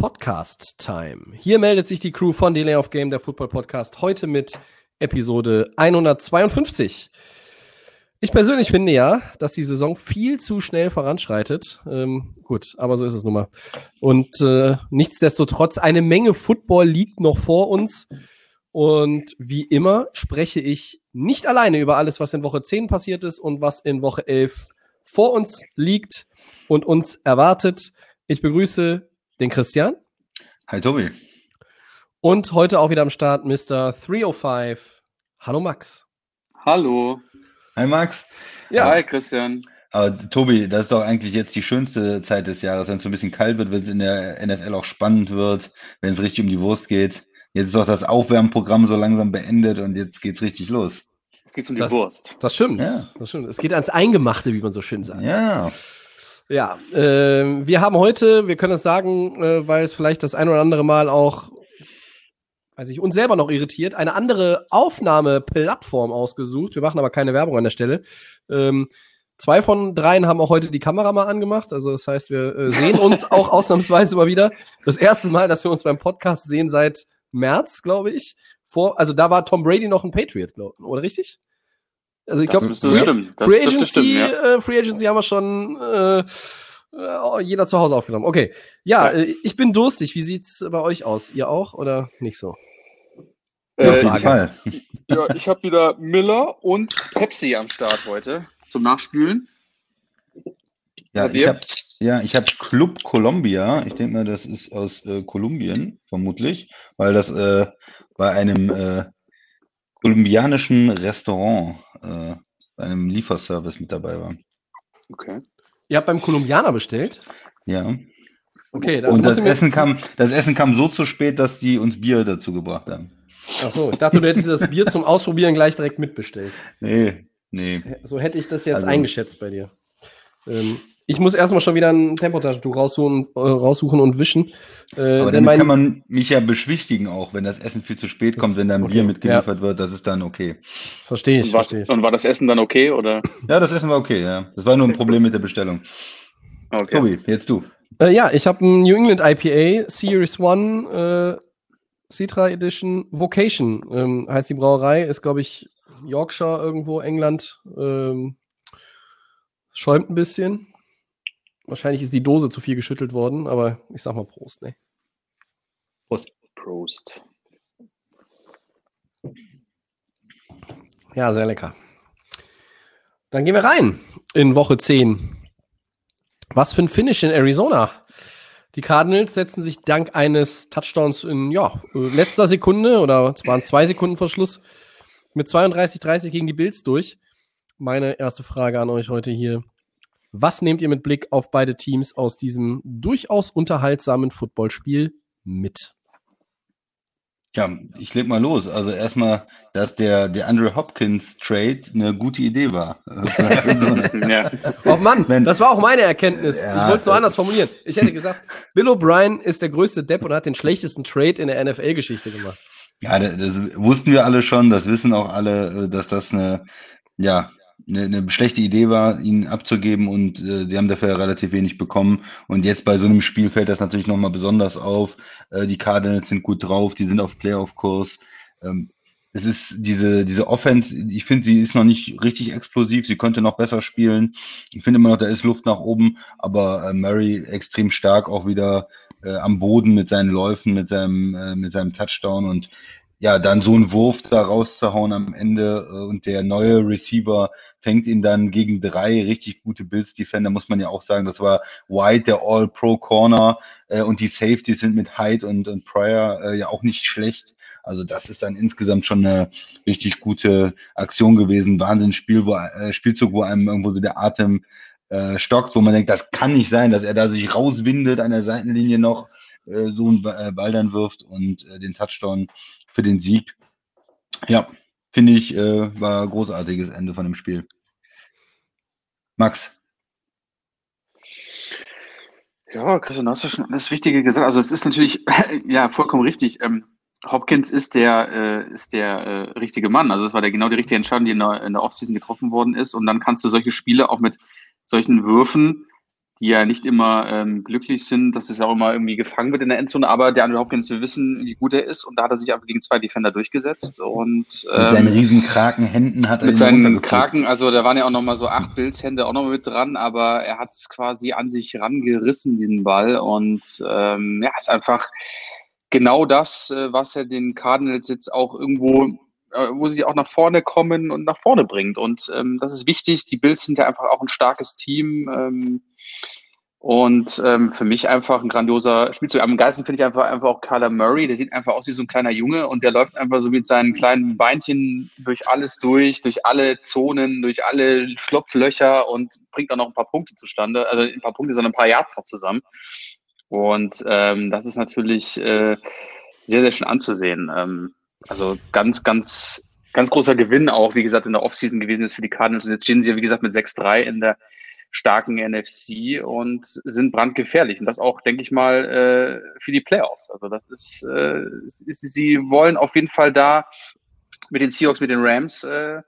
Podcast Time. Hier meldet sich die Crew von Delay of Game, der Football Podcast, heute mit Episode 152. Ich persönlich finde ja, dass die Saison viel zu schnell voranschreitet. Ähm, gut, aber so ist es nun mal. Und äh, nichtsdestotrotz, eine Menge Football liegt noch vor uns. Und wie immer spreche ich nicht alleine über alles, was in Woche 10 passiert ist und was in Woche 11 vor uns liegt und uns erwartet. Ich begrüße den Christian Hi Tobi. und heute auch wieder am Start Mr. 305. Hallo Max. Hallo. Hi Max. Ja, Hi Christian. Aber Tobi, das ist doch eigentlich jetzt die schönste Zeit des Jahres, wenn es so ein bisschen kalt wird, wenn es in der NFL auch spannend wird, wenn es richtig um die Wurst geht. Jetzt ist doch das Aufwärmprogramm so langsam beendet und jetzt geht's richtig los. Jetzt geht's um die Das- Wurst. das stimmt. Ja. Das stimmt. Es geht ans Eingemachte, wie man so schön sagt. Ja, Ja, ähm, wir haben heute, wir können es sagen, äh, weil es vielleicht das ein oder andere Mal auch, weiß ich, uns selber noch irritiert, eine andere Aufnahmeplattform ausgesucht. Wir machen aber keine Werbung an der Stelle. Ähm, zwei von dreien haben auch heute die Kamera mal angemacht. Also das heißt, wir äh, sehen uns auch ausnahmsweise mal wieder. Das erste Mal, dass wir uns beim Podcast sehen seit März, glaube ich. Vor, also da war Tom Brady noch ein Patriot, glaub, oder richtig? Also ich glaube, Free Agency, stimmen, ja. äh, Free Agency haben wir schon äh, äh, jeder zu Hause aufgenommen. Okay. Ja, Ja. Äh, ich bin durstig. Wie sieht's bei euch aus? Ihr auch oder nicht so? auf Äh, Frage. Fall. ja, ich habe wieder Miller und Pepsi am Start heute zum Nachspülen. Ja, ich habe ja, ich hab Club Colombia. Ich denke mal, das ist aus äh, Kolumbien, vermutlich, weil das äh, bei einem äh, kolumbianischen Restaurant, äh, bei einem Lieferservice mit dabei war. Okay. Ihr habt beim Kolumbianer bestellt? Ja. Okay, da Und das. Essen kam, das Essen kam so zu spät, dass die uns Bier dazu gebracht haben. Ach so, ich dachte, du hättest das Bier zum Ausprobieren gleich direkt mitbestellt. Nee, nee. So hätte ich das jetzt Also- eingeschätzt bei dir. Ähm, ich muss erstmal schon wieder ein Tempotaschentuch raussuchen, äh, raussuchen und wischen. Äh, Aber mein, kann man mich ja beschwichtigen auch, wenn das Essen viel zu spät kommt, wenn dann okay, Bier mitgeliefert wird, das ist dann okay. verstehe ich, Und, was, verstehe ich. und war das Essen dann okay oder? Ja, das Essen war okay, ja. Das war nur ein Problem mit der Bestellung. Okay. Tobi, jetzt du. Äh, ja, ich habe ein New England IPA Series One äh, Citra Edition Vocation ähm, heißt die Brauerei, ist glaube ich Yorkshire irgendwo, England. Ähm, schäumt ein bisschen. Wahrscheinlich ist die Dose zu viel geschüttelt worden, aber ich sag mal Prost, ne? Prost. Ja, sehr lecker. Dann gehen wir rein in Woche 10. Was für ein Finish in Arizona. Die Cardinals setzen sich dank eines Touchdowns in ja, letzter Sekunde oder es waren zwei Sekunden vor Schluss mit 32-30 gegen die Bills durch. Meine erste Frage an euch heute hier. Was nehmt ihr mit Blick auf beide Teams aus diesem durchaus unterhaltsamen Footballspiel mit? Ja, ich leg mal los. Also erstmal, dass der, der Andrew Hopkins Trade eine gute Idee war. ja. Oh Mann, Wenn- das war auch meine Erkenntnis. Ja, ich wollte es so anders formulieren. Ich hätte gesagt, Bill O'Brien ist der größte Depp und hat den schlechtesten Trade in der NFL-Geschichte gemacht. Ja, das, das wussten wir alle schon, das wissen auch alle, äh, dass das eine, ja, eine, eine schlechte Idee war, ihn abzugeben und äh, die haben dafür relativ wenig bekommen. Und jetzt bei so einem Spiel fällt das natürlich nochmal besonders auf. Äh, die Cardinals sind gut drauf, die sind auf Playoff-Kurs. Ähm, es ist diese, diese Offense, ich finde, sie ist noch nicht richtig explosiv, sie könnte noch besser spielen. Ich finde immer noch, da ist Luft nach oben, aber äh, Murray extrem stark auch wieder äh, am Boden mit seinen Läufen, mit seinem, äh, mit seinem Touchdown und ja, dann so einen Wurf da rauszuhauen am Ende äh, und der neue Receiver fängt ihn dann gegen drei richtig gute Bills-Defender, muss man ja auch sagen. Das war White, der All-Pro-Corner äh, und die Safeties sind mit Hyde und, und Pryor äh, ja auch nicht schlecht. Also das ist dann insgesamt schon eine richtig gute Aktion gewesen. Wahnsinnsspiel, wo, äh, Spielzug, wo einem irgendwo so der Atem äh, stockt, wo man denkt, das kann nicht sein, dass er da sich rauswindet an der Seitenlinie noch äh, so einen äh, Ball dann wirft und äh, den Touchdown für den Sieg. Ja, finde ich, äh, war ein großartiges Ende von dem Spiel. Max. Ja, Christian, du hast ja schon alles Wichtige gesagt. Also es ist natürlich ja vollkommen richtig. Ähm, Hopkins ist der, äh, ist der äh, richtige Mann. Also es war der, genau die richtige Entscheidung, die in der, in der Offseason getroffen worden ist. Und dann kannst du solche Spiele auch mit solchen Würfen, die ja nicht immer ähm, glücklich sind, dass es auch immer irgendwie gefangen wird in der Endzone. Aber der Andrew Hopkins, wir wissen, wie gut er ist. Und da hat er sich einfach gegen zwei Defender durchgesetzt. Und Mit seinen ähm, riesen Krakenhänden hat er mit seinen. Kraken, also da waren ja auch noch mal so acht Bildshände auch noch mit dran, aber er hat es quasi an sich rangerissen, diesen Ball. Und ähm, ja, ist einfach genau das, äh, was er den Cardinals jetzt auch irgendwo, äh, wo sie auch nach vorne kommen und nach vorne bringt. Und ähm, das ist wichtig. Die Bills sind ja einfach auch ein starkes Team. Ähm, und ähm, für mich einfach ein grandioser Spielzug. Am geilsten finde ich einfach, einfach auch Kyler Murray. Der sieht einfach aus wie so ein kleiner Junge und der läuft einfach so mit seinen kleinen Beinchen durch alles durch, durch alle Zonen, durch alle Schlupflöcher und bringt dann noch ein paar Punkte zustande. Also ein paar Punkte, sondern ein paar Yards noch zusammen. Und ähm, das ist natürlich äh, sehr, sehr schön anzusehen. Ähm, also ganz, ganz, ganz großer Gewinn auch, wie gesagt, in der Offseason gewesen ist für die Cardinals. Und jetzt stehen sie ja, wie gesagt, mit 6-3 in der starken NFC und sind brandgefährlich. Und das auch, denke ich mal, äh, für die Playoffs. Also das ist, äh, ist, sie wollen auf jeden Fall da mit den Seahawks, mit den Rams, äh,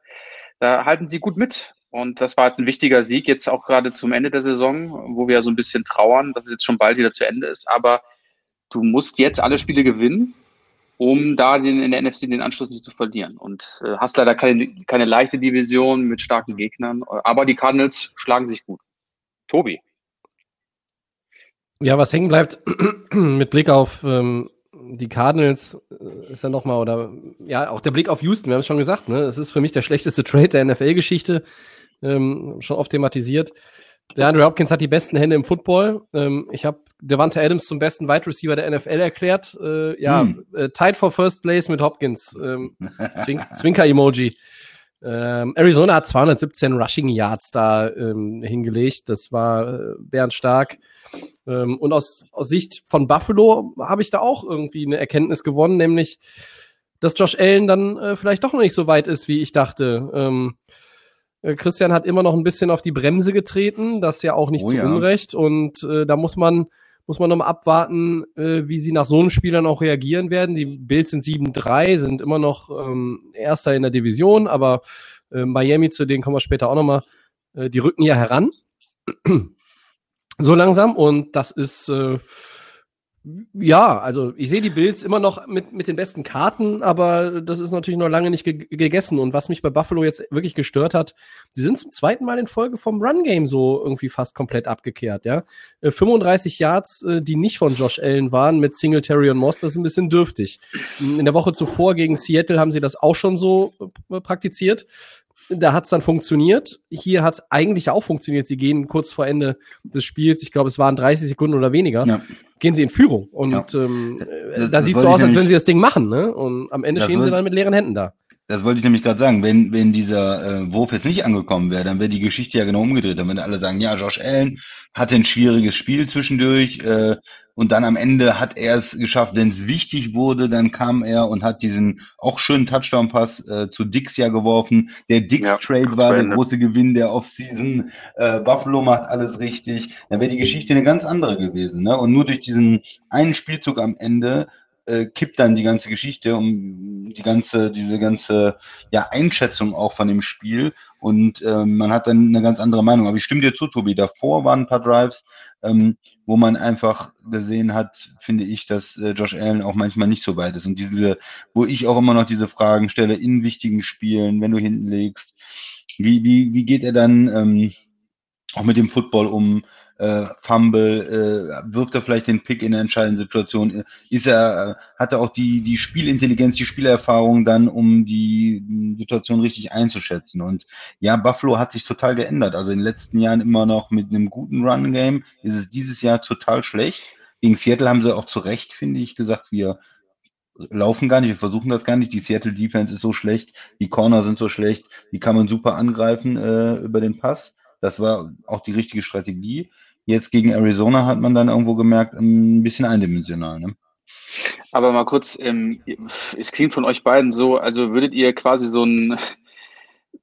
da halten sie gut mit. Und das war jetzt ein wichtiger Sieg, jetzt auch gerade zum Ende der Saison, wo wir ja so ein bisschen trauern, dass es jetzt schon bald wieder zu Ende ist. Aber du musst jetzt alle Spiele gewinnen, um da den, in der NFC den Anschluss nicht zu verlieren. Und äh, hast leider keine, keine leichte Division mit starken Gegnern. Aber die Cardinals schlagen sich gut. Tobi. Ja, was hängen bleibt mit Blick auf ähm, die Cardinals äh, ist ja nochmal, oder ja, auch der Blick auf Houston, wir haben es schon gesagt, ne? Es ist für mich der schlechteste Trade der NFL-Geschichte, ähm, schon oft thematisiert. Der Andrew Hopkins hat die besten Hände im Football. Ähm, ich habe Devante Adams zum besten Wide Receiver der NFL erklärt. Äh, ja, Hm. äh, tied for first place mit Hopkins. Ähm, Zwink Zwinker-Emoji. Ähm, Arizona hat 217 Rushing Yards da ähm, hingelegt. Das war äh, bärenstark. Ähm, und aus, aus Sicht von Buffalo habe ich da auch irgendwie eine Erkenntnis gewonnen, nämlich, dass Josh Allen dann äh, vielleicht doch noch nicht so weit ist, wie ich dachte. Ähm, äh, Christian hat immer noch ein bisschen auf die Bremse getreten, das ja auch nicht Oh zu ja. Unrecht. Und äh, da muss man, muss man nochmal abwarten, äh, wie sie nach so einem Spiel dann auch reagieren werden. Die Bills sind 7-3, sind immer noch ähm, Erster in der Division, aber äh, Miami, zu denen kommen wir später auch nochmal, äh, die rücken ja heran. so langsam und das ist äh, ja, also ich sehe die Bills immer noch mit, mit den besten Karten, aber das ist natürlich noch lange nicht ge gegessen. Und was mich bei Buffalo jetzt wirklich gestört hat, sie sind zum zweiten Mal in Folge vom Run-Game so irgendwie fast komplett abgekehrt, ja. Äh, 35 Yards, äh, die nicht von Josh Allen waren, mit Singletary und Moss, das ist ein bisschen dürftig. In der Woche zuvor gegen Seattle haben sie das auch schon so äh, praktiziert. Da hat es dann funktioniert. Hier hat es eigentlich auch funktioniert. Sie gehen kurz vor Ende des Spiels, ich glaube, es waren 30 Sekunden oder weniger, Ja. gehen sie in Führung. Und Ja. ähm, äh, Das- da sieht wollte so aus, als wenn sie das Ding machen. Ne? Und am Ende stehen sie dann mit leeren Händen da. Das wollte ich nämlich gerade sagen. Wenn, wenn dieser äh, Wurf jetzt nicht angekommen wäre, dann wäre die Geschichte ja genau umgedreht. Dann würden alle sagen, ja, Josh Allen hatte ein schwieriges Spiel zwischendurch äh, und dann am Ende hat er es geschafft. Wenn es wichtig wurde, dann kam er und hat diesen auch schönen Touchdown-Pass äh, zu Dix ja geworfen. Der Ja, Dix-Trade war der große Gewinn der Offseason. Äh, Buffalo macht alles richtig. Dann wäre die Geschichte eine ganz andere gewesen. Ne? Und nur durch diesen einen Spielzug am Ende äh, kippt dann die ganze Geschichte um die ganze, diese ganze ja, Einschätzung auch von dem Spiel und ähm, man hat dann eine ganz andere Meinung. Aber ich stimme dir zu, Tobi. Davor waren ein paar Drives, ähm, wo man einfach gesehen hat, finde ich, dass äh, Josh Allen auch manchmal nicht so weit ist. Und diese, wo ich auch immer noch diese Fragen stelle in wichtigen Spielen, wenn du hinten legst, wie, wie, wie geht er dann ähm, auch mit dem Football um? Äh, Fumble, äh, wirft er vielleicht den Pick in der entscheidenden Situation? Ist er, äh, hat er auch die, die Spielintelligenz, die Spielerfahrung dann, um die mh, Situation richtig einzuschätzen? Und ja, Buffalo hat sich total geändert. Also in den letzten Jahren immer noch mit einem guten Run-Game ist es dieses Jahr total schlecht. Gegen Seattle haben sie auch zu Recht, finde ich, gesagt, wir laufen gar nicht, wir versuchen das gar nicht. Die Seattle Defense ist so schlecht, die Corner sind so schlecht, die kann man super angreifen äh, über den Pass. Das war auch die richtige Strategie. Jetzt gegen Arizona hat man dann irgendwo gemerkt, ein bisschen eindimensional. Ne? Aber mal kurz, ähm, es klingt von euch beiden so, also würdet ihr quasi so ein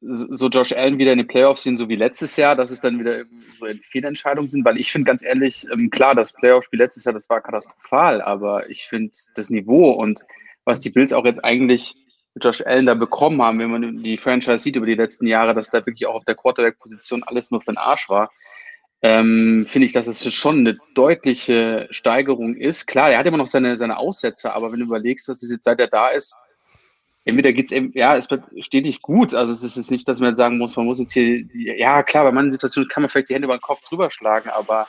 so Josh Allen wieder in den Playoffs sehen, so wie letztes Jahr, dass es dann wieder so Fehlentscheidungen sind, weil ich finde ganz ehrlich, ähm, klar, das Playoff-Spiel letztes Jahr, das war katastrophal, aber ich finde das Niveau und was die Bills auch jetzt eigentlich mit Josh Allen da bekommen haben, wenn man die Franchise sieht über die letzten Jahre, dass da wirklich auch auf der Quarterback-Position alles nur für den Arsch war, ähm, finde ich, dass es schon eine deutliche Steigerung ist. Klar, er hat immer noch seine, seine Aussätze, aber wenn du überlegst, dass es jetzt seit er da ist, entweder geht's eben, ja, es wird stetig gut. Also es ist jetzt nicht, dass man sagen muss, man muss jetzt hier, ja klar, bei manchen Situationen kann man vielleicht die Hände über den Kopf drüber schlagen, aber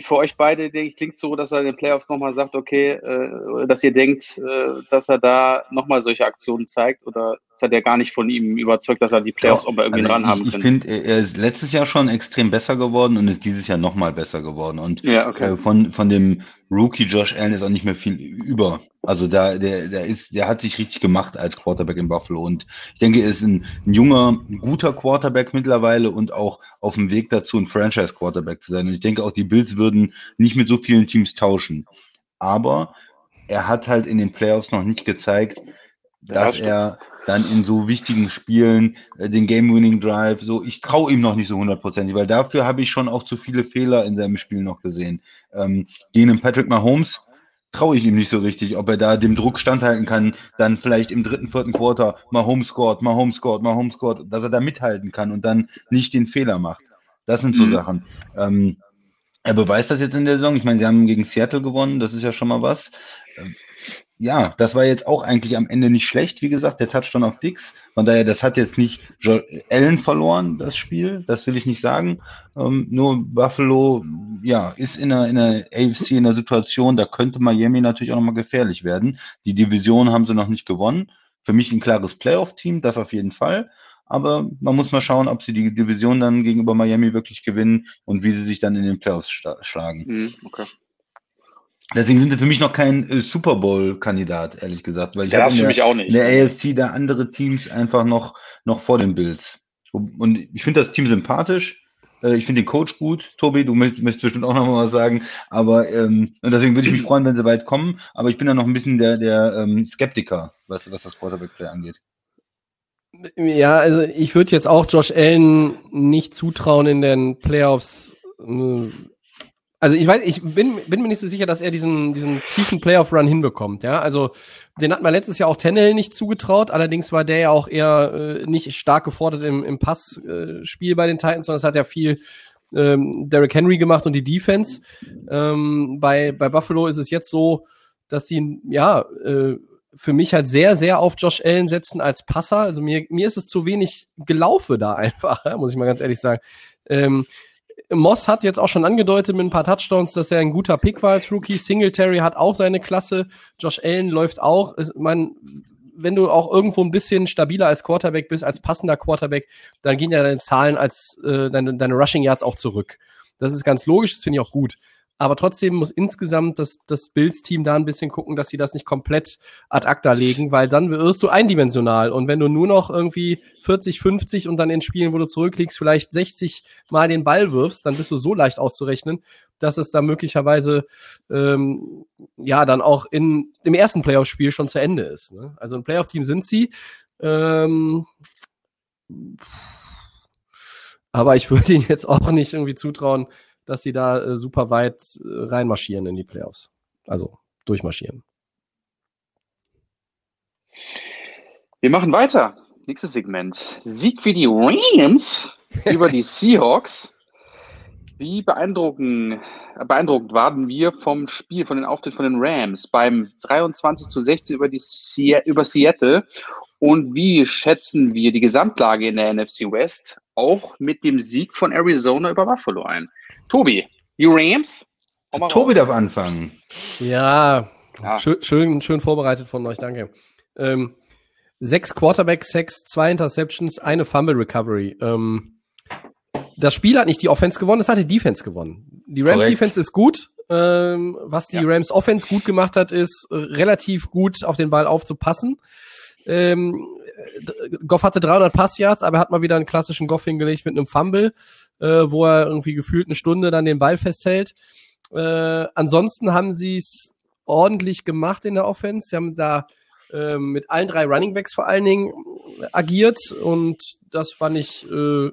für euch beide, denke ich, klingt so, dass er in den Playoffs nochmal sagt, okay, äh, dass ihr denkt, äh, dass er da nochmal solche Aktionen zeigt oder seid ihr gar nicht von ihm überzeugt, dass er die Playoffs auch irgendwie also dran haben kann? Ich finde, er ist letztes Jahr schon extrem besser geworden und ist dieses Jahr nochmal besser geworden. Und ja, okay. äh, von, von dem Rookie Josh Allen ist auch nicht mehr viel über. Also da, der, der ist, der hat sich richtig gemacht als Quarterback in Buffalo. Und ich denke, er ist ein, ein junger, ein guter Quarterback mittlerweile und auch auf dem Weg dazu, ein Franchise-Quarterback zu sein. Und ich denke auch, die Bills würden nicht mit so vielen Teams tauschen. Aber er hat halt in den Playoffs noch nicht gezeigt, dass er dann in so wichtigen Spielen äh, den Game-Winning-Drive, so, ich traue ihm noch nicht so hundertprozentig, weil dafür habe ich schon auch zu viele Fehler in seinem Spiel noch gesehen. Ähm, gegen Patrick Mahomes traue ich ihm nicht so richtig, ob er da dem Druck standhalten kann, dann vielleicht im dritten, vierten Quarter mal homescored, mal homescored, mal homescored, dass er da mithalten kann und dann nicht den Fehler macht. Das sind so mhm. Sachen. Ähm, er beweist das jetzt in der Saison. Ich meine, sie haben gegen Seattle gewonnen, das ist ja schon mal was. Ja, das war jetzt auch eigentlich am Ende nicht schlecht. Wie gesagt, der Touchdown auf Dix. Von daher, das hat jetzt nicht Allen verloren, das Spiel. Das will ich nicht sagen. Ähm, nur Buffalo, ja, ist in einer, in einer AFC in einer Situation, da könnte Miami natürlich auch nochmal gefährlich werden. Die Division haben sie noch nicht gewonnen. Für mich ein klares Playoff-Team, das auf jeden Fall. Aber man muss mal schauen, ob sie die Division dann gegenüber Miami wirklich gewinnen und wie sie sich dann in den Playoffs schlagen. Mhm, okay. Deswegen sind sie für mich noch kein äh, Super Bowl-Kandidat, ehrlich gesagt. Weil ich ja, habe für mich auch nicht. In der AFC da andere Teams einfach noch, noch vor den Bills. Und ich finde das Team sympathisch. Äh, ich finde den Coach gut. Tobi, du möchtest, möchtest bestimmt auch noch mal was sagen. Aber ähm, und deswegen würde ich mich freuen, wenn sie weit kommen. Aber ich bin da noch ein bisschen der, der ähm, Skeptiker, was, was das Quarterback-Play angeht. Ja, also ich würde jetzt auch Josh Allen nicht zutrauen in den Playoffs äh, also ich weiß, ich bin, bin mir nicht so sicher, dass er diesen, diesen tiefen Playoff-Run hinbekommt. Ja, also den hat man letztes Jahr auch Tennell nicht zugetraut. Allerdings war der ja auch eher äh, nicht stark gefordert im, im Passspiel äh, bei den Titans, sondern es hat ja viel ähm, Derrick Henry gemacht und die Defense. Ähm, bei, bei Buffalo ist es jetzt so, dass sie ja äh, für mich halt sehr, sehr auf Josh Allen setzen als Passer. Also mir, mir ist es zu wenig Gelaufe da einfach, muss ich mal ganz ehrlich sagen. Ähm, Moss hat jetzt auch schon angedeutet mit ein paar Touchdowns, dass er ein guter Pick war als Rookie. Singletary hat auch seine Klasse. Josh Allen läuft auch. Ich mein, wenn du auch irgendwo ein bisschen stabiler als Quarterback bist, als passender Quarterback, dann gehen ja deine Zahlen als äh, deine, deine Rushing Yards auch zurück. Das ist ganz logisch, das finde ich auch gut. Aber trotzdem muss insgesamt das, das Bills-Team da ein bisschen gucken, dass sie das nicht komplett ad acta legen, weil dann wirst du eindimensional. Und wenn du nur noch irgendwie 40, 50 und dann in Spielen, wo du zurückliegst, vielleicht 60 Mal den Ball wirfst, dann bist du so leicht auszurechnen, dass es da möglicherweise ähm, ja dann auch in im ersten Playoff-Spiel schon zu Ende ist. Ne? Also ein Playoff-Team sind sie. Ähm, aber ich würde ihnen jetzt auch nicht irgendwie zutrauen, dass sie da äh, super weit äh, reinmarschieren in die Playoffs. Also durchmarschieren. Wir machen weiter. Nächstes Segment. Sieg für die Rams über die Seahawks. Wie beeindruckend, beeindruckend waren wir vom Spiel, von den Auftritt von den Rams beim 23 zu 16 über, die über Seattle und wie schätzen wir die Gesamtlage in der NFC West auch mit dem Sieg von Arizona über Buffalo ein? Tobi, die Rams? Tobi darf anfangen. Ja, ja. Schön, schön, schön, vorbereitet von euch, danke. Ähm, sechs Quarterback-Sacks, zwei Interceptions, eine Fumble Recovery. Ähm, das Spiel hat nicht die Offense gewonnen, es hat die Defense gewonnen. Die Rams Korrekt. Defense ist gut. Ähm, was die ja. Rams Offense gut gemacht hat, ist äh, relativ gut auf den Ball aufzupassen. Ähm, Goff hatte 300 Passyards, aber er hat mal wieder einen klassischen Goff hingelegt mit einem Fumble, äh, wo er irgendwie gefühlt eine Stunde dann den Ball festhält. Äh, ansonsten haben sie es ordentlich gemacht in der Offense. Sie haben da äh, mit allen drei Running Backs vor allen Dingen agiert und das fand ich äh,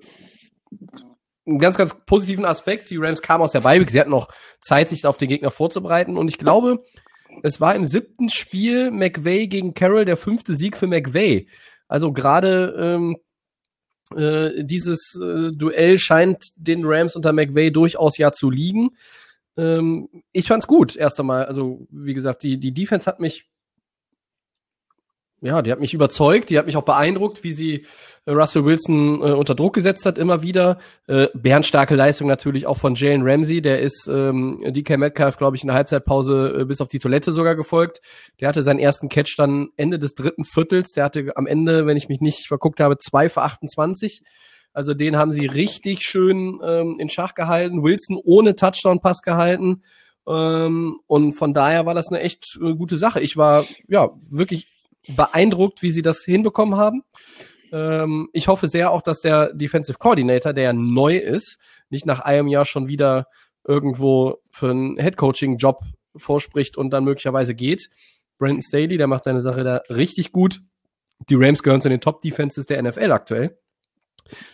einen ganz, ganz positiven Aspekt. Die Rams kamen aus der Beiweg. Sie hatten noch Zeit, sich auf den Gegner vorzubereiten und ich glaube, es war im siebten Spiel McVay gegen Carroll der fünfte Sieg für McVay. Also gerade ähm, äh, dieses äh, Duell scheint den Rams unter McVay durchaus ja zu liegen. Ähm, ich fand's gut, erst einmal. Also, wie gesagt, die, die Defense hat mich ja, die hat mich überzeugt, die hat mich auch beeindruckt, wie sie äh, Russell Wilson äh, unter Druck gesetzt hat, immer wieder. Äh, bärenstarke Leistung natürlich auch von Jalen Ramsey, der ist ähm, DK Metcalf, glaube ich, in der Halbzeitpause äh, bis auf die Toilette sogar gefolgt. Der hatte seinen ersten Catch dann Ende des dritten Viertels. Der hatte am Ende, wenn ich mich nicht verguckt habe, zwei für 28. Also den haben sie richtig schön ähm, in Schach gehalten. Wilson ohne Touchdown-Pass gehalten. Ähm, und von daher war das eine echt äh, gute Sache. Ich war ja wirklich beeindruckt, wie sie das hinbekommen haben. Ähm, ich hoffe sehr auch, dass der Defensive Coordinator, der neu ist, nicht nach einem Jahr schon wieder irgendwo für einen Headcoaching-Job vorspricht und dann möglicherweise geht. Brandon Staley, der macht seine Sache da richtig gut. Die Rams gehören zu den Top-Defenses der NFL aktuell.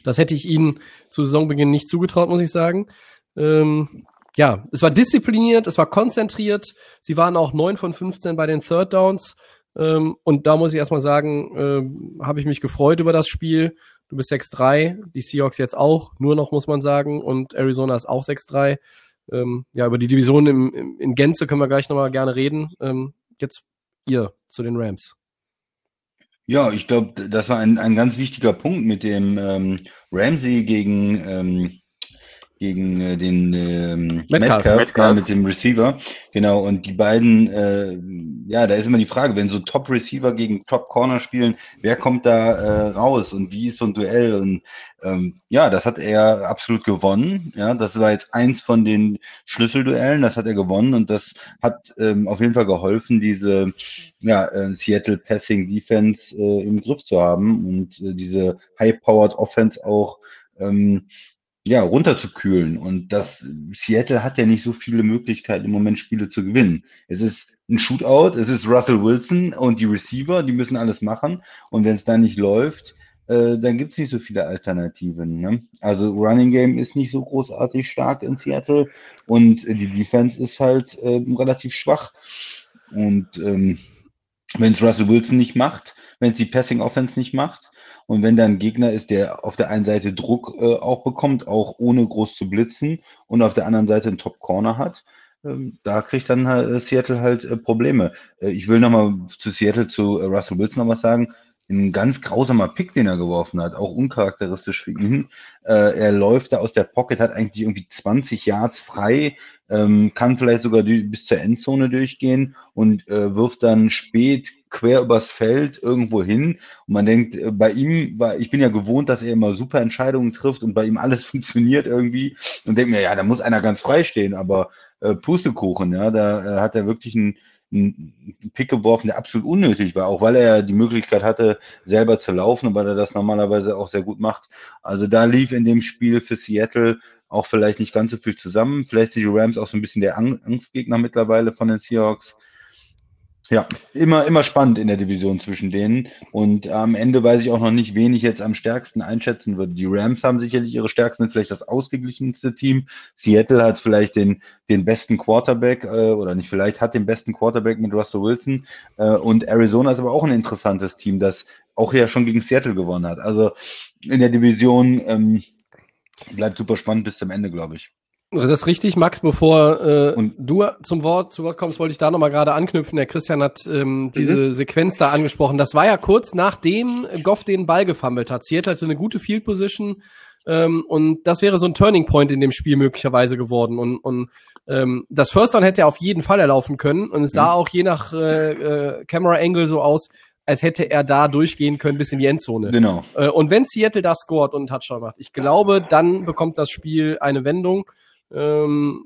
Das hätte ich ihnen zu Saisonbeginn nicht zugetraut, muss ich sagen. Ähm, ja, es war diszipliniert, es war konzentriert. Sie waren auch 9 von 15 bei den Third Downs. Ähm, und da muss ich erstmal sagen, äh, habe ich mich gefreut über das Spiel. Du bist 6-3, die Seahawks jetzt auch, nur noch muss man sagen, und Arizona ist auch 6-3. Ähm, ja, über die Division im, im, in Gänze können wir gleich nochmal gerne reden. Ähm, jetzt ihr zu den Rams. Ja, ich glaube, das war ein, ein ganz wichtiger Punkt mit dem ähm, Ramsey gegen ähm, gegen äh, den ähm, Metcalf, Metcalf, Metcalf. Ja, mit dem Receiver. Genau, und die beiden, äh, ja, da ist immer die Frage, wenn so Top-Receiver gegen Top-Corner spielen, wer kommt da äh, raus und wie ist so ein Duell? Und ähm, ja, das hat er absolut gewonnen. Ja, das war jetzt eins von den Schlüsselduellen, das hat er gewonnen und das hat ähm, auf jeden Fall geholfen, diese ja, äh, Seattle Passing Defense äh, im Griff zu haben und äh, diese High-Powered Offense auch ähm, ja, runterzukühlen. Und das Seattle hat ja nicht so viele Möglichkeiten im Moment Spiele zu gewinnen. Es ist ein Shootout, es ist Russell Wilson und die Receiver, die müssen alles machen. Und wenn es dann nicht läuft, äh, dann gibt's nicht so viele Alternativen. Ne? Also Running Game ist nicht so großartig stark in Seattle und die Defense ist halt äh, relativ schwach. Und ähm, wenn es Russell Wilson nicht macht, wenn es die Passing Offense nicht macht, und wenn da ein Gegner ist, der auf der einen Seite Druck äh, auch bekommt, auch ohne groß zu blitzen, und auf der anderen Seite einen Top Corner hat, ähm, da kriegt dann äh, Seattle halt äh, Probleme. Äh, ich will nochmal zu Seattle, zu äh, Russell Wilson noch was sagen. Ein ganz grausamer Pick, den er geworfen hat, auch uncharakteristisch für ihn. Äh, er läuft da aus der Pocket, hat eigentlich irgendwie 20 Yards frei, ähm, kann vielleicht sogar bis zur Endzone durchgehen und äh, wirft dann spät quer übers Feld irgendwo hin. Und man denkt, äh, bei ihm war, ich bin ja gewohnt, dass er immer super Entscheidungen trifft und bei ihm alles funktioniert irgendwie. Und denke mir, ja, da muss einer ganz frei stehen, aber äh, Pustekuchen, ja, da äh, hat er wirklich einen, einen Pick geworfen, der absolut unnötig war, auch weil er die Möglichkeit hatte, selber zu laufen und weil er das normalerweise auch sehr gut macht. Also da lief in dem Spiel für Seattle auch vielleicht nicht ganz so viel zusammen. Vielleicht sind die Rams auch so ein bisschen der Angstgegner mittlerweile von den Seahawks. Ja, immer, immer spannend in der Division zwischen denen. Und am Ende weiß ich auch noch nicht, wen ich jetzt am stärksten einschätzen würde. Die Rams haben sicherlich ihre stärksten, vielleicht das ausgeglichenste Team. Seattle hat vielleicht den, den besten Quarterback, äh, oder nicht vielleicht, hat den besten Quarterback mit Russell Wilson. Äh, und Arizona ist aber auch ein interessantes Team, das auch ja schon gegen Seattle gewonnen hat. Also in der Division ähm, bleibt super spannend bis zum Ende, glaube ich. Das ist richtig, Max. Bevor äh, und du zum Wort zu Wort kommst, wollte ich da nochmal gerade anknüpfen. Der Christian hat ähm, diese mhm. Sequenz da angesprochen. Das war ja kurz nachdem Goff den Ball gefummelt hat. Seattle hatte eine gute Field Position ähm, und das wäre so ein Turning Point in dem Spiel möglicherweise geworden. Und, und ähm, das First Down hätte er auf jeden Fall erlaufen können. Und es sah mhm. auch je nach äh, äh, Camera Angle so aus, als hätte er da durchgehen können bis in die Endzone. Genau. Äh, und wenn Seattle da scored und einen Touchdown macht, ich glaube, dann bekommt das Spiel eine Wendung. Ähm,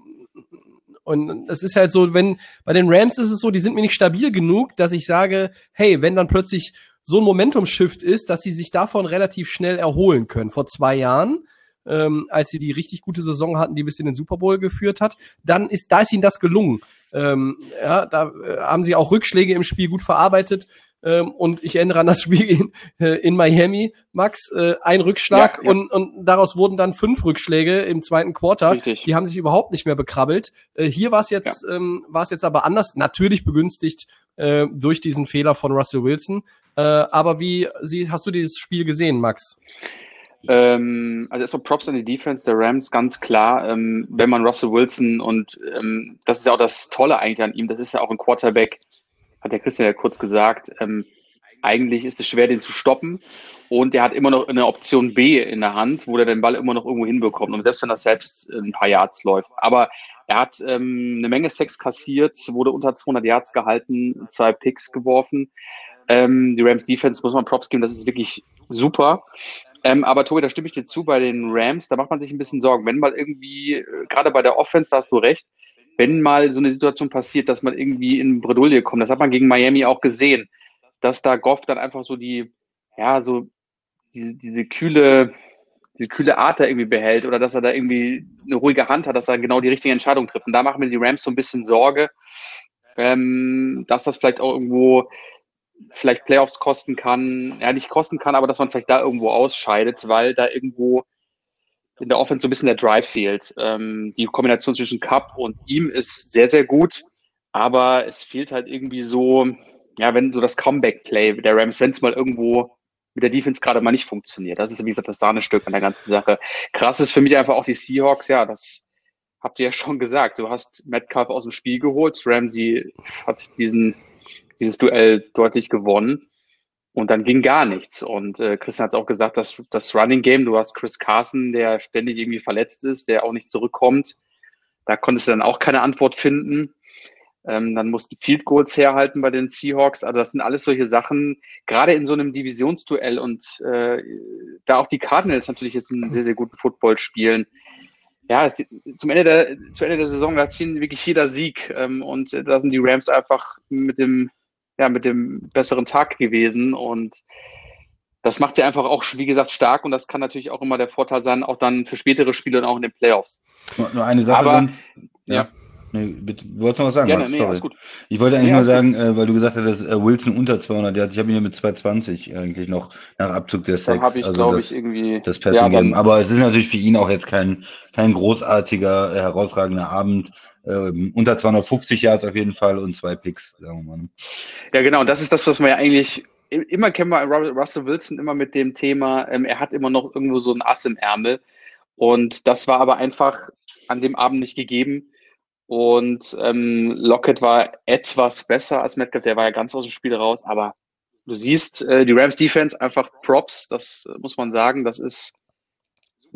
und es ist halt so, wenn bei den Rams ist es so, die sind mir nicht stabil genug, dass ich sage, hey, wenn dann plötzlich so ein Momentum-Shift ist, dass sie sich davon relativ schnell erholen können. Vor zwei Jahren ähm, als sie die richtig gute Saison hatten, die bis in den Super Bowl geführt hat, dann ist, da ist ihnen das gelungen. Ähm, ja, da äh, haben sie auch Rückschläge im Spiel gut verarbeitet. Ähm, und ich erinnere an das Spiel in, äh, in Miami, Max, äh, ein Rückschlag Ja, ja. Und, und daraus wurden dann fünf Rückschläge im zweiten Quarter. Richtig. Die haben sich überhaupt nicht mehr bekrabbelt. Äh, hier war es jetzt, ähm, war es jetzt aber anders, natürlich begünstigt äh, durch diesen Fehler von Russell Wilson. Äh, aber wie sie, hast du dieses Spiel gesehen, Max? Ähm, also erstmal Props an die Defense der Rams, ganz klar. Ähm, wenn man Russell Wilson und ähm, das ist ja auch das Tolle eigentlich an ihm, das ist ja auch ein Quarterback, hat der Christian ja kurz gesagt, ähm, eigentlich ist es schwer, den zu stoppen. Und er hat immer noch eine Option B in der Hand, wo er den Ball immer noch irgendwo hinbekommt. Und selbst wenn das selbst ein paar Yards läuft. Aber er hat ähm, eine Menge Sex kassiert, wurde unter 200 Yards gehalten, zwei Picks geworfen. Ähm, die Rams Defense muss man Props geben, das ist wirklich super. Ähm, aber Tobi, da stimme ich dir zu bei den Rams, da macht man sich ein bisschen Sorgen. Wenn mal irgendwie, äh, gerade bei der Offense, da hast du recht, wenn mal so eine Situation passiert, dass man irgendwie in Bredouille kommt, das hat man gegen Miami auch gesehen, dass da Goff dann einfach so die, ja, so diese, diese kühle, diese kühle Art da irgendwie behält oder dass er da irgendwie eine ruhige Hand hat, dass er genau die richtige Entscheidung trifft. Und da machen mir die Rams so ein bisschen Sorge, ähm, dass das vielleicht auch irgendwo vielleicht Playoffs kosten kann, ja nicht kosten kann, aber dass man vielleicht da irgendwo ausscheidet, weil da irgendwo in der Offense so ein bisschen der Drive fehlt. Ähm, die Kombination zwischen Cup und ihm ist sehr, sehr gut, aber es fehlt halt irgendwie so, ja, wenn so das Comeback-Play der Rams, wenn es mal irgendwo mit der Defense gerade mal nicht funktioniert. Das ist, wie gesagt, das Sahnestück an der ganzen Sache. Krass ist für mich einfach auch die Seahawks, ja, das habt ihr ja schon gesagt. Du hast Metcalf aus dem Spiel geholt, Ramsey hat diesen dieses Duell deutlich gewonnen. Und dann ging gar nichts. Und äh, Christian hat auch gesagt, dass das Running Game, du hast Chris Carson, der ständig irgendwie verletzt ist, der auch nicht zurückkommt. Da konntest du dann auch keine Antwort finden. Ähm, dann mussten Field Goals herhalten bei den Seahawks. Also das sind alles solche Sachen, gerade in so einem Divisionsduell und äh, da auch die Cardinals natürlich jetzt einen sehr, sehr guten Football spielen. Ja, es, zum Ende der, zu Ende der Saison, da ziehen wirklich jeder Sieg. Ähm, und äh, da sind die Rams einfach mit dem ja, mit dem besseren Tag gewesen. Und das macht sie einfach auch, wie gesagt, stark. Und das kann natürlich auch immer der Vorteil sein, auch dann für spätere Spiele und auch in den Playoffs. Nur, eine Sache. Aber- dann, ja. ja. Nee, bitte, du wolltest noch was sagen? Gerne, Max? nee, Sorry. alles gut. Ich wollte eigentlich Nee, nur sagen, äh, weil du gesagt hast, dass äh, Wilson unter 200 Yards, ich habe ihn ja mit 220 eigentlich noch nach Abzug der Sex. habe ich, also glaube das, ich, irgendwie. das Passing ja, dann, Aber es ist natürlich für ihn auch jetzt kein, kein großartiger, herausragender Abend. Ähm, unter 250 Yards auf jeden Fall und zwei Picks, sagen wir mal. ne? ja, genau. Und das ist das, was man ja eigentlich immer kennen wir Ru- Russell Wilson immer mit dem Thema, ähm, er hat immer noch irgendwo so ein Ass im Ärmel. Und das war aber einfach an dem Abend nicht gegeben. Und ähm, Lockett war etwas besser als Metcalf, der war ja ganz aus dem Spiel raus, aber du siehst, äh, die Rams Defense einfach Props, das äh, muss man sagen, das ist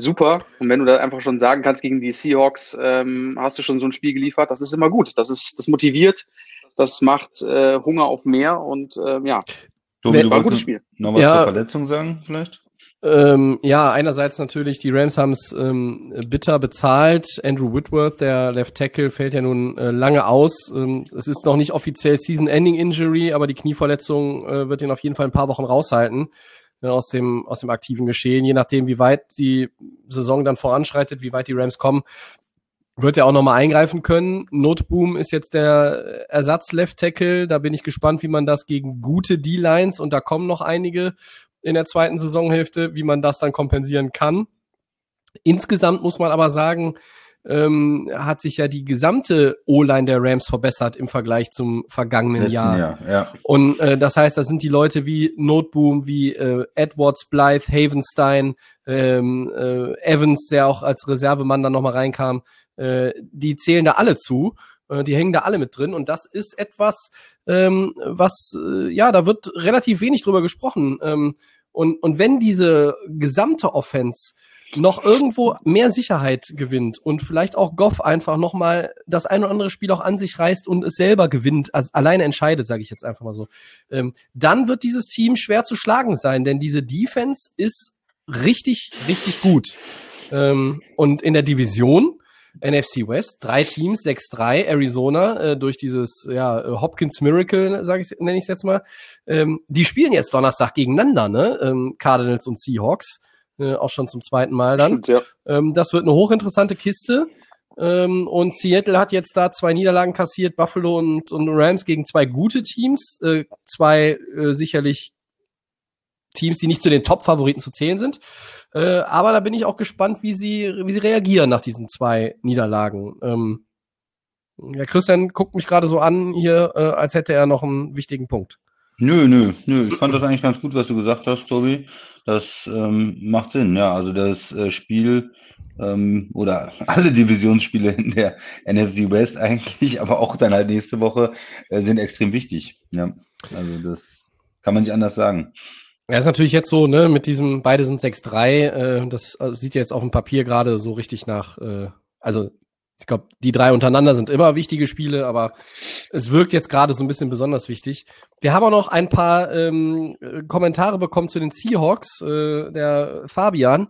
super. Und wenn du da einfach schon sagen kannst, gegen die Seahawks ähm, hast du schon so ein Spiel geliefert, das ist immer gut. Das ist, das motiviert, das macht äh, Hunger auf mehr und ähm, ja, Tobi, war ein gutes Spiel. noch was Ja. zur Verletzung sagen, vielleicht? Ähm, ja, einerseits natürlich, die Rams haben es ähm, bitter bezahlt. Andrew Whitworth, der Left Tackle, fällt ja nun äh, lange aus. Ähm, es ist noch nicht offiziell Season-Ending-Injury, aber die Knieverletzung äh, wird ihn auf jeden Fall ein paar Wochen raushalten äh, aus dem aus dem aktiven Geschehen. Je nachdem, wie weit die Saison dann voranschreitet, wie weit die Rams kommen, wird er auch nochmal eingreifen können. Notboom ist jetzt der Ersatz-Left Tackle. Da bin ich gespannt, wie man das gegen gute D-Lines, und da kommen noch einige in der zweiten Saisonhälfte, wie man das dann kompensieren kann. Insgesamt muss man aber sagen, ähm, hat sich ja die gesamte O-Line der Rams verbessert im Vergleich zum vergangenen Letzten Jahr. Jahr, ja. Und äh, das heißt, das sind die Leute wie Noteboom, wie äh, Edwards, Blythe, Havenstein, ähm, äh, Evans, der auch als Reservemann dann nochmal reinkam, äh, die zählen da alle zu. Äh, die hängen da alle mit drin. Und das ist etwas, ähm, was, äh, ja, da wird relativ wenig drüber gesprochen. Ähm, und, und wenn diese gesamte Offense noch irgendwo mehr Sicherheit gewinnt und vielleicht auch Goff einfach noch mal das ein oder andere Spiel auch an sich reißt und es selber gewinnt, also alleine entscheidet, sage ich jetzt einfach mal so, ähm, dann wird dieses Team schwer zu schlagen sein, denn diese Defense ist richtig, richtig gut. Ähm, und in der Division NFC West. Drei Teams, 6-3, Arizona, äh, durch dieses ja, Hopkins Miracle, sage ich, nenne ich es jetzt mal. Ähm, die spielen jetzt Donnerstag gegeneinander, ne? Ähm, Cardinals und Seahawks. Äh, auch schon zum zweiten Mal dann. Stimmt, ja. Ähm, das wird eine hochinteressante Kiste. Ähm, und Seattle hat jetzt da zwei Niederlagen kassiert, Buffalo und, und Rams gegen zwei gute Teams, äh, zwei äh, sicherlich Teams, die nicht zu den Top-Favoriten zu zählen sind. Äh, aber da bin ich auch gespannt, wie sie, wie sie reagieren nach diesen zwei Niederlagen. Ähm, ja, Christian guckt mich gerade so an hier, äh, als hätte er noch einen wichtigen Punkt. Nö, nö, nö. Ich fand das eigentlich ganz gut, was du gesagt hast, Tobi. Das ähm, macht Sinn, ja. Also das äh, Spiel ähm, oder alle Divisionsspiele in der NFC West eigentlich, aber auch dann halt nächste Woche äh, sind extrem wichtig. Ja, also das kann man nicht anders sagen. Ja, ist natürlich jetzt so, ne, mit diesem, beide sind 6-3, äh, das also, sieht jetzt auf dem Papier gerade so richtig nach, äh, also ich glaube, die drei untereinander sind immer wichtige Spiele, aber es wirkt jetzt gerade so ein bisschen besonders wichtig. Wir haben auch noch ein paar ähm, Kommentare bekommen zu den Seahawks. Äh, der Fabian,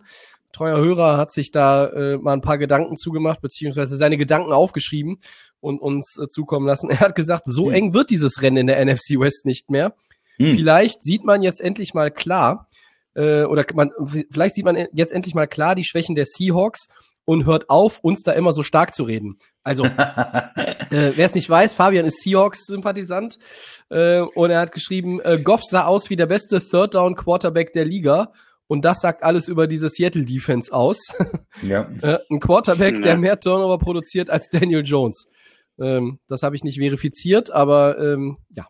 treuer Hörer, hat sich da äh, mal ein paar Gedanken zugemacht, beziehungsweise seine Gedanken aufgeschrieben und uns äh, zukommen lassen. Er hat gesagt, so Hm. eng wird dieses Rennen in der NFC West nicht mehr. Hm. Vielleicht sieht man jetzt endlich mal klar, äh, oder man, vielleicht sieht man jetzt endlich mal klar die Schwächen der Seahawks und hört auf, uns da immer so stark zu reden. Also, äh, wer es nicht weiß, Fabian ist Seahawks-Sympathisant äh, und er hat geschrieben, äh, Goff sah aus wie der beste Third-Down-Quarterback der Liga und das sagt alles über diese Seattle-Defense aus. ja. äh, ein Quarterback, der Ja. mehr Turnover produziert als Daniel Jones. Ähm, das habe ich nicht verifiziert, aber ähm, ja,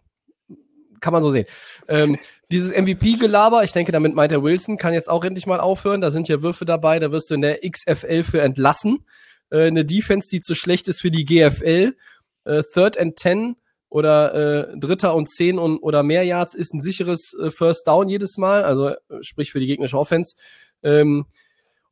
kann man so sehen. Ähm, dieses MVP-Gelaber, ich denke, damit meint er Wilson, kann jetzt auch endlich mal aufhören. Da sind ja Würfe dabei, da wirst du in der XFL für entlassen. Äh, eine Defense, die zu schlecht ist für die GFL. Äh, Third and Ten oder äh, Dritter und Zehn und, oder mehr Yards ist ein sicheres äh, First Down jedes Mal, also äh, sprich für die gegnerische Offense. Ähm,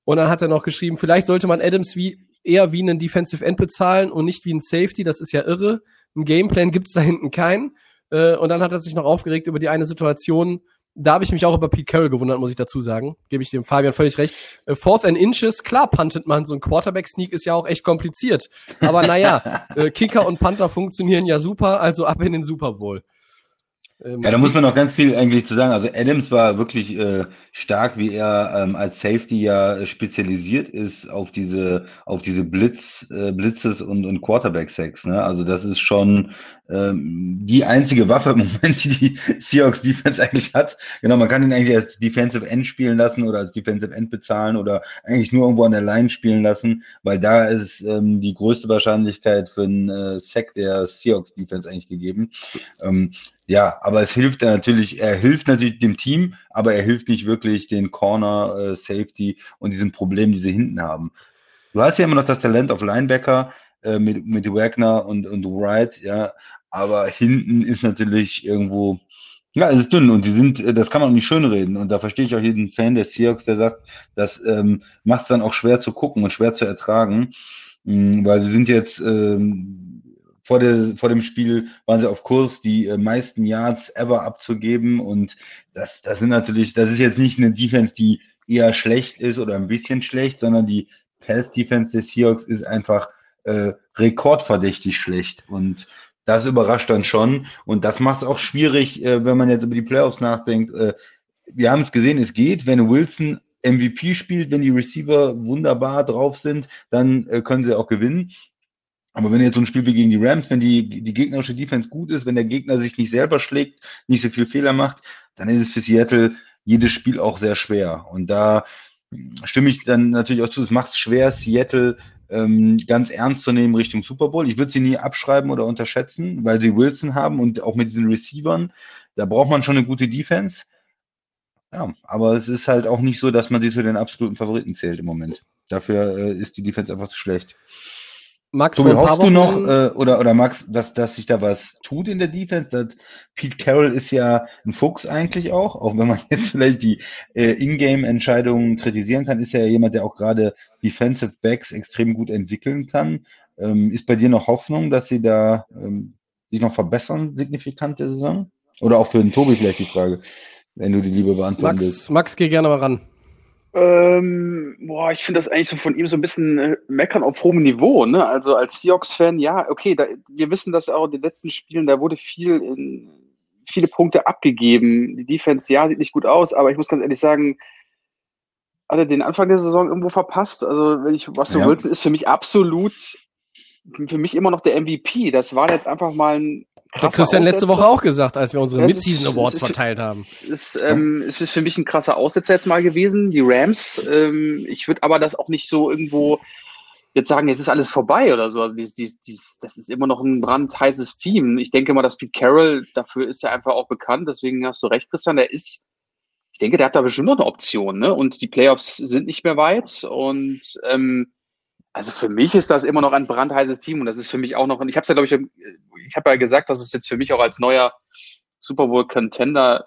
und dann hat er noch geschrieben, vielleicht sollte man Adams wie eher wie einen Defensive End bezahlen und nicht wie ein Safety, das ist ja irre. Ein Gameplan gibt's da hinten keinen. Äh, und dann hat er sich noch aufgeregt über die eine Situation. Da habe ich mich auch über Pete Carroll gewundert, muss ich dazu sagen. Gebe ich dem Fabian völlig recht. Äh, fourth and Inches, klar puntet man. So ein Quarterback-Sneak ist ja auch echt kompliziert. Aber naja, äh, Kicker und Panther funktionieren ja super, also ab in den Super Bowl. Ähm, Ja, da muss man noch ganz viel eigentlich zu sagen. Also Adams war wirklich äh, stark, wie er ähm, als Safety ja spezialisiert ist auf diese auf diese Blitz äh, Blitzes und und Quarterback Sacks. Ne? Also das ist schon ähm, die einzige Waffe im Moment, die die Seahawks Defense eigentlich hat. Genau, man kann ihn eigentlich als Defensive End spielen lassen oder als Defensive End bezahlen oder eigentlich nur irgendwo an der Line spielen lassen, weil da ist ähm, die größte Wahrscheinlichkeit für einen äh, Sack der Seahawks Defense eigentlich gegeben. Ähm, ja, aber es hilft natürlich, er hilft natürlich dem Team, aber er hilft nicht wirklich den Corner, äh, Safety und diesen Problemen, die sie hinten haben. Du hast ja immer noch das Talent auf Linebacker äh, mit, mit Wagner und, und Wright, ja, aber hinten ist natürlich irgendwo, ja, es ist dünn und die sind, äh, das kann man nicht schönreden und da verstehe ich auch jeden Fan der Seahawks, der sagt, das ähm, macht es dann auch schwer zu gucken und schwer zu ertragen, mh, weil sie sind jetzt ähm, vor, der, vor dem Spiel waren sie auf Kurs, die äh, meisten Yards ever abzugeben. Und das, das sind natürlich, das ist jetzt nicht eine Defense, die eher schlecht ist oder ein bisschen schlecht, sondern die Pass-Defense des Seahawks ist einfach äh, rekordverdächtig schlecht. Und das überrascht dann schon. Und das macht es auch schwierig, äh, wenn man jetzt über die Playoffs nachdenkt. Äh, wir haben es gesehen, es geht, wenn Wilson MVP spielt, wenn die Receiver wunderbar drauf sind, dann äh, können sie auch gewinnen. Aber wenn jetzt so ein Spiel wie gegen die Rams, wenn die, die gegnerische Defense gut ist, wenn der Gegner sich nicht selber schlägt, nicht so viel Fehler macht, dann ist es für Seattle jedes Spiel auch sehr schwer. Und da stimme ich dann natürlich auch zu, es macht es schwer, Seattle ähm, ganz ernst zu nehmen Richtung Super Bowl. Ich würde sie nie abschreiben oder unterschätzen, weil sie Wilson haben und auch mit diesen Receivern, da braucht man schon eine gute Defense. Ja, aber es ist halt auch nicht so, dass man sie zu den absoluten Favoriten zählt im Moment. Dafür äh, ist die Defense einfach zu schlecht. Max, Tobi, hoffst du noch, äh, oder, oder Max, dass, dass sich da was tut in der Defense? Das, Pete Carroll ist ja ein Fuchs eigentlich auch, auch wenn man jetzt vielleicht die äh, Ingame-Entscheidungen kritisieren kann, ist er ja jemand, der auch gerade Defensive Backs extrem gut entwickeln kann. Ähm, ist bei dir noch Hoffnung, dass sie da ähm, sich noch verbessern, signifikant der Saison? Oder auch für den Tobi vielleicht die Frage, wenn du die Liebe beantworten willst. Max, Max, geh gerne mal ran. Ähm, boah, ich finde das eigentlich so von ihm so ein bisschen äh, meckern auf hohem Niveau, ne? Also als Seahawks-Fan, ja, okay, da, wir wissen das auch in den letzten Spielen, da wurde viel in, viele Punkte abgegeben. Die Defense, ja, sieht nicht gut aus, aber ich muss ganz ehrlich sagen, hat er den Anfang der Saison irgendwo verpasst. Also, wenn ich, Russell Ja. Wilson ist für mich absolut, für mich immer noch der MVP. Das war jetzt einfach mal ein Hat Christian letzte. Woche auch gesagt, als wir unsere Mid-Season Awards ist- verteilt haben. ist, ähm, es ist für mich ein krasser Aussetzer jetzt mal gewesen, die Rams. Ähm, ich würde aber das auch nicht so irgendwo jetzt sagen, jetzt ist alles vorbei oder so. Also dies, dies, dies, das ist immer noch ein brandheißes Team. Ich denke mal, dass Pete Carroll, dafür ist er einfach auch bekannt, deswegen hast du recht, Christian, der ist, ich denke, der hat da bestimmt noch eine Option, ne? Und die Playoffs sind nicht mehr weit. Und ähm, also für mich ist das immer noch ein brandheißes Team und das ist für mich auch noch, und ich habe es ja, glaube ich, ich habe ja gesagt, dass es jetzt für mich auch als neuer Super Bowl Contender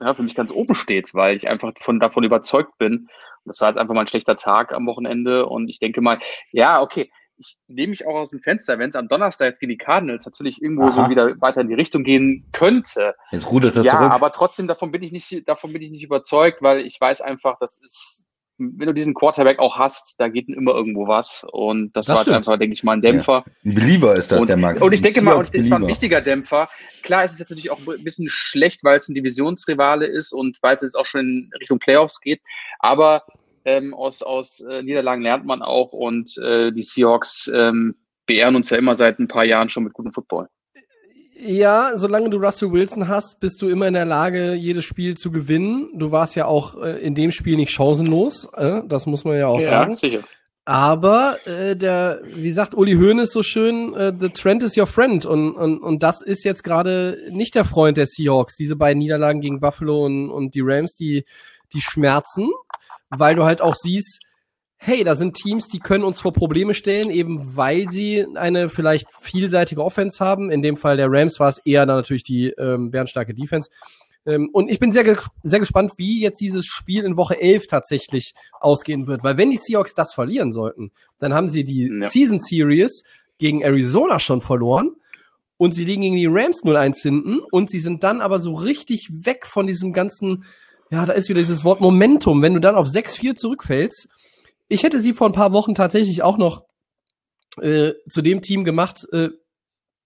ja, für mich ganz oben steht, weil ich einfach von, davon überzeugt bin. Und das war jetzt einfach mal ein schlechter Tag am Wochenende. Und ich denke mal, ja, okay, ich nehme mich auch aus dem Fenster, wenn es am Donnerstag jetzt gegen die Cardinals natürlich irgendwo so Aha. wieder weiter in die Richtung gehen könnte. Jetzt rudert er Ja, zurück. aber trotzdem davon bin ich nicht, davon bin ich nicht überzeugt, weil ich weiß einfach, das ist, wenn du diesen Quarterback auch hast, da geht immer irgendwo was. Und das, Das war stimmt. einfach, denke ich mal, ein Dämpfer. Ein Believer ist das, Und, der Max. und ich denke mal, und es war ein wichtiger Dämpfer. Klar, es ist jetzt natürlich auch ein bisschen schlecht, weil es ein Divisionsrivale ist und weil es jetzt auch schon in Richtung Playoffs geht. Aber ähm, aus, aus äh, Niederlagen lernt man auch und äh, die Seahawks ähm, beehren uns ja immer seit ein paar Jahren schon mit gutem Football. Ja, solange du Russell Wilson hast, bist du immer in der Lage, jedes Spiel zu gewinnen. Du warst ja auch äh, in dem Spiel nicht chancenlos, äh, das muss man ja auch sagen. sicher. Aber äh, der, wie sagt Uli Hoeneß so schön, äh, the trend is your friend und und und das ist jetzt gerade nicht der Freund der Seahawks. Diese beiden Niederlagen gegen Buffalo und und die Rams, die die schmerzen, weil du halt auch siehst, hey, da sind Teams, die können uns vor Probleme stellen, eben weil sie eine vielleicht vielseitige Offense haben. In dem Fall der Rams war es eher dann natürlich die ähm, bärenstarke Defense. Ähm, und ich bin sehr, ge sehr gespannt, wie jetzt dieses Spiel in Woche 11 tatsächlich ausgehen wird. Weil wenn die Seahawks das verlieren sollten, dann haben sie die Ja. Season Series gegen Arizona schon verloren. Und sie liegen gegen die Rams 0-1 hinten. Und sie sind dann aber so richtig weg von diesem ganzen, ja, da ist wieder dieses Wort Momentum. Wenn du dann auf 6-4 zurückfällst, ich hätte sie vor ein paar Wochen tatsächlich auch noch äh, zu dem Team gemacht, äh,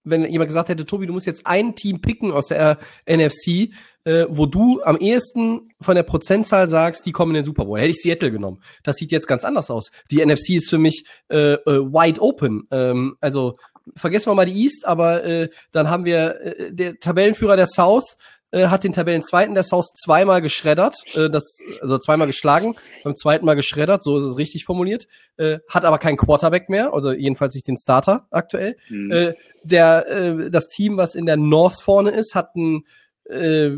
wenn jemand gesagt hätte, Tobi, du musst jetzt ein Team picken aus der äh, NFC, äh, wo du am ehesten von der Prozentzahl sagst, die kommen in den Super Bowl. Hätte ich Seattle genommen. Das sieht jetzt ganz anders aus. Die NFC ist für mich äh, äh, wide open. Ähm, also vergessen wir mal die East, aber äh, dann haben wir äh, der Tabellenführer der South äh, hat den Tabellenzweiten der South zweimal geschreddert, äh, das, also zweimal geschlagen, beim zweiten Mal geschreddert, so ist es richtig formuliert, äh, hat aber keinen Quarterback mehr, also jedenfalls nicht den Starter aktuell. Mhm. Äh, der, äh, das Team, was in der North vorne ist, hat ein äh,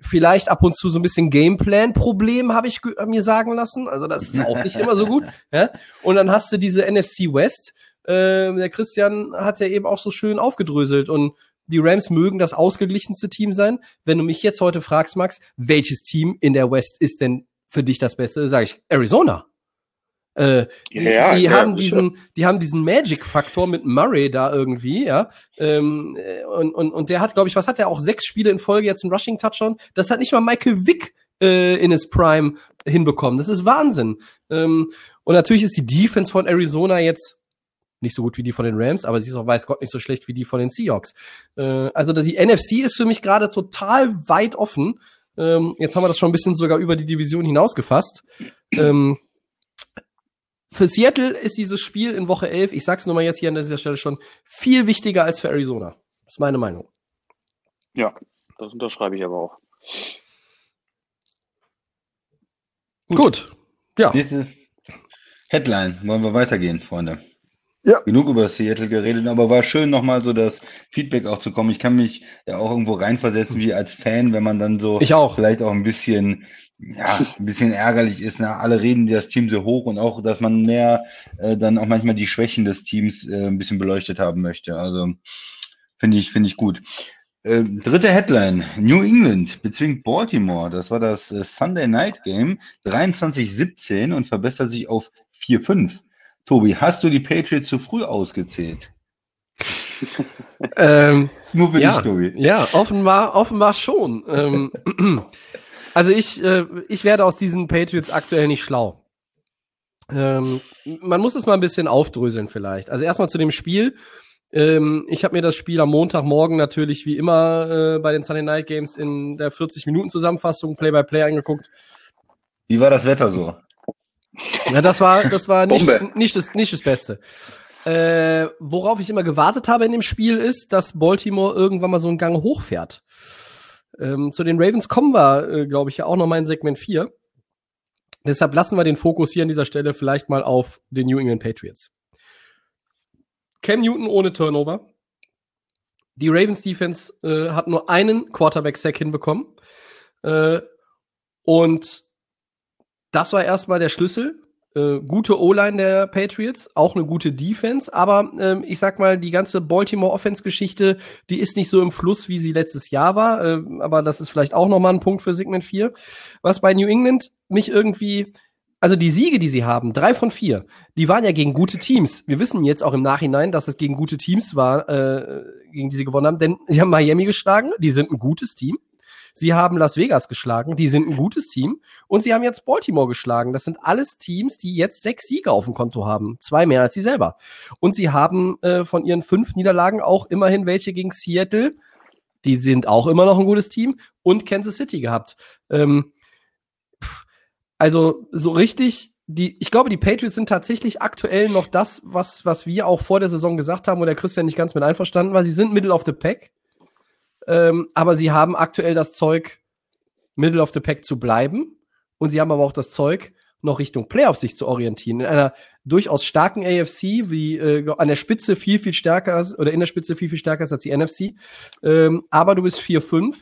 vielleicht ab und zu so ein bisschen Gameplan-Problem, habe ich mir sagen lassen. Also das ist auch nicht immer so gut. Ja? Und dann hast du diese NFC West. Äh, der Christian hat ja eben auch so schön aufgedröselt und die Rams mögen das ausgeglichenste Team sein. Wenn du mich jetzt heute fragst, Max, welches Team in der West ist denn für dich das Beste, sage ich Arizona. Äh, die, Ja, die ja, haben diesen, die haben diesen Magic-Faktor mit Murray da irgendwie, ja. Ähm, äh, und, und, und der hat, glaube ich, was hat er auch sechs Spiele in Folge jetzt einen Rushing-Touchdown? Das hat nicht mal Michael Vick äh, in his Prime hinbekommen. Das ist Wahnsinn. Ähm, und natürlich ist die Defense von Arizona jetzt nicht so gut wie die von den Rams, aber sie ist auch weiß Gott nicht so schlecht wie die von den Seahawks. Äh, also die NFC ist für mich gerade total weit offen. Ähm, jetzt haben wir das schon ein bisschen sogar über die Division hinausgefasst. Ähm, für Seattle ist dieses Spiel in Woche 11, ich sag's nur mal jetzt hier an dieser Stelle schon, viel wichtiger als für Arizona. Das ist meine Meinung. Ja, das unterschreibe ich aber auch. Gut. Ja. Nächste Headline. Wollen wir weitergehen, Freunde? Ja. Genug über Seattle geredet, aber war schön nochmal so das Feedback auch zu kommen. Ich kann mich ja auch irgendwo reinversetzen, wie als Fan, wenn man dann so Ich auch. vielleicht auch ein bisschen, ja, ein bisschen ärgerlich ist. Ne? Alle reden das Team so hoch und auch, dass man mehr äh, dann auch manchmal die Schwächen des Teams äh, ein bisschen beleuchtet haben möchte. Also finde ich, finde ich gut. Äh, dritte Headline. New England bezwingt Baltimore. Das war das äh, Sunday Night Game. 23-17 und verbessert sich auf 4-5. Tobi, hast du die Patriots zu früh ausgezählt? Ähm, Nur für ja, dich, Tobi. ja, offenbar, offenbar schon. Ähm, Also ich, äh, ich werde aus diesen Patriots aktuell nicht schlau. Ähm, man muss es mal ein bisschen aufdröseln vielleicht. Also erstmal zu dem Spiel. Ähm, ich habe mir das Spiel am Montagmorgen natürlich wie immer äh, bei den Sunday Night Games in der 40 Minuten Zusammenfassung Play-by-Play angeguckt. Wie war das Wetter so? Ja, das war das war nicht, nicht das nicht das Beste. Äh, worauf ich immer gewartet habe in dem Spiel ist, dass Baltimore irgendwann mal so einen Gang hochfährt. Ähm, zu den Ravens kommen wir, äh, glaube ich, ja auch noch mal in Segment 4. Deshalb lassen wir den Fokus hier an dieser Stelle vielleicht mal auf den New England Patriots. Cam Newton ohne Turnover. Die Ravens Defense äh, hat nur einen Quarterback-Sack hinbekommen. Äh, und das war erstmal der Schlüssel. Äh, gute O-Line der Patriots, auch eine gute Defense, aber äh, ich sag mal, die ganze Baltimore Offense-Geschichte, die ist nicht so im Fluss, wie sie letztes Jahr war, äh, aber das ist vielleicht auch nochmal ein Punkt für Segment 4. Was bei New England mich irgendwie, also die Siege, die sie haben, drei von vier, die waren ja gegen gute Teams. Wir wissen jetzt auch im Nachhinein, dass es gegen gute Teams war, äh, gegen die sie gewonnen haben, denn sie haben Miami geschlagen, die sind ein gutes Team. Sie haben Las Vegas geschlagen, die sind ein gutes Team. Und sie haben jetzt Baltimore geschlagen. Das sind alles Teams, die jetzt sechs Siege auf dem Konto haben. Zwei mehr als sie selber. Und sie haben äh, von ihren fünf Niederlagen auch immerhin welche gegen Seattle. Die sind auch immer noch ein gutes Team. Und Kansas City gehabt. Ähm, also so richtig die, ich glaube, die Patriots sind tatsächlich aktuell noch das, was, was wir auch vor der Saison gesagt haben, wo der Christian nicht ganz mit einverstanden war. Sie sind Middle of the Pack. Ähm, aber sie haben aktuell das Zeug, Middle of the Pack zu bleiben. Und sie haben aber auch das Zeug, noch Richtung Playoff sich zu orientieren. In einer durchaus starken AFC, wie äh, an der Spitze viel, viel stärker ist, oder in der Spitze viel, viel stärker ist als die NFC. Ähm, aber du bist 4-5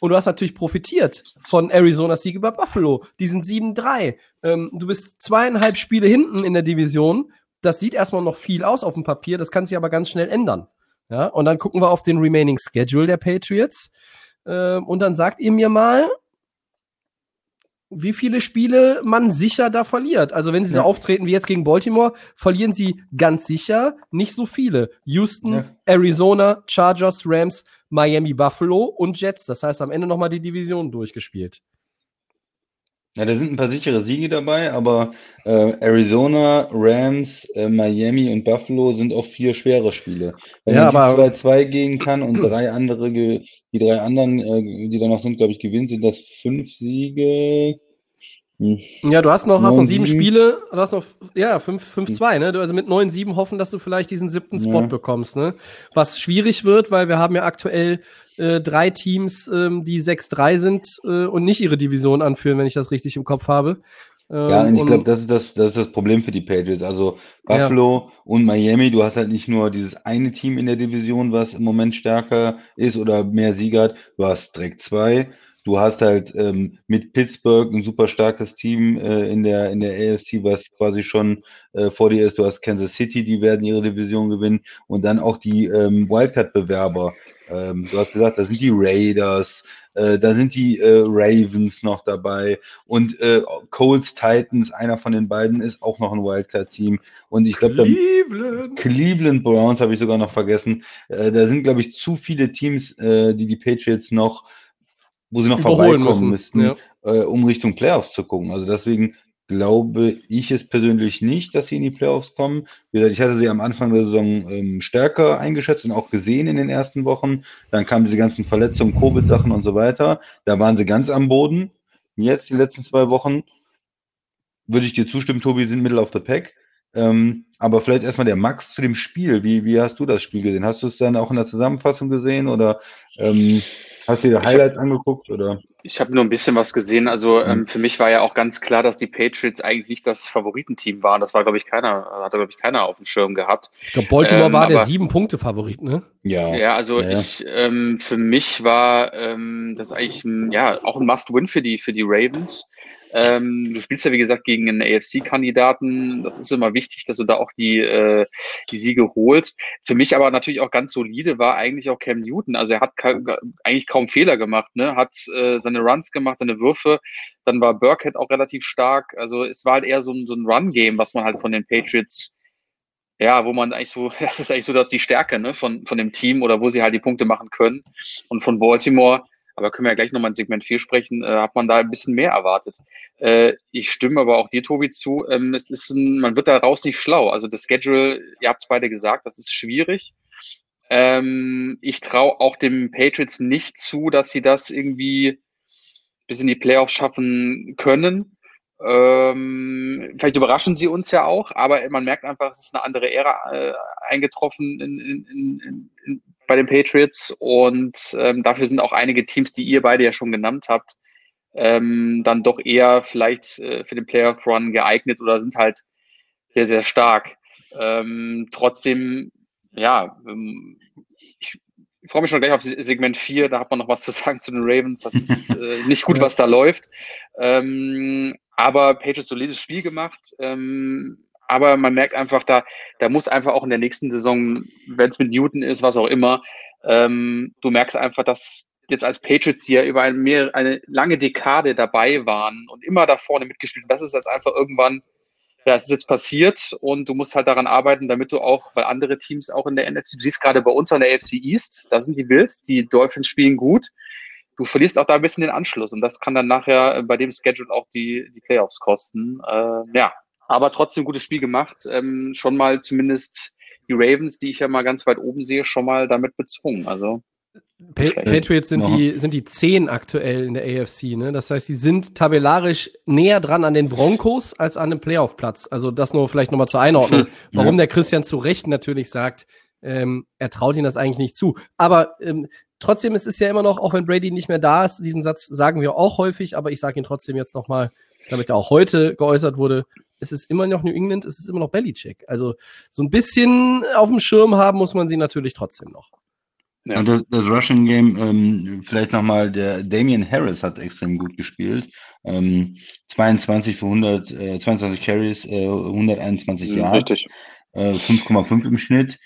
und du hast natürlich profitiert von Arizonas Sieg über Buffalo. Die sind 7-3. Ähm, du bist zweieinhalb Spiele hinten in der Division. Das sieht erstmal noch viel aus auf dem Papier, das kann sich aber ganz schnell ändern. Ja, und dann gucken wir auf den remaining Schedule der Patriots. Äh, und dann sagt ihr mir mal, wie viele Spiele man sicher da verliert. Also wenn sie ja. so auftreten wie jetzt gegen Baltimore, verlieren sie ganz sicher nicht so viele. Houston, ja. Arizona, Chargers, Rams, Miami, Buffalo und Jets. Das heißt am Ende nochmal die Division durchgespielt. Ja, da sind ein paar sichere Siege dabei, aber äh, Arizona, Rams, äh, Miami und Buffalo sind auch vier schwere Spiele. Wenn ja, man 2-2 gehen kann und drei andere, die drei anderen, äh, die da noch sind, glaube ich, gewinnen, sind das fünf Siege. Hm. Ja, du hast noch, hast noch sieben Spiele, du hast noch, ja, 5-2, ne? Du, also mit 9-7 hoffen, dass du vielleicht diesen siebten Spot ja. bekommst, ne? Was schwierig wird, weil wir haben ja aktuell äh, drei Teams, ähm, die 6-3 sind äh, und nicht ihre Division anführen, wenn ich das richtig im Kopf habe. Ähm, ja, und ich glaube, das ist das, das ist das Problem für die Patriots. Also Buffalo ja. und Miami, du hast halt nicht nur dieses eine Team in der Division, was im Moment stärker ist oder mehr Sieger hat, du hast direkt zwei. Du hast halt ähm, mit Pittsburgh ein super starkes Team äh, in der in der AFC, was quasi schon äh, vor dir ist. Du hast Kansas City, die werden ihre Division gewinnen und dann auch die ähm, Wildcard-Bewerber. Ähm, du hast gesagt, da sind die Raiders, äh, da sind die äh, Ravens noch dabei und äh, Colts Titans, einer von den beiden ist auch noch ein Wildcard-Team und ich glaube Cleveland. Cleveland Browns habe ich sogar noch vergessen. Äh, da sind glaube ich zu viele Teams, äh, die die Patriots noch wo sie noch vorbeikommen müssen, müssten, ja. äh, um Richtung Playoffs zu gucken. Also deswegen glaube ich es persönlich nicht, dass sie in die Playoffs kommen. Wie gesagt, ich hatte sie am Anfang der Saison ähm, stärker eingeschätzt und auch gesehen in den ersten Wochen. Dann kamen diese ganzen Verletzungen, Covid-Sachen und so weiter. Da waren sie ganz am Boden. Jetzt die letzten zwei Wochen würde ich dir zustimmen, Tobi, sind Middle of the Pack. Ähm, aber vielleicht erstmal der Max zu dem Spiel. Wie, wie hast du das Spiel gesehen? Hast du es dann auch in der Zusammenfassung gesehen oder ähm, Hast du dir Highlights angeguckt oder? Ich habe nur ein bisschen was gesehen. Also mhm. ähm, für mich war ja auch ganz klar, dass die Patriots eigentlich nicht das Favoritenteam waren. Das war, glaube ich, keiner, hat glaube ich, keiner auf dem Schirm gehabt. Ich glaube, Baltimore ähm, war der sieben Punkte Favorit, ne? Ja. Ja, also ja. ich, ähm, für mich war ähm, das eigentlich ja auch ein Must-Win für die für die Ravens. Ähm, du spielst ja, wie gesagt, gegen einen AFC-Kandidaten. Das ist immer wichtig, dass du da auch die, äh, die Siege holst. Für mich aber natürlich auch ganz solide war eigentlich auch Cam Newton. Also er hat ka eigentlich kaum Fehler gemacht, ne? hat äh, seine Runs gemacht, seine Würfe. Dann war Burkhead auch relativ stark. Also es war halt eher so ein, so ein Run-Game, was man halt von den Patriots ja, wo man eigentlich so, das ist eigentlich so dass die Stärke ne, von, von dem Team oder wo sie halt die Punkte machen können. Und von Baltimore aber können wir ja gleich nochmal in Segment 4 sprechen, äh, hat man da ein bisschen mehr erwartet. Äh, ich stimme aber auch dir, Tobi, zu. Ähm, es ist ein, man wird daraus nicht schlau. Also das Schedule, ihr habt es beide gesagt, das ist schwierig. Ähm, ich traue auch dem Patriots nicht zu, dass sie das irgendwie bis in die Playoffs schaffen können. Ähm, vielleicht überraschen sie uns ja auch, aber man merkt einfach, es ist eine andere Ära äh, eingetroffen in, in, in, bei den Patriots und ähm, dafür sind auch einige Teams, die ihr beide ja schon genannt habt, ähm, dann doch eher vielleicht äh, für den Playoff Run geeignet oder sind halt sehr, sehr stark. Ähm, trotzdem, ja, ähm, ich, freue mich schon gleich auf Segment 4, da hat man noch was zu sagen zu den Ravens. Das ist äh, nicht gut, was da läuft. Ähm, aber Patriots solides Spiel gemacht. Aber man merkt einfach, da, da muss einfach auch in der nächsten Saison, wenn es mit Newton ist, was auch immer, ähm, du merkst einfach, dass jetzt als Patriots, die ja über eine, mehr, eine lange Dekade dabei waren und immer da vorne mitgespielt, das ist jetzt einfach irgendwann, ja, es ist jetzt passiert und du musst halt daran arbeiten, damit du auch, weil andere Teams auch in der NFC, du siehst gerade bei uns an der AFC East, da sind die Bills, die Dolphins spielen gut, du verlierst auch da ein bisschen den Anschluss und das kann dann nachher bei dem Schedule auch die, die Playoffs kosten. Äh, ja, aber trotzdem gutes Spiel gemacht. Ähm, schon mal zumindest die Ravens, die ich ja mal ganz weit oben sehe, schon mal damit bezwungen. Also Pa Patriots sind die, sind die zehn aktuell in der AFC, ne? Das heißt, sie sind tabellarisch näher dran an den Broncos als an dem Playoff-Platz. Also das nur vielleicht nochmal zur Einordnung, warum der Christian zu Recht natürlich sagt, ähm, er traut ihnen das eigentlich nicht zu. Aber ähm, trotzdem ist es ja immer noch, auch wenn Brady nicht mehr da ist, diesen Satz sagen wir auch häufig, aber ich sage ihn trotzdem jetzt nochmal, damit er auch heute geäußert wurde, es ist immer noch New England, es ist immer noch Belichick. Also so ein bisschen auf dem Schirm haben muss man sie natürlich trotzdem noch. Ja. Und das, das Rushing Game, ähm, vielleicht nochmal, der Damian Harris hat extrem gut gespielt. Ähm, 22 für 100, äh, 22 Carries, äh, 121 mhm, Yards, äh, 5,5 im Schnitt.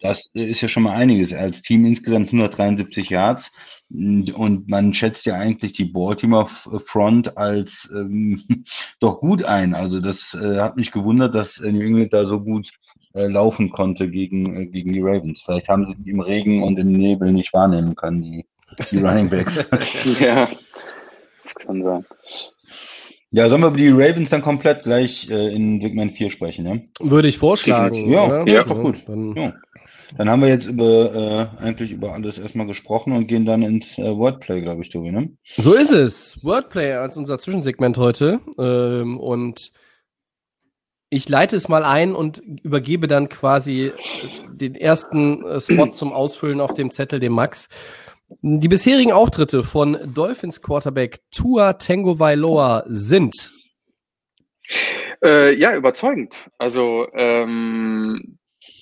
Das ist ja schon mal einiges. Als Team insgesamt 173 Yards. Und man schätzt ja eigentlich die Baltimore Front als ähm, doch gut ein. Also das äh, hat mich gewundert, dass New England da so gut äh, laufen konnte gegen, äh, gegen die Ravens. Vielleicht haben sie die im Regen und im Nebel nicht wahrnehmen können, die, die Running Backs. ja, das kann sein. Ja, sollen wir über die Ravens dann komplett gleich äh, in Segment 4 sprechen, ne? Würde ich vorschlagen. Ja, ja, ja, gut. Dann, ja. Dann haben wir jetzt über äh, eigentlich über alles erstmal gesprochen und gehen dann ins äh, Wordplay, glaube ich, Tobi, ne? So ist es. Wordplay als unser Zwischensegment heute. Ähm, und ich leite es mal ein und übergebe dann quasi den ersten äh, Spot zum Ausfüllen auf dem Zettel dem Max. Die bisherigen Auftritte von Dolphins Quarterback Tua Tango Vailoa sind äh, ja, überzeugend. Also ähm,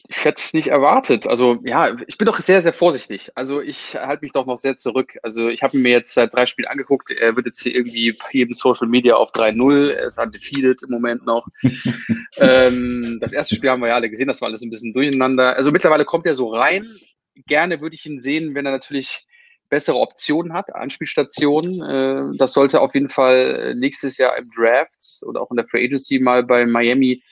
ich hätte es nicht erwartet. Also ja, ich bin doch sehr, sehr vorsichtig. Also ich halte mich doch noch sehr zurück. Also ich habe mir jetzt seit drei Spielen angeguckt. Er wird jetzt hier irgendwie jedem Social Media auf 3-0. Er ist undefeated im Moment noch. ähm, das erste Spiel haben wir ja alle gesehen. Das war alles ein bisschen durcheinander. Also mittlerweile kommt er so rein. Gerne würde ich ihn sehen, wenn er natürlich bessere Optionen hat, Anspielstationen. Äh, das sollte auf jeden Fall nächstes Jahr im Draft oder auch in der Free Agency mal bei Miami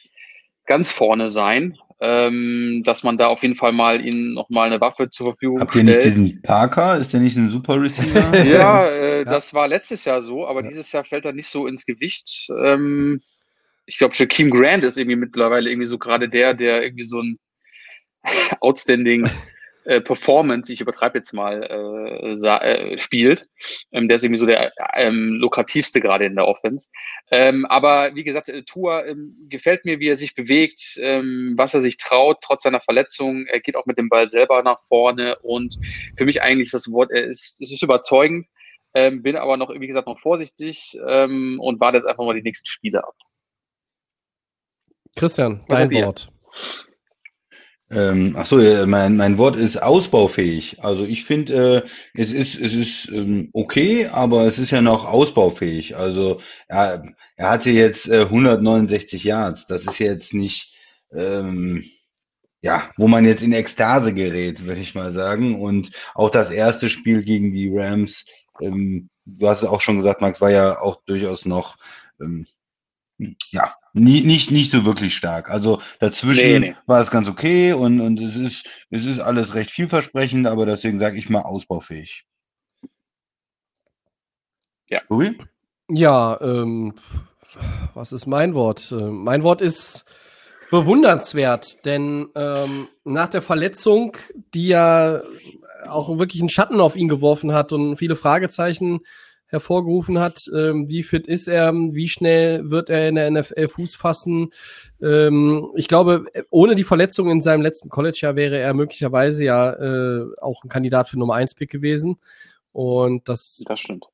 ganz vorne sein ähm, dass man da auf jeden Fall mal ihnen nochmal eine Waffe zur Verfügung Habt stellt. Habt ihr nicht diesen Parker? Ist der nicht ein super Receiver? ja, äh, ja, das war letztes Jahr so, aber ja. dieses Jahr fällt er nicht so ins Gewicht. Ähm, ich glaube, Shaquem Grant ist irgendwie mittlerweile irgendwie so gerade der, der irgendwie so ein outstanding äh, Performance, ich übertreibe jetzt mal, äh, äh, spielt. Ähm, der ist irgendwie so der ähm, lukrativste gerade in der Offense. Ähm, aber wie gesagt, äh, Tua ähm, gefällt mir, wie er sich bewegt, ähm, was er sich traut, trotz seiner Verletzung. Er geht auch mit dem Ball selber nach vorne und für mich eigentlich das Wort, er ist, es ist überzeugend. Ähm, bin aber noch, wie gesagt, noch vorsichtig ähm, und warte jetzt einfach mal die nächsten Spiele ab. Christian, dein Wort. Ihr? Ähm, ach so, mein, mein Wort ist ausbaufähig. Also ich finde, äh, es ist, es ist ähm, okay, aber es ist ja noch ausbaufähig. Also er, er hatte jetzt äh, 169 Yards. Das ist jetzt nicht, ähm, ja, wo man jetzt in Ekstase gerät, würde ich mal sagen. Und auch das erste Spiel gegen die Rams, ähm, du hast es auch schon gesagt, Max, war ja auch durchaus noch, ähm, ja, nie, nicht, nicht so wirklich stark. Also dazwischen nee, nee. war es ganz okay und, und es ist, es ist alles recht vielversprechend, aber deswegen sage ich mal ausbaufähig. Ja. Tobi? Ja, ähm, was ist mein Wort? Äh, mein Wort ist bewundernswert, denn ähm, nach der Verletzung, die ja auch wirklich einen Schatten auf ihn geworfen hat und viele Fragezeichen hervorgerufen hat, ähm, wie fit ist er, wie schnell wird er in der NFL Fuß fassen. Ähm, ich glaube, ohne die Verletzung in seinem letzten College-Jahr wäre er möglicherweise ja äh, auch ein Kandidat für Nummer 1 Pick gewesen. Und das, Das stimmt.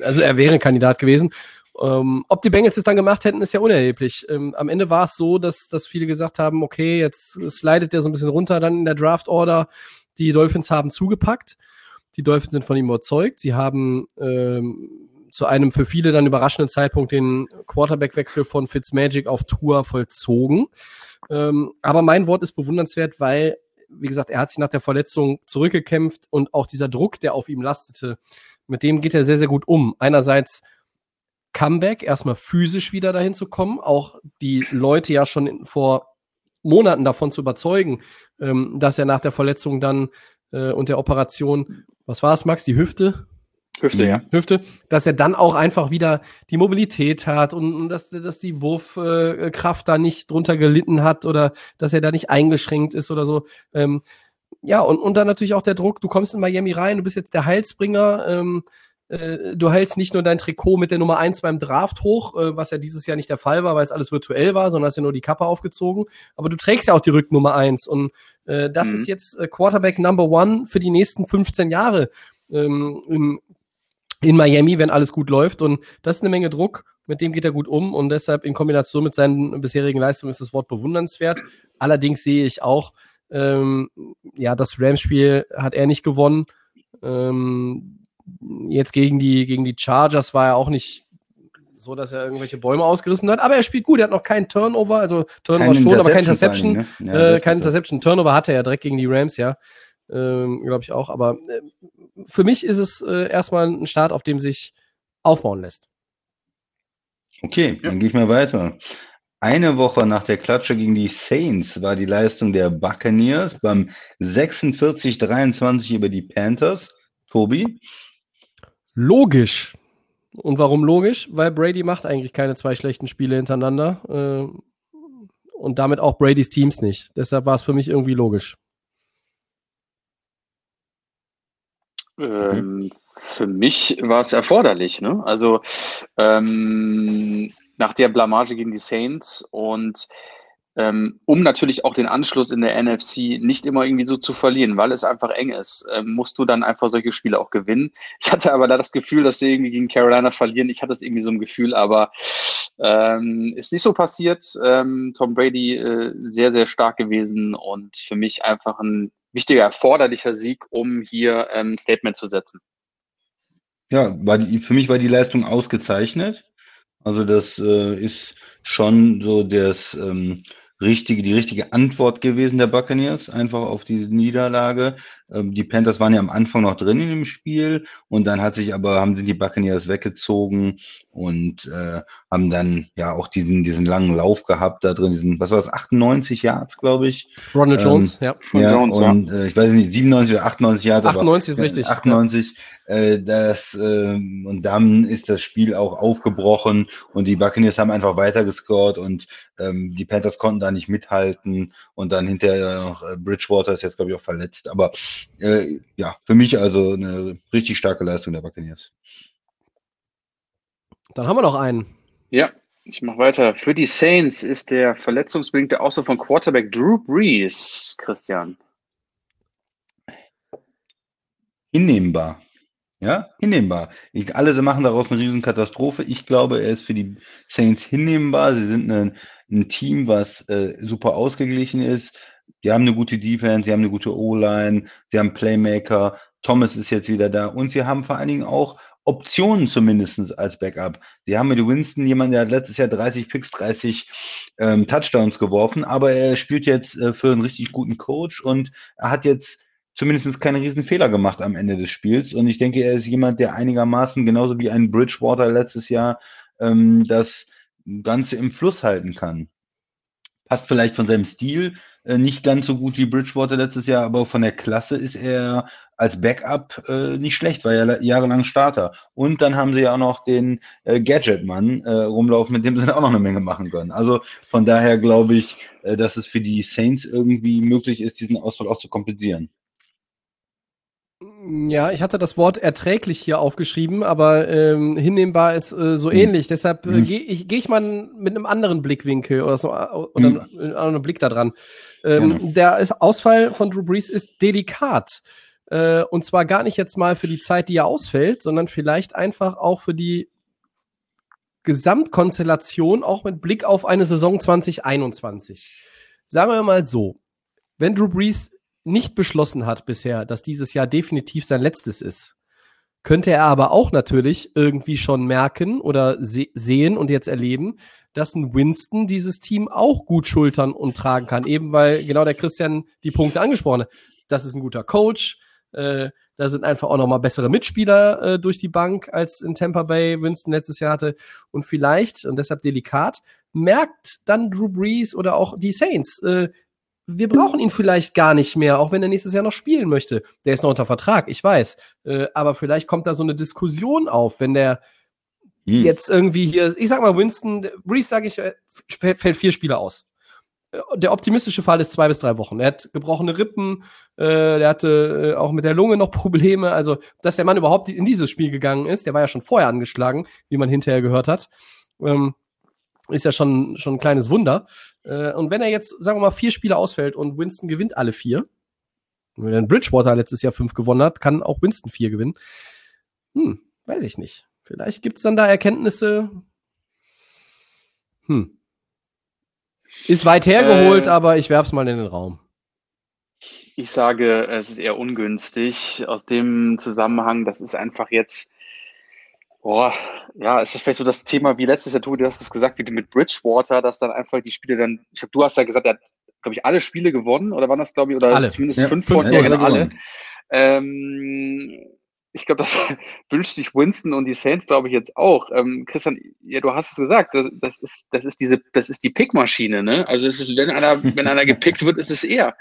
also er wäre ein Kandidat gewesen. Ähm, ob die Bengals es dann gemacht hätten, ist ja unerheblich. Ähm, am Ende war es so, dass, dass viele gesagt haben, okay, jetzt slidet der so ein bisschen runter dann in der Draft-Order. Die Dolphins haben zugepackt. Die Dolphins sind von ihm überzeugt. Sie haben ähm, zu einem für viele dann überraschenden Zeitpunkt den Quarterback-Wechsel von Fitzmagic auf Tour vollzogen. Ähm, aber mein Wort ist bewundernswert, weil, wie gesagt, er hat sich nach der Verletzung zurückgekämpft und auch dieser Druck, der auf ihm lastete, mit dem geht er sehr, sehr gut um. Einerseits Comeback, erstmal physisch wieder dahin zu kommen, auch die Leute ja schon vor Monaten davon zu überzeugen, ähm, dass er nach der Verletzung dann äh, und der Operation, was war es, Max, die Hüfte? Hüfte, ja. Hüfte, dass er dann auch einfach wieder die Mobilität hat und, und dass, dass die Wurfkraft Kraft da nicht drunter gelitten hat oder dass er da nicht eingeschränkt ist oder so. Ähm, ja, und, und dann natürlich auch der Druck, du kommst in Miami rein, du bist jetzt der Heilsbringer, ähm, äh, du hältst nicht nur dein Trikot mit der Nummer eins beim Draft hoch, äh, was ja dieses Jahr nicht der Fall war, weil es alles virtuell war, sondern hast ja nur die Kappe aufgezogen, aber du trägst ja auch die Rücknummer eins und äh, das Mhm. ist jetzt äh, Quarterback Number One für die nächsten 15 Jahre ähm, in, in Miami, wenn alles gut läuft. Und das ist eine Menge Druck, mit dem geht er gut um und deshalb in Kombination mit seinen bisherigen Leistungen ist das Wort bewundernswert. Allerdings sehe ich auch, ähm, ja, das Rams-Spiel hat er nicht gewonnen. Ähm, jetzt gegen die, gegen die Chargers war er auch nicht so, dass er irgendwelche Bäume ausgerissen hat, aber er spielt gut, er hat noch keinen Turnover, also Turnover Keine schon, aber kein Interception ne? Ja, äh, kein. Interception. Turnover hatte er direkt gegen die Rams, ja. Ähm, Glaube ich auch. Aber äh, für mich ist es äh, erstmal ein Start, auf dem sich aufbauen lässt. Okay, dann gehe ich mal weiter. Eine Woche nach der Klatsche gegen die Saints war die Leistung der Buccaneers beim 46-23 über die Panthers. Tobi? Logisch. Und warum logisch? Weil Brady macht eigentlich keine zwei schlechten Spiele hintereinander. Äh, und damit auch Bradys Teams nicht. Deshalb war es für mich irgendwie logisch. Ähm, für mich war es erforderlich. Ne? Also ähm, nach der Blamage gegen die Saints und ähm, um natürlich auch den Anschluss in der NFC nicht immer irgendwie so zu verlieren, weil es einfach eng ist, ähm, musst du dann einfach solche Spiele auch gewinnen. Ich hatte aber da das Gefühl, dass sie irgendwie gegen Carolina verlieren. Ich hatte es irgendwie so ein Gefühl, aber ähm, ist nicht so passiert. Ähm, Tom Brady äh, sehr, sehr stark gewesen und für mich einfach ein wichtiger, erforderlicher Sieg, um hier ähm, ein Statement zu setzen. Ja, die, für mich war die Leistung ausgezeichnet. Also das äh, ist schon so das ähm, richtige, die richtige Antwort gewesen der Buccaneers, einfach auf die Niederlage. Ähm, die Panthers waren ja am Anfang noch drin in dem Spiel und dann hat sich aber, haben sind die Buccaneers weggezogen und äh, haben dann ja auch diesen, diesen langen Lauf gehabt da drin, diesen, was war das, 98 Yards, glaube ich. Ronald Ähm, Jones, ja. Ja, Jones, ja. und äh, ich weiß nicht, 97 oder 98 Yards, aber 98 ist richtig. 98, äh, das, ähm, und dann ist das Spiel auch aufgebrochen und die Buccaneers haben einfach weiter gescored und ähm, die Panthers konnten da nicht mithalten und dann hinterher noch äh, Bridgewater ist jetzt, glaube ich, auch verletzt. Aber äh, ja, für mich also eine richtig starke Leistung der Buccaneers. Dann haben wir noch einen. Ja, ich mache weiter. Für die Saints ist der verletzungsbedingte Ausfall von Quarterback Drew Brees, Christian. Hinnehmbar. Ja, hinnehmbar. Ich, alle machen daraus eine Riesenkatastrophe. Ich glaube, er ist für die Saints hinnehmbar. Sie sind ein, ein Team, was äh, super ausgeglichen ist. Die haben eine gute Defense, sie haben eine gute O-Line, sie haben Playmaker. Thomas ist jetzt wieder da und sie haben vor allen Dingen auch Optionen zumindestens als Backup. Sie haben mit Winston jemanden, der hat letztes Jahr 30 Picks, 30 ähm, Touchdowns geworfen, aber er spielt jetzt äh, für einen richtig guten Coach und er hat jetzt zumindest keine riesen Fehler gemacht am Ende des Spiels. Und ich denke, er ist jemand, der einigermaßen, genauso wie ein Bridgewater letztes Jahr, ähm, das Ganze im Fluss halten kann. Passt vielleicht von seinem Stil äh, nicht ganz so gut wie Bridgewater letztes Jahr, aber von der Klasse ist er als Backup äh, nicht schlecht, war ja jahrelang Starter. Und dann haben sie ja auch noch den äh, Gadget-Mann äh, rumlaufen, mit dem sie auch noch eine Menge machen können. Also von daher glaube ich, äh, dass es für die Saints irgendwie möglich ist, diesen Ausfall auch zu kompensieren. Ja, ich hatte das Wort erträglich hier aufgeschrieben, aber ähm, hinnehmbar ist äh, so hm. ähnlich. Deshalb äh, hm. gehe ich, geh ich mal mit einem anderen Blickwinkel oder so äh, oder hm. einen anderen Blick da dran. Ähm, der Ausfall von Drew Brees ist delikat. Äh, und zwar gar nicht jetzt mal für die Zeit, die er ausfällt, sondern vielleicht einfach auch für die Gesamtkonstellation, auch mit Blick auf eine Saison 2021. Sagen wir mal so, wenn Drew Brees nicht beschlossen hat bisher, dass dieses Jahr definitiv sein letztes ist, könnte er aber auch natürlich irgendwie schon merken oder se sehen und jetzt erleben, dass ein Winston dieses Team auch gut schultern und tragen kann. Eben weil genau der Christian die Punkte angesprochen hat. Das ist ein guter Coach. Äh, da sind einfach auch noch mal bessere Mitspieler äh, durch die Bank, als in Tampa Bay Winston letztes Jahr hatte. Und vielleicht, und deshalb delikat, merkt dann Drew Brees oder auch die Saints, äh, wir brauchen ihn vielleicht gar nicht mehr, auch wenn er nächstes Jahr noch spielen möchte. Der ist noch unter Vertrag, ich weiß. Äh, aber vielleicht kommt da so eine Diskussion auf, wenn der hm. jetzt irgendwie hier, ich sag mal, Winston, Brees, sage ich, äh, fällt vier Spiele aus. Äh, der optimistische Fall ist zwei bis drei Wochen. Er hat gebrochene Rippen, äh, der hatte äh, auch mit der Lunge noch Probleme. Also, dass der Mann überhaupt in dieses Spiel gegangen ist, der war ja schon vorher angeschlagen, wie man hinterher gehört hat. Ähm, ist ja schon, schon ein kleines Wunder. Äh, und wenn er jetzt, sagen wir mal, vier Spiele ausfällt und Winston gewinnt alle vier, wenn Bridgewater letztes Jahr fünf gewonnen hat, kann auch Winston vier gewinnen. Hm, weiß ich nicht. Vielleicht gibt's dann da Erkenntnisse. Hm. Ist weit hergeholt, äh, aber ich werf's mal in den Raum. Ich sage, es ist eher ungünstig aus dem Zusammenhang. Das ist einfach jetzt Boah, ja, es ist vielleicht so das Thema wie letztes Jahr, du hast es gesagt, wie mit Bridgewater, dass dann einfach die Spiele dann, ich habe, du hast ja gesagt, er hat, glaube ich, alle Spiele gewonnen, oder waren das, glaube ich, oder alle. zumindest ja, fünf von, ja, genau, alle. Ähm, ich glaube, das wünscht sich Winston und die Saints, glaube ich, jetzt auch. Ähm, Christian, ja, du hast es gesagt, das, das, ist, das ist diese, das ist die Pickmaschine, ne? Also es ist, wenn einer, wenn einer gepickt wird, ist es er.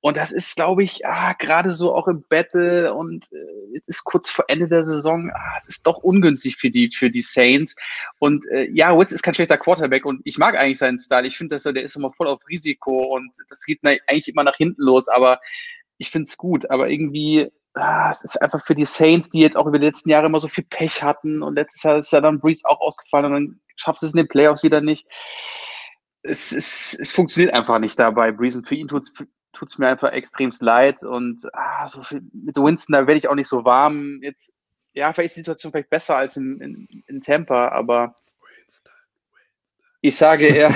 Und das ist, glaube ich, ah, gerade so auch im Battle und äh, ist kurz vor Ende der Saison, ah, es ist doch ungünstig für die, für die Saints. Und äh, ja, Witz ist kein schlechter Quarterback und ich mag eigentlich seinen Style. Ich finde, dass er, der ist immer voll auf Risiko und das geht eigentlich immer nach hinten los, aber ich finde es gut. Aber irgendwie, ah, es ist einfach für die Saints, die jetzt auch über die letzten Jahre immer so viel Pech hatten und letztes Jahr ist ja dann Breeze auch ausgefallen und dann schaffst du es in den Playoffs wieder nicht. Es, es, es funktioniert einfach nicht dabei. Breeze und für ihn tut es tut es mir einfach extremst leid. Und ah, so viel, mit Winston, da werde ich auch nicht so warm. Jetzt, ja, vielleicht ist die Situation vielleicht besser als in, in, in Tampa, aber ich sage eher,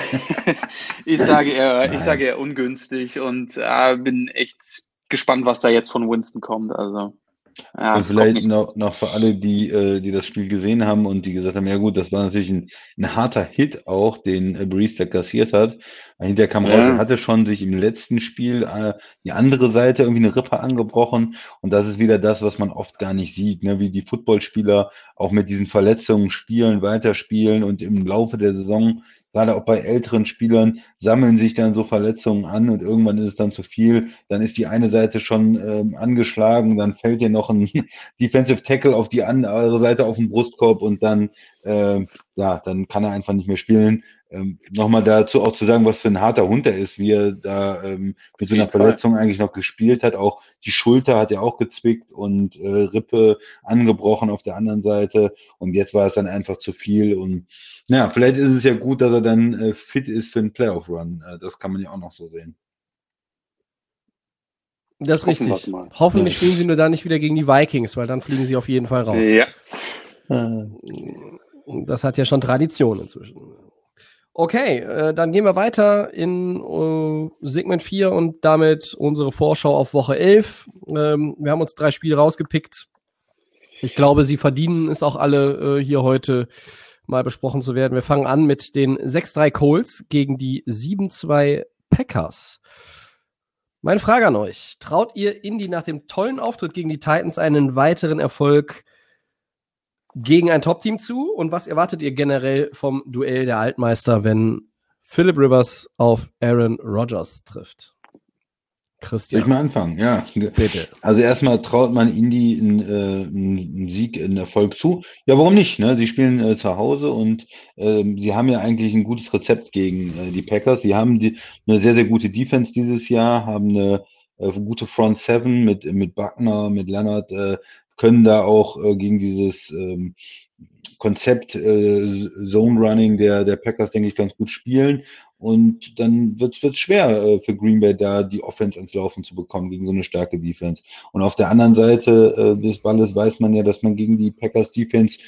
ich sage eher, ich sage eher ungünstig und äh, bin echt gespannt, was da jetzt von Winston kommt. Also. Ja, und vielleicht noch, noch für alle, die, äh, die das Spiel gesehen haben und die gesagt haben, ja gut, das war natürlich ein, ein harter Hit auch, den äh, Breeze kassiert hat. Hinterher kam raus, er hatte schon sich im letzten Spiel äh, die andere Seite irgendwie eine Rippe angebrochen. Und das ist wieder das, was man oft gar nicht sieht, ne? wie die Footballspieler auch mit diesen Verletzungen spielen, weiterspielen und im Laufe der Saison gerade auch bei älteren Spielern, sammeln sich dann so Verletzungen an und irgendwann ist es dann zu viel. Dann ist die eine Seite schon ähm, angeschlagen, dann fällt dir noch ein Defensive Tackle auf die andere Seite auf den Brustkorb und dann, äh, ja, dann kann er einfach nicht mehr spielen. Ähm, Nochmal dazu auch zu sagen, was für ein harter Hund er ist, wie er da ähm, mit so einer Verletzung eigentlich noch gespielt hat. Auch die Schulter hat er auch gezwickt und äh, Rippe angebrochen auf der anderen Seite. Und jetzt war es dann einfach zu viel. Und ja, vielleicht ist es ja gut, dass er dann äh, fit ist für einen Playoff-Run. Äh, das kann man ja auch noch so sehen. Das ist richtig. Hoffentlich spielen sie nur da nicht wieder gegen die Vikings, weil dann fliegen sie auf jeden Fall raus. Ja. Das hat ja schon Tradition inzwischen. Okay, äh, dann gehen wir weiter in äh, Segment 4 und damit unsere Vorschau auf Woche 11. Ähm, wir haben uns drei Spiele rausgepickt. Ich glaube, sie verdienen es auch alle äh, hier heute mal besprochen zu werden. Wir fangen an mit den 6-3 Colts gegen die 7-2 Packers. Meine Frage an euch. Traut ihr Indy nach dem tollen Auftritt gegen die Titans einen weiteren Erfolg gegen ein Top-Team zu? Und was erwartet ihr generell vom Duell der Altmeister, wenn Philip Rivers auf Aaron Rodgers trifft. Christian. Soll ich mal anfangen? Ja. Bitte. Also erstmal traut man Indy einen, äh, einen Sieg, einen Erfolg zu. Ja, warum nicht? Ne? Sie spielen äh, zu Hause und ähm, sie haben ja eigentlich ein gutes Rezept gegen äh, die Packers. Sie haben die, eine sehr, sehr gute Defense dieses Jahr, haben eine äh, gute Front Seven mit, mit Buckner, mit Leonard, äh, können da auch äh, gegen dieses ähm, Konzept äh, Zone Running der, der Packers, denke ich, ganz gut spielen. Und dann wird es schwer äh, für Green Bay da die Offense ans Laufen zu bekommen gegen so eine starke Defense. Und auf der anderen Seite äh, des Balles weiß man ja, dass man gegen die Packers Defense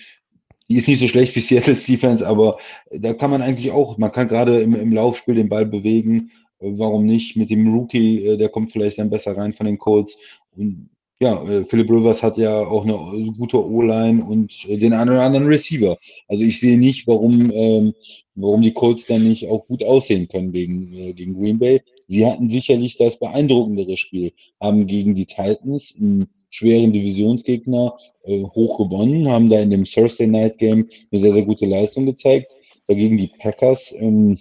die ist nicht so schlecht wie Seattle's Defense, aber da kann man eigentlich auch, man kann gerade im, im Laufspiel den Ball bewegen. Äh, warum nicht mit dem Rookie, äh, der kommt vielleicht dann besser rein von den Colts. Und ja, äh, Philip Rivers hat ja auch eine gute O-Line und äh, den einen oder anderen Receiver. Also ich sehe nicht, warum, ähm, warum die Colts dann nicht auch gut aussehen können gegen, äh, gegen Green Bay. Sie hatten sicherlich das beeindruckendere Spiel, haben gegen die Titans einen schweren Divisionsgegner äh, hoch gewonnen, haben da in dem Thursday Night Game eine sehr, sehr gute Leistung gezeigt. Dagegen die Packers ähm,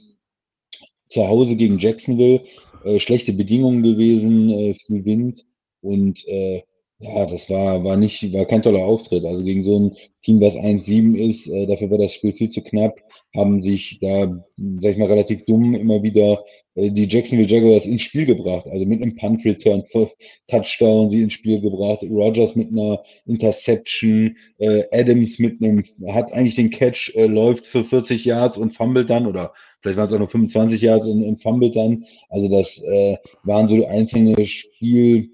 zu Hause gegen Jacksonville, äh, schlechte Bedingungen gewesen, äh, viel Wind und äh, ja, das war, war nicht, war kein toller Auftritt. Also gegen so ein Team, was 1-7 ist, äh, dafür war das Spiel viel zu knapp, haben sich da, sag ich mal, relativ dumm immer wieder äh, die Jacksonville Jaguars ins Spiel gebracht. Also mit einem Punt Return, Touchdown sie ins Spiel gebracht, Rogers mit einer Interception, äh, Adams mit einem, hat eigentlich den Catch, äh, läuft für 40 Yards und fummelt dann oder vielleicht waren es auch nur 25 Yards und, und fummelt dann. Also das äh, waren so einzelne Spiel,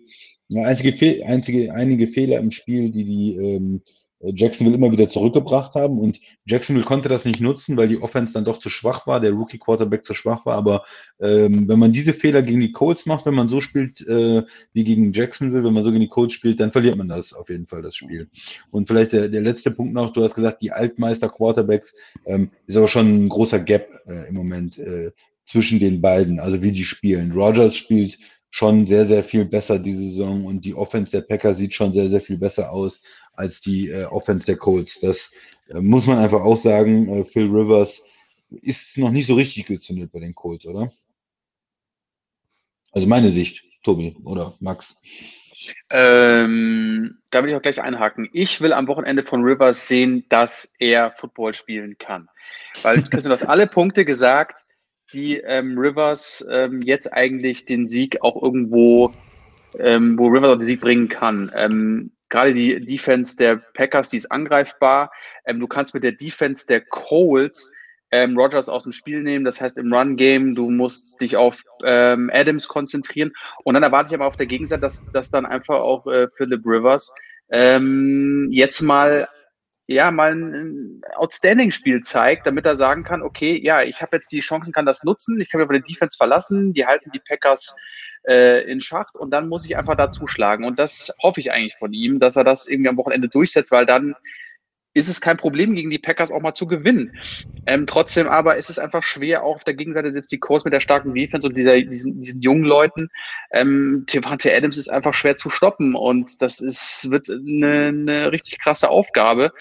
ja, einzige, einzige, einige Fehler im Spiel, die die ähm, Jacksonville immer wieder zurückgebracht haben. Und Jacksonville konnte das nicht nutzen, weil die Offense dann doch zu schwach war, der Rookie Quarterback zu schwach war. Aber ähm, wenn man diese Fehler gegen die Colts macht, wenn man so spielt äh, wie gegen Jacksonville, wenn man so gegen die Colts spielt, dann verliert man das auf jeden Fall, das Spiel. Und vielleicht der, der letzte Punkt noch, du hast gesagt, die Altmeister Quarterbacks ähm, ist aber schon ein großer Gap äh, im Moment äh, zwischen den beiden, also wie die spielen. Rogers spielt schon sehr, sehr viel besser diese Saison und die Offense der Packer sieht schon sehr, sehr viel besser aus als die äh, Offense der Colts. Das äh, muss man einfach auch sagen. Äh, Phil Rivers ist noch nicht so richtig gezündet bei den Colts, oder? Also meine Sicht, Tobi oder Max. Ähm, da will ich auch gleich einhaken. Ich will am Wochenende von Rivers sehen, dass er Football spielen kann. Weil Christian, du hast alle Punkte gesagt, die ähm, Rivers ähm, jetzt eigentlich den Sieg auch irgendwo, ähm, wo Rivers auch den Sieg bringen kann. Ähm, Gerade die Defense der Packers, die ist angreifbar. Ähm, du kannst mit der Defense der Colts ähm, Rogers aus dem Spiel nehmen. Das heißt, im Run-Game, du musst dich auf ähm, Adams konzentrieren. Und dann erwarte ich aber auf der Gegenseite, dass, dass dann einfach auch äh, Philip Rivers ähm, jetzt mal ja, mal ein Outstanding-Spiel zeigt, damit er sagen kann, okay, ja, ich habe jetzt die Chancen, kann das nutzen, ich kann mir auf die Defense verlassen, die halten die Packers äh, in Schacht und dann muss ich einfach da zuschlagen. Und das hoffe ich eigentlich von ihm, dass er das irgendwie am Wochenende durchsetzt, weil dann ist es kein Problem, gegen die Packers auch mal zu gewinnen. Ähm, trotzdem aber ist es einfach schwer, auch auf der Gegenseite sitzt die Kurs mit der starken Defense und dieser, diesen, diesen jungen Leuten. Ähm, Devante Adams ist einfach schwer zu stoppen und das ist, wird eine, eine richtig krasse Aufgabe.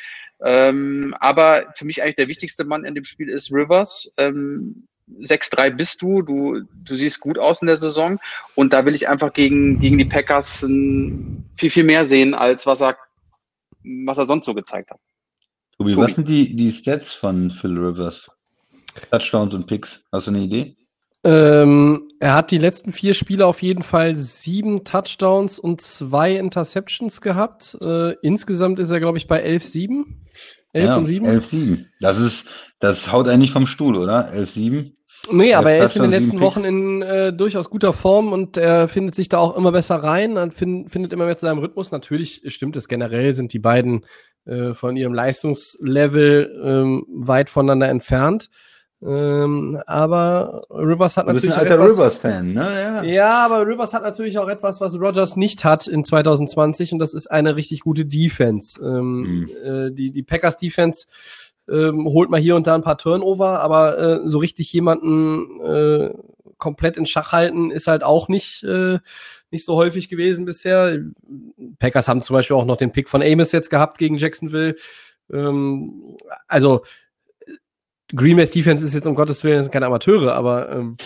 Ähm, aber für mich eigentlich der wichtigste Mann in dem Spiel ist Rivers. Ähm, 6-3 bist du, du, du siehst gut aus in der Saison und da will ich einfach gegen, gegen die Packers viel, viel mehr sehen, als was er, was er sonst so gezeigt hat. Tobi, Tobi. was sind die, die Stats von Phil Rivers? Touchdowns und Picks, hast du eine Idee? Ähm, er hat die letzten vier Spiele auf jeden Fall sieben Touchdowns und zwei Interceptions gehabt. Äh, insgesamt ist er, glaube ich, bei 11-7. 11 ja, und 7? 11-7. Das ist, das haut einen nicht vom Stuhl, oder? 11-7. Nee, aber er ist in den letzten Wochen in äh, durchaus guter Form und er findet sich da auch immer besser rein und find, findet immer mehr zu seinem Rhythmus. Natürlich stimmt es generell, sind die beiden äh, von ihrem Leistungslevel ähm, weit voneinander entfernt. Ähm, aber Rivers hat du bist natürlich ein alter Rivers-Fan, ne? Ja. ja, aber Rivers hat natürlich auch etwas, was Rogers nicht hat in 2020 und das ist eine richtig gute Defense. Ähm, Mhm. äh, die, die Packers Defense ähm, holt mal hier und da ein paar Turnover, aber äh, so richtig jemanden äh, komplett in Schach halten ist halt auch nicht, äh, nicht so häufig gewesen bisher. Packers haben zum Beispiel auch noch den Pick von Amos jetzt gehabt gegen Jacksonville. Ähm, also Green Bay's Defense ist jetzt um Gottes Willen keine Amateure, aber ähm,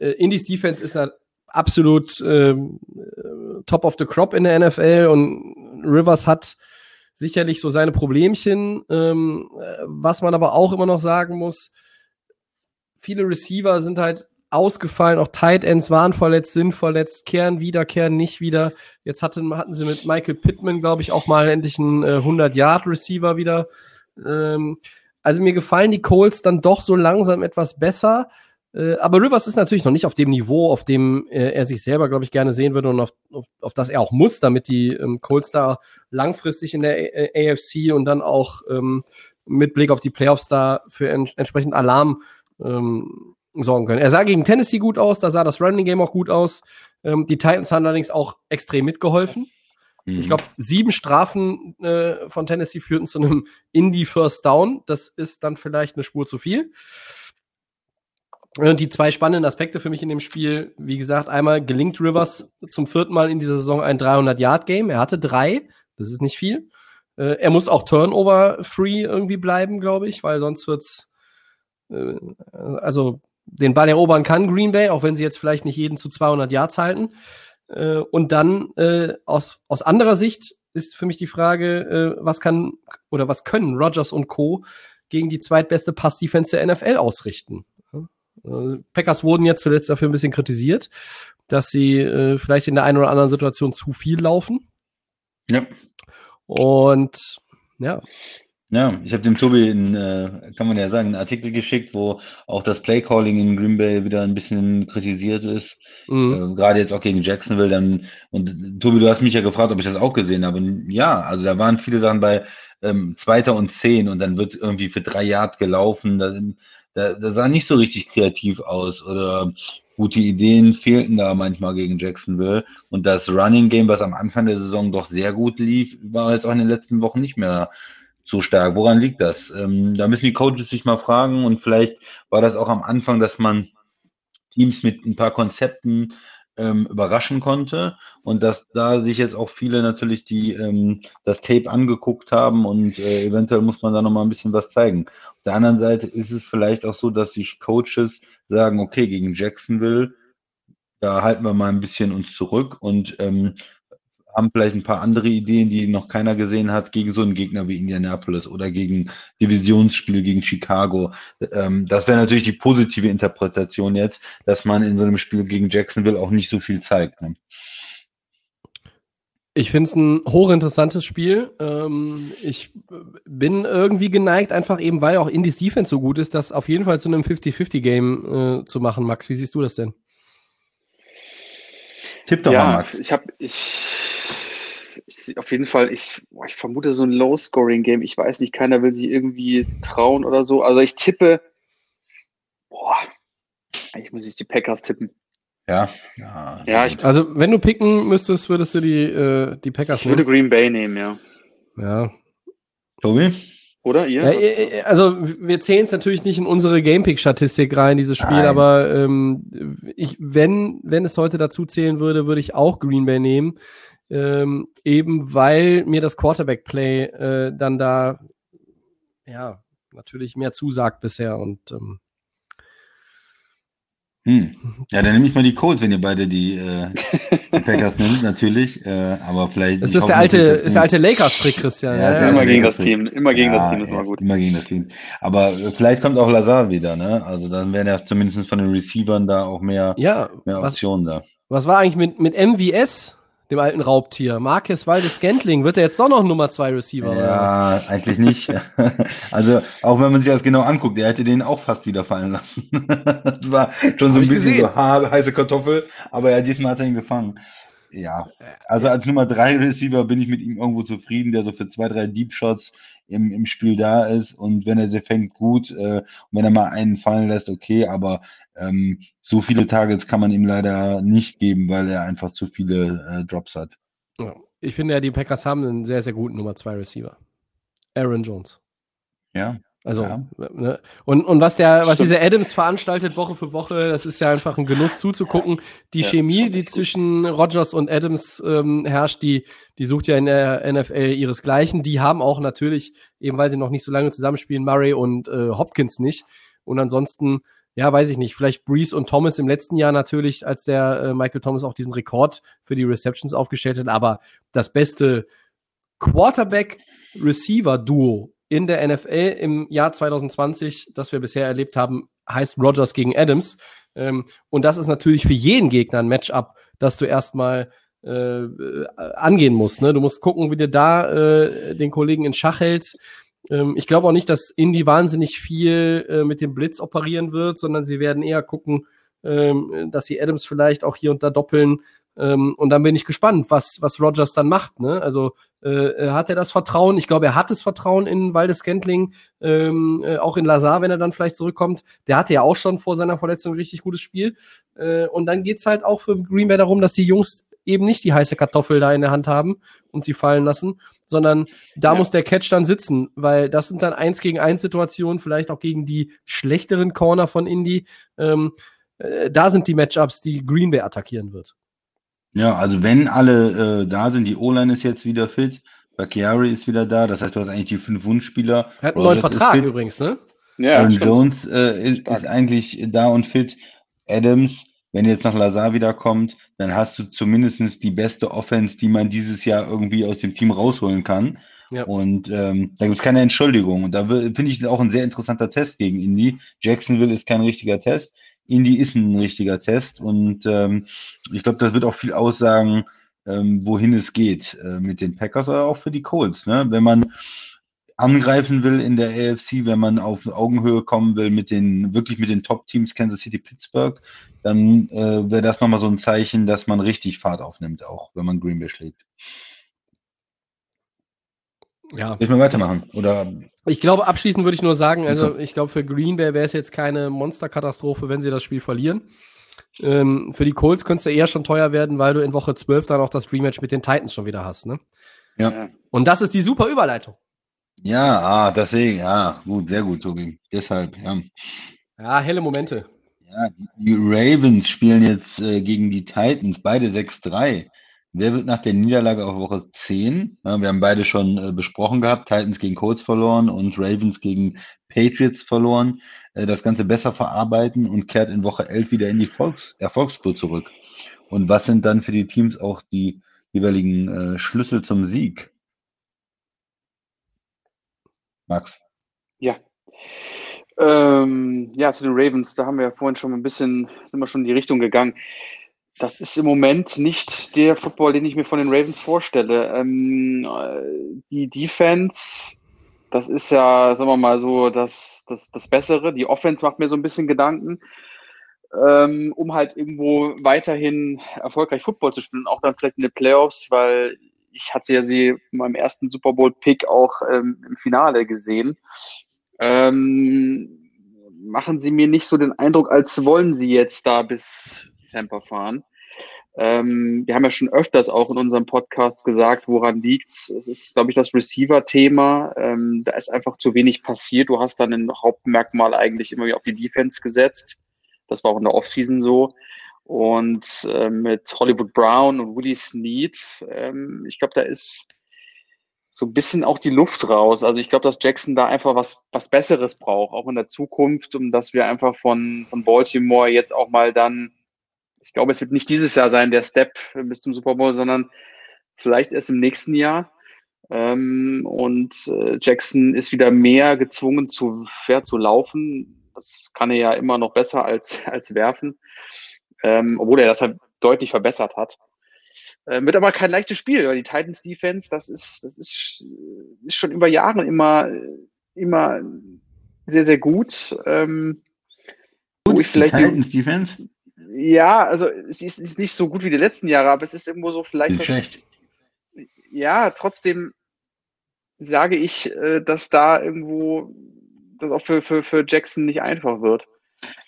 äh, Indies Defense ist halt absolut ähm, äh, top of the crop in der NFL und Rivers hat sicherlich so seine Problemchen. Ähm, äh, was man aber auch immer noch sagen muss, viele Receiver sind halt ausgefallen, auch Tight Ends waren verletzt, sind verletzt, kehren wieder, kehren nicht wieder. Jetzt hatten, hatten sie mit Michael Pittman, glaube ich, auch mal endlich einen äh, 100-Yard-Receiver wieder. Ähm, also mir gefallen die Colts dann doch so langsam etwas besser. Äh, aber Rivers ist natürlich noch nicht auf dem Niveau, auf dem äh, er sich selber, glaube ich, gerne sehen würde und auf, auf, auf das er auch muss, damit die ähm, Colts da langfristig in der A AFC und dann auch ähm, mit Blick auf die Playoffs da für en entsprechend Alarm ähm, sorgen können. Er sah gegen Tennessee gut aus, da sah das Running Game auch gut aus. Ähm, die Titans haben allerdings auch extrem mitgeholfen. Mhm. Ich glaube, sieben Strafen äh, von Tennessee führten zu einem Indie First Down. Das ist dann vielleicht eine Spur zu viel. Und die zwei spannenden Aspekte für mich in dem Spiel, wie gesagt, einmal gelingt Rivers zum vierten Mal in dieser Saison ein 300-Yard-Game. Er hatte drei, das ist nicht viel. Äh, er muss auch Turnover-free irgendwie bleiben, glaube ich, weil sonst wird's äh, also den Ball erobern kann Green Bay, auch wenn sie jetzt vielleicht nicht jeden zu 200 Yards halten. Äh, und dann äh, aus, aus anderer Sicht ist für mich die Frage, äh, was kann oder was können Rogers und Co. gegen die zweitbeste Pass-Defense der NFL ausrichten? Äh, Packers wurden jetzt zuletzt dafür ein bisschen kritisiert, dass sie äh, vielleicht in der einen oder anderen Situation zu viel laufen. Ja. Und ja, ja, ich habe dem Tobi, einen, äh, kann man ja sagen, einen Artikel geschickt, wo auch das Playcalling in Green Bay wieder ein bisschen kritisiert ist. Mhm. Äh, Gerade jetzt auch gegen Jacksonville. Dann, und Tobi, du hast mich ja gefragt, ob ich das auch gesehen habe. Und ja, also da waren viele Sachen bei ähm, Zweiter und Zehn und dann wird irgendwie für drei Yard gelaufen. Da, da, da sah nicht so richtig kreativ aus oder gute Ideen fehlten da manchmal gegen Jacksonville. Und das Running Game, was am Anfang der Saison doch sehr gut lief, war jetzt auch in den letzten Wochen nicht mehr so stark. Woran liegt das? Ähm, da müssen die Coaches sich mal fragen und vielleicht war das auch am Anfang, dass man Teams mit ein paar Konzepten ähm, überraschen konnte und dass da sich jetzt auch viele natürlich die ähm, das Tape angeguckt haben und äh, eventuell muss man da noch mal ein bisschen was zeigen. Auf der anderen Seite ist es vielleicht auch so, dass sich Coaches sagen, okay, gegen Jacksonville da halten wir mal ein bisschen uns zurück und ähm, haben vielleicht ein paar andere Ideen, die noch keiner gesehen hat, gegen so einen Gegner wie Indianapolis oder gegen Divisionsspiel gegen Chicago. Ähm, das wäre natürlich die positive Interpretation jetzt, dass man in so einem Spiel gegen Jacksonville auch nicht so viel zeigt. Ne? Ich finde es ein hochinteressantes Spiel. Ähm, ich bin irgendwie geneigt, einfach eben, weil auch Indies Defense so gut ist, das auf jeden Fall zu einem 50-50-Game äh, zu machen. Max, wie siehst du das denn? Tipp doch ja, mal, Max. ich habe ich auf jeden Fall, ich, boah, ich vermute so ein Low-Scoring-Game. Ich weiß nicht, keiner will sich irgendwie trauen oder so. Also ich tippe, boah, eigentlich muss ich die Packers tippen. Ja, ja, Ja, ich Also, wenn du picken müsstest, würdest du die, äh, die Packers Ich würde nehmen. Green Bay nehmen, ja. Ja. Tobi? Oder ihr? ja also, wir zählen es natürlich nicht in unsere Gamepick-Statistik rein, dieses Spiel, Nein. aber ähm, ich, wenn, wenn es heute dazu zählen würde, würde ich auch Green Bay nehmen. Ähm, eben weil mir das Quarterback-Play äh, dann da ja natürlich mehr zusagt bisher und ähm, Hm. Ja, dann nehme ich mal die Colts, wenn ihr beide die, äh, die Packers nimmt, natürlich. Äh, aber vielleicht. es ist der alte, ist der alte Lakers-Trick, Christian. Ja, Ja, immer gegen das Team. Immer gegen das Team ist mal gut. Immer gegen das Team. Aber äh, vielleicht kommt auch Lazar wieder, ne? Also dann wären ja zumindest von den Receivern da auch mehr, ja mehr was, Optionen da. was war eigentlich mit, mit MVS, dem alten Raubtier? Marcus Waldes Scantling, wird er jetzt doch noch Nummer zwei Receiver? oder was? Ja, eigentlich nicht. also auch wenn man sich das genau anguckt, er hätte den auch fast wieder fallen lassen. das war schon so Hab ein bisschen so heiße Kartoffel, aber ja, diesmal hat er ihn gefangen. Ja, also als Nummer drei Receiver bin ich mit ihm irgendwo zufrieden, der so für zwei, drei Deep Shots im, im Spiel da ist und wenn er sie fängt, gut. Äh, und wenn er mal einen fallen lässt, okay, aber ähm, so viele Targets kann man ihm leider nicht geben, weil er einfach zu viele äh, Drops hat. Ja. Ich finde ja, die Packers haben einen sehr, sehr guten Nummer zwei Receiver. Aaron Jones. Ja, Also, ja. ne? und, und was der, was dieser Adams veranstaltet Woche für Woche, das ist ja einfach ein Genuss zuzugucken. Die ja, Chemie, die zwischen Rogers und Adams ähm, herrscht, die, die sucht ja in der NFL ihresgleichen. Die haben auch natürlich, eben weil sie noch nicht so lange zusammenspielen, Murray und äh, Hopkins nicht. Und ansonsten, ja, weiß ich nicht, vielleicht Breeze und Thomas im letzten Jahr natürlich, als der äh, Michael Thomas auch diesen Rekord für die Receptions aufgestellt hat, aber das beste Quarterback-Receiver-Duo in der NFL im Jahr 2020, das wir bisher erlebt haben, heißt Rogers gegen Adams. Ähm, und das ist natürlich für jeden Gegner ein Matchup, das du erstmal äh, angehen musst. Ne? Du musst gucken, wie du da äh, den Kollegen in Schach hältst. Ähm, ich glaube auch nicht, dass Indy wahnsinnig viel äh, mit dem Blitz operieren wird, sondern sie werden eher gucken, ähm, dass sie Adams vielleicht auch hier und da doppeln, ähm, und dann bin ich gespannt, was, was Rogers dann macht. Ne? Also äh, hat er das Vertrauen? Ich glaube, er hat das Vertrauen in Waldes Scantling, ähm, äh, auch in Lazar, wenn er dann vielleicht zurückkommt. Der hatte ja auch schon vor seiner Verletzung ein richtig gutes Spiel. Äh, und dann geht's halt auch für Green Bay darum, dass die Jungs eben nicht die heiße Kartoffel da in der Hand haben und sie fallen lassen, sondern da ja. muss der Catch dann sitzen, weil das sind dann eins gegen eins Situationen, vielleicht auch gegen die schlechteren Corner von Indy. Ähm, äh, da sind die Matchups, die Green Bay attackieren wird. Ja, also wenn alle äh, da sind, die O-Line ist jetzt wieder fit, Bakiari ist wieder da, das heißt, du hast eigentlich die fünf Wunschspieler. Er hat einen neuen Vertrag übrigens, ne? Ja, Aaron Jones äh, ist, ist, eigentlich da und fit. Adams, wenn jetzt noch Lazar wiederkommt, dann hast du zumindest die beste Offense, die man dieses Jahr irgendwie aus dem Team rausholen kann. Ja. Und ähm, da gibt es keine Entschuldigung. Und da finde ich auch ein sehr interessanter Test gegen Indy. Jacksonville ist kein richtiger Test. Indy ist ein richtiger Test und ähm, ich glaube, das wird auch viel aussagen, ähm, wohin es geht äh, mit den Packers, aber auch für die Colts. Ne? Wenn man angreifen will in der AFC, wenn man auf Augenhöhe kommen will mit den wirklich mit den Top-Teams Kansas City, Pittsburgh, dann äh, wäre das nochmal so ein Zeichen, dass man richtig Fahrt aufnimmt, auch wenn man Green Bay schlägt. Ja. Ich mal weitermachen? Oder ich glaube, abschließend würde ich nur sagen, also ich glaube, für Green Bay wäre es jetzt keine Monsterkatastrophe, wenn sie das Spiel verlieren. Ähm, für die Colts könnte es eher schon teuer werden, weil du in Woche 12 dann auch das Rematch mit den Titans schon wieder hast. Ne? Ja. Und das ist die super Überleitung. Ja, ah, deswegen, ja, gut, sehr gut, Tobi. Deshalb, ja. Ja, helle Momente. Ja, die Ravens spielen jetzt äh, gegen die Titans, beide 6-3. Wer wird nach der Niederlage auf Woche 10? Ja, wir haben beide schon äh, besprochen gehabt, Titans gegen Colts verloren und Ravens gegen Patriots verloren. Äh, das Ganze besser verarbeiten und kehrt in Woche 11 wieder in die Volks Erfolgsspur zurück. Und was sind dann für die Teams auch die jeweiligen äh, Schlüssel zum Sieg? Max. Ja. Ähm, ja, zu den Ravens, da haben wir ja vorhin schon ein bisschen, sind wir schon in die Richtung gegangen das ist im Moment nicht der Football, den ich mir von den Ravens vorstelle. Ähm, die Defense, das ist ja, sagen wir mal so, das, das, das Bessere. Die Offense macht mir so ein bisschen Gedanken, ähm, um halt irgendwo weiterhin erfolgreich Football zu spielen, auch dann vielleicht in den Playoffs, weil ich hatte ja sie in meinem ersten Super Bowl-Pick auch ähm, im Finale gesehen. Ähm, machen sie mir nicht so den Eindruck, als wollen sie jetzt da bis Tampa fahren. Ähm, wir haben ja schon öfters auch in unserem Podcast gesagt, woran liegt's? Es ist, glaube ich, das Receiver-Thema. Ähm, da ist einfach zu wenig passiert. Du hast dann ein Hauptmerkmal eigentlich immer wieder auf die Defense gesetzt. Das war auch in der Offseason so. Und äh, mit Hollywood Brown und Willie Snead, ähm, ich glaube, da ist so ein bisschen auch die Luft raus. Also ich glaube, dass Jackson da einfach was, was Besseres braucht, auch in der Zukunft, um dass wir einfach von, von Baltimore jetzt auch mal dann ich glaube, es wird nicht dieses Jahr sein, der Step bis zum Super Bowl, sondern vielleicht erst im nächsten Jahr. Ähm, und äh, Jackson ist wieder mehr gezwungen zu, ja, zu laufen. Das kann er ja immer noch besser als, als werfen, ähm, obwohl er das halt deutlich verbessert hat. Äh, wird aber kein leichtes Spiel, weil die Titans Defense, das ist, das ist, ist schon über Jahre immer, immer sehr, sehr gut. Ähm, gut, ich vielleicht die Titans Defense? Ja, also es ist, ist, nicht so gut wie die letzten Jahre, aber es ist irgendwo so vielleicht. Was, ja, trotzdem sage ich, äh, dass da irgendwo das auch für, für, für Jackson nicht einfach wird.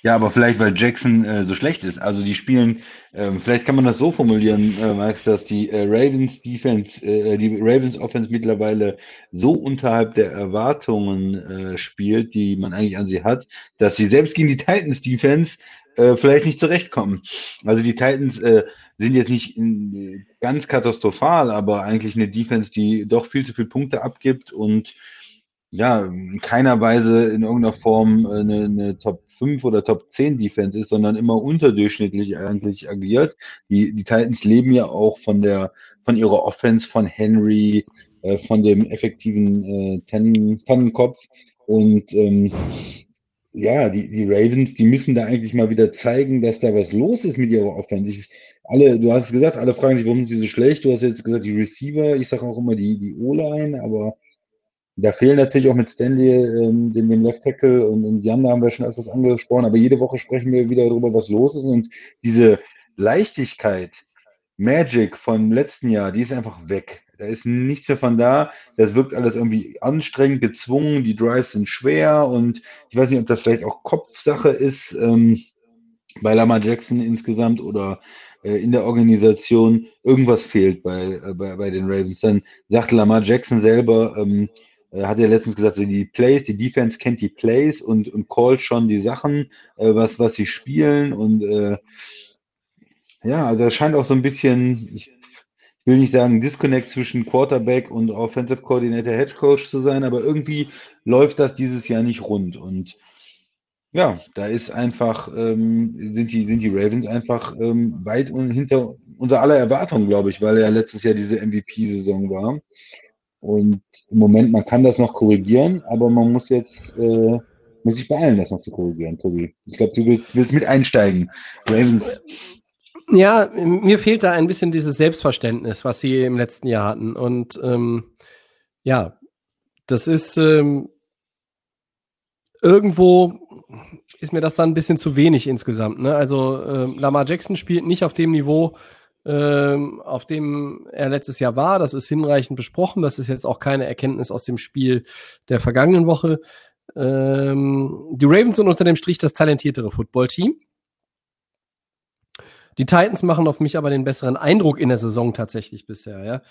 Ja, aber vielleicht, weil Jackson äh, so schlecht ist. Also die spielen, ähm, vielleicht kann man das so formulieren, äh, Max, dass die äh, Ravens Defense, äh, die Ravens Offense mittlerweile so unterhalb der Erwartungen äh, spielt, die man eigentlich an sie hat, dass sie selbst gegen die Titans Defense äh, vielleicht nicht zurechtkommen. Also die Titans äh, sind jetzt nicht in, ganz katastrophal, aber eigentlich eine Defense, die doch viel zu viele Punkte abgibt und ja, in keiner Weise in irgendeiner Form äh, eine, eine Top 5 oder Top 10 Defense ist, sondern immer unterdurchschnittlich eigentlich agiert. Die, die Titans leben ja auch von der, von ihrer Offense, von Henry, äh, von dem effektiven äh, Ten, Tennenkopf und ähm, ja, die, die Ravens, die müssen da eigentlich mal wieder zeigen, dass da was los ist mit ihrer Offense. Ich, alle, du hast es gesagt, alle fragen sich, warum sind sie so schlecht? Du hast jetzt gesagt, die Receiver, ich sage auch immer die, die O-Line, aber da fehlen natürlich auch mit Stanley, ähm, dem, dem Left Tackle und, und Jan, da haben wir schon öfters angesprochen, aber jede Woche sprechen wir wieder darüber, was los ist und diese Leichtigkeit, Magic vom letzten Jahr, die ist einfach weg. Da ist nichts mehr von da. Das wirkt alles irgendwie anstrengend, gezwungen. Die Drives sind schwer und ich weiß nicht, ob das vielleicht auch Kopfsache ist ähm, bei Lamar Jackson insgesamt oder äh, in der Organisation. Irgendwas fehlt bei, äh, bei, bei den Ravens. Dann sagt Lamar Jackson selber, ähm, äh, hat er letztens gesagt, die Plays, die Defense kennt die Plays und, und callt schon die Sachen, äh, was, was sie spielen und äh, ja, also es scheint auch so ein bisschen, ich will nicht sagen Disconnect zwischen Quarterback und Offensive Coordinator Head Coach zu sein, aber irgendwie läuft das dieses Jahr nicht rund und ja, da ist einfach, ähm, sind, die, sind die Ravens einfach ähm, weit und hinter unser aller Erwartungen, glaube ich, weil er ja letztes Jahr diese MVP-Saison war. Und im Moment, man kann das noch korrigieren, aber man muss jetzt, äh, muss sich beeilen, das noch zu korrigieren, Tobi. Ich glaube, du willst, willst mit einsteigen. Ravens. Ja, mir fehlt da ein bisschen dieses Selbstverständnis, was sie im letzten Jahr hatten. Und ähm, ja, das ist ähm, irgendwo ist mir das dann ein bisschen zu wenig insgesamt. Ne? Also ähm, Lamar Jackson spielt nicht auf dem Niveau, auf dem er letztes Jahr war. Das ist hinreichend besprochen. Das ist jetzt auch keine Erkenntnis aus dem Spiel der vergangenen Woche. Ähm, die Ravens sind unter dem Strich das talentiertere Footballteam. Die Titans machen auf mich aber den besseren Eindruck in der Saison tatsächlich bisher. Ja.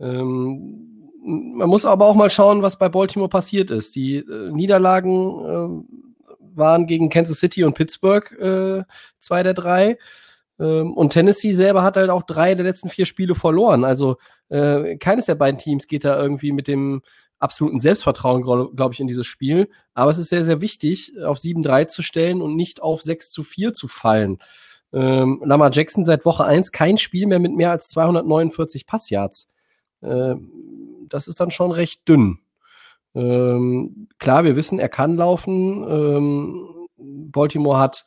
Ähm, man muss aber auch mal schauen, was bei Baltimore passiert ist. Die äh, Niederlagen äh, waren gegen Kansas City und Pittsburgh äh, zwei der drei. Ähm, und Tennessee selber hat halt auch drei der letzten vier Spiele verloren. Also äh, keines der beiden Teams geht da irgendwie mit dem absoluten Selbstvertrauen, glaube glaub ich, in dieses Spiel. Aber es ist sehr, sehr wichtig, auf 7-3 zu stellen und nicht auf 6 zu 4 zu fallen. Ähm, Lamar Jackson seit Woche 1 kein Spiel mehr mit mehr als 249 Passyards. Ähm, das ist dann schon recht dünn. Ähm, klar, wir wissen, er kann laufen. Ähm, Baltimore hat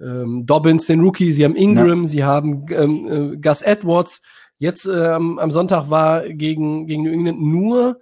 ähm, Dobbins, den Rookie, sie haben Ingram, ja. sie haben ähm, äh, Gus Edwards. Jetzt ähm, am Sonntag war gegen, gegen New England nur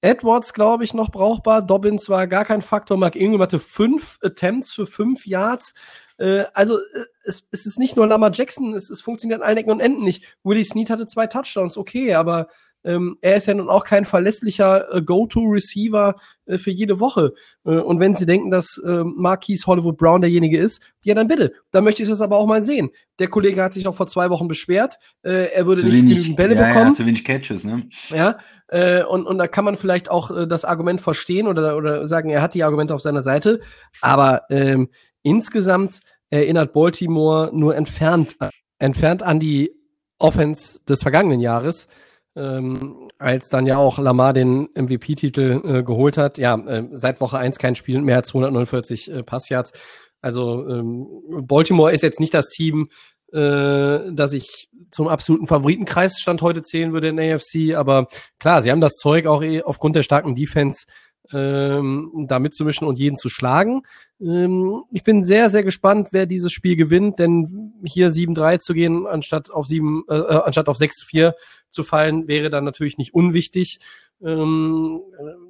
Edwards, glaube ich, noch brauchbar. Dobbins war gar kein Faktor. Mark Ingram hatte fünf Attempts für fünf Yards. Äh, also äh, es, es ist nicht nur Lamar Jackson, es, es funktioniert an allen Ecken und Enden nicht. Willie Snead hatte zwei Touchdowns, okay, aber ähm, er ist ja nun auch kein verlässlicher äh, Go-To-Receiver äh, für jede Woche. Äh, und wenn Sie denken, dass äh, Marquise Hollywood Brown derjenige ist, ja, dann bitte. Dann möchte ich das aber auch mal sehen. Der Kollege hat sich auch vor zwei Wochen beschwert, äh, er würde zu nicht wenig, genügend Bälle ja, bekommen. Ja, zu wenig Catches, ne? Ja, äh, und, und da kann man vielleicht auch äh, das Argument verstehen oder, oder sagen, er hat die Argumente auf seiner Seite. Aber ähm, insgesamt erinnert Baltimore nur entfernt, entfernt an die Offense des vergangenen Jahres ähm, als dann ja auch Lamar den MVP-Titel äh, geholt hat. Ja, äh, seit Woche eins kein Spiel mehr als 249 äh, Passyards. Also ähm, Baltimore ist jetzt nicht das Team, äh, das ich zum absoluten Favoritenkreis stand heute zählen würde in AFC. Aber klar, sie haben das Zeug auch eh aufgrund der starken Defense ähm, da mitzumischen und jeden zu schlagen. Ähm, ich bin sehr, sehr gespannt, wer dieses Spiel gewinnt, denn hier 7-3 zu gehen, anstatt auf 7, äh, äh anstatt auf 6-4 zu fallen, wäre dann natürlich nicht unwichtig. Ähm,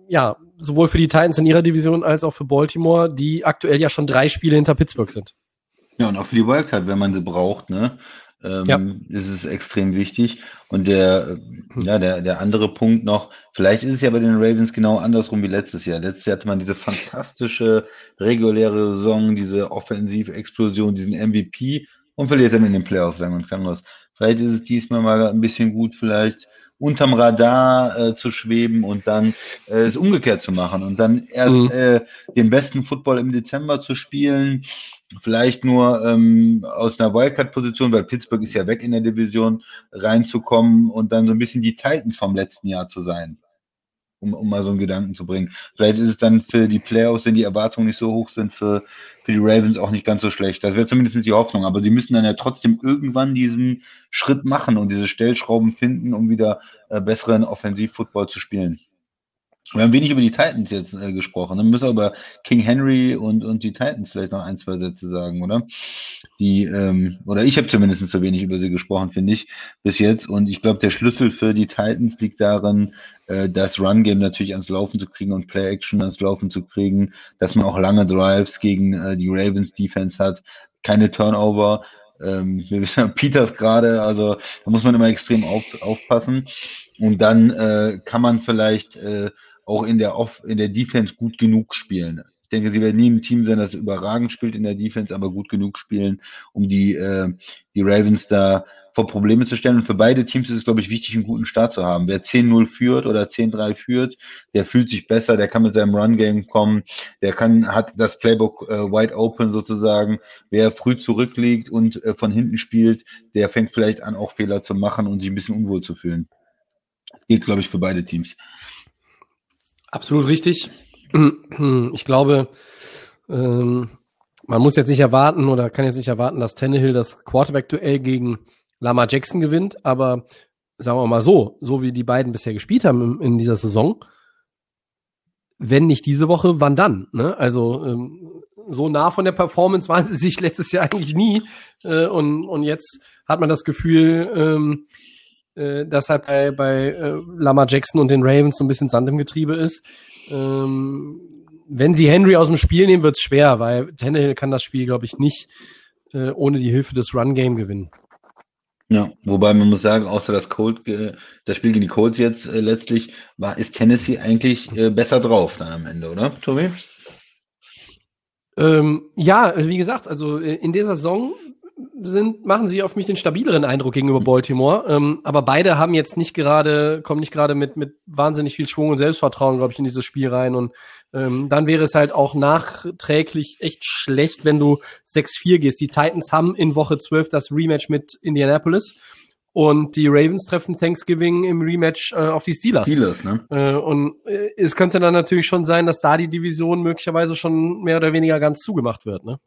ja, sowohl für die Titans in ihrer Division als auch für Baltimore, die aktuell ja schon drei Spiele hinter Pittsburgh sind. Ja, und auch für die Wildcard, wenn man sie braucht, ne? Ähm, ja. ist es extrem wichtig. Und der, ja, der, der andere Punkt noch, vielleicht ist es ja bei den Ravens genau andersrum wie letztes Jahr. Letztes Jahr hatte man diese fantastische reguläre Saison, diese Offensivexplosion, diesen MVP und verliert dann in den Playoffs, sagen und kann Vielleicht ist es diesmal mal ein bisschen gut, vielleicht unterm Radar äh, zu schweben und dann äh, es umgekehrt zu machen und dann erst mhm. äh, den besten Football im Dezember zu spielen, vielleicht nur ähm, aus einer Wildcard-Position, weil Pittsburgh ist ja weg in der Division, reinzukommen und dann so ein bisschen die Titans vom letzten Jahr zu sein um, um mal so einen Gedanken zu bringen. Vielleicht ist es dann für die Playoffs, wenn die Erwartungen nicht so hoch sind, für, für die Ravens auch nicht ganz so schlecht. Das wäre zumindest die Hoffnung. Aber sie müssen dann ja trotzdem irgendwann diesen Schritt machen und diese Stellschrauben finden, um wieder äh, besseren Offensivfootball zu spielen. Wir haben wenig über die Titans jetzt äh, gesprochen. Dann müssen wir über King Henry und, und die Titans vielleicht noch ein, zwei Sätze sagen, oder? Die, ähm, oder ich habe zumindest zu wenig über sie gesprochen, finde ich, bis jetzt. Und ich glaube, der Schlüssel für die Titans liegt darin, äh, das Run-Game natürlich ans Laufen zu kriegen und Play-Action ans Laufen zu kriegen, dass man auch lange Drives gegen äh, die Ravens-Defense hat, keine Turnover. Ähm, wir wissen Peters gerade, also da muss man immer extrem auf, aufpassen. Und dann äh, kann man vielleicht äh, auch in der Off, in der Defense gut genug spielen. Ich denke, sie werden nie ein Team sein, das überragend spielt in der Defense, aber gut genug spielen, um die, äh, die Ravens da vor Probleme zu stellen. Und für beide Teams ist es, glaube ich, wichtig, einen guten Start zu haben. Wer 10-0 führt oder 10-3 führt, der fühlt sich besser, der kann mit seinem Run-Game kommen, der kann, hat das Playbook äh, wide open sozusagen. Wer früh zurückliegt und äh, von hinten spielt, der fängt vielleicht an, auch Fehler zu machen und sich ein bisschen unwohl zu fühlen. Gilt, glaube ich, für beide Teams. Absolut richtig. Ich glaube, ähm, man muss jetzt nicht erwarten oder kann jetzt nicht erwarten, dass Tannehill das Quarterback-Duell gegen Lama Jackson gewinnt, aber sagen wir mal so, so wie die beiden bisher gespielt haben in, dieser Saison, wenn nicht diese Woche, wann dann? Ne? Also ähm, so nah von der Performance waren sie sich letztes Jahr eigentlich nie äh, und, und jetzt hat man das Gefühl, ähm, äh, dass halt bei, bei äh, Lama Jackson und den Ravens so ein bisschen Sand im Getriebe ist. Ähm, wenn sie Henry aus dem Spiel nehmen, wird's schwer, weil Tannehill kann das Spiel, glaube ich, nicht äh, ohne die Hilfe des Run-Game gewinnen. Ja, wobei man muss sagen, außer das Colt, äh, das Spiel gegen die Colts jetzt äh, letztlich, war, ist Tennessee eigentlich äh, besser drauf dann am Ende, oder, Tobi? Ähm, ja, wie gesagt, also äh, in der Saison sind, machen sie auf mich den stabileren Eindruck gegenüber Baltimore. Ähm, aber beide haben jetzt nicht gerade, kommen nicht gerade mit, mit wahnsinnig viel Schwung und Selbstvertrauen, glaube ich, in dieses Spiel rein. Und ähm, dann wäre es halt auch nachträglich echt schlecht, wenn du 6-4 gehst. Die Titans haben in Woche 12 das Rematch mit Indianapolis. Und die Ravens treffen Thanksgiving im Rematch äh, auf die Steelers. Steelers ne? Äh, und äh, es könnte dann natürlich schon sein, dass da die Division möglicherweise schon mehr oder weniger ganz zugemacht wird. Ne?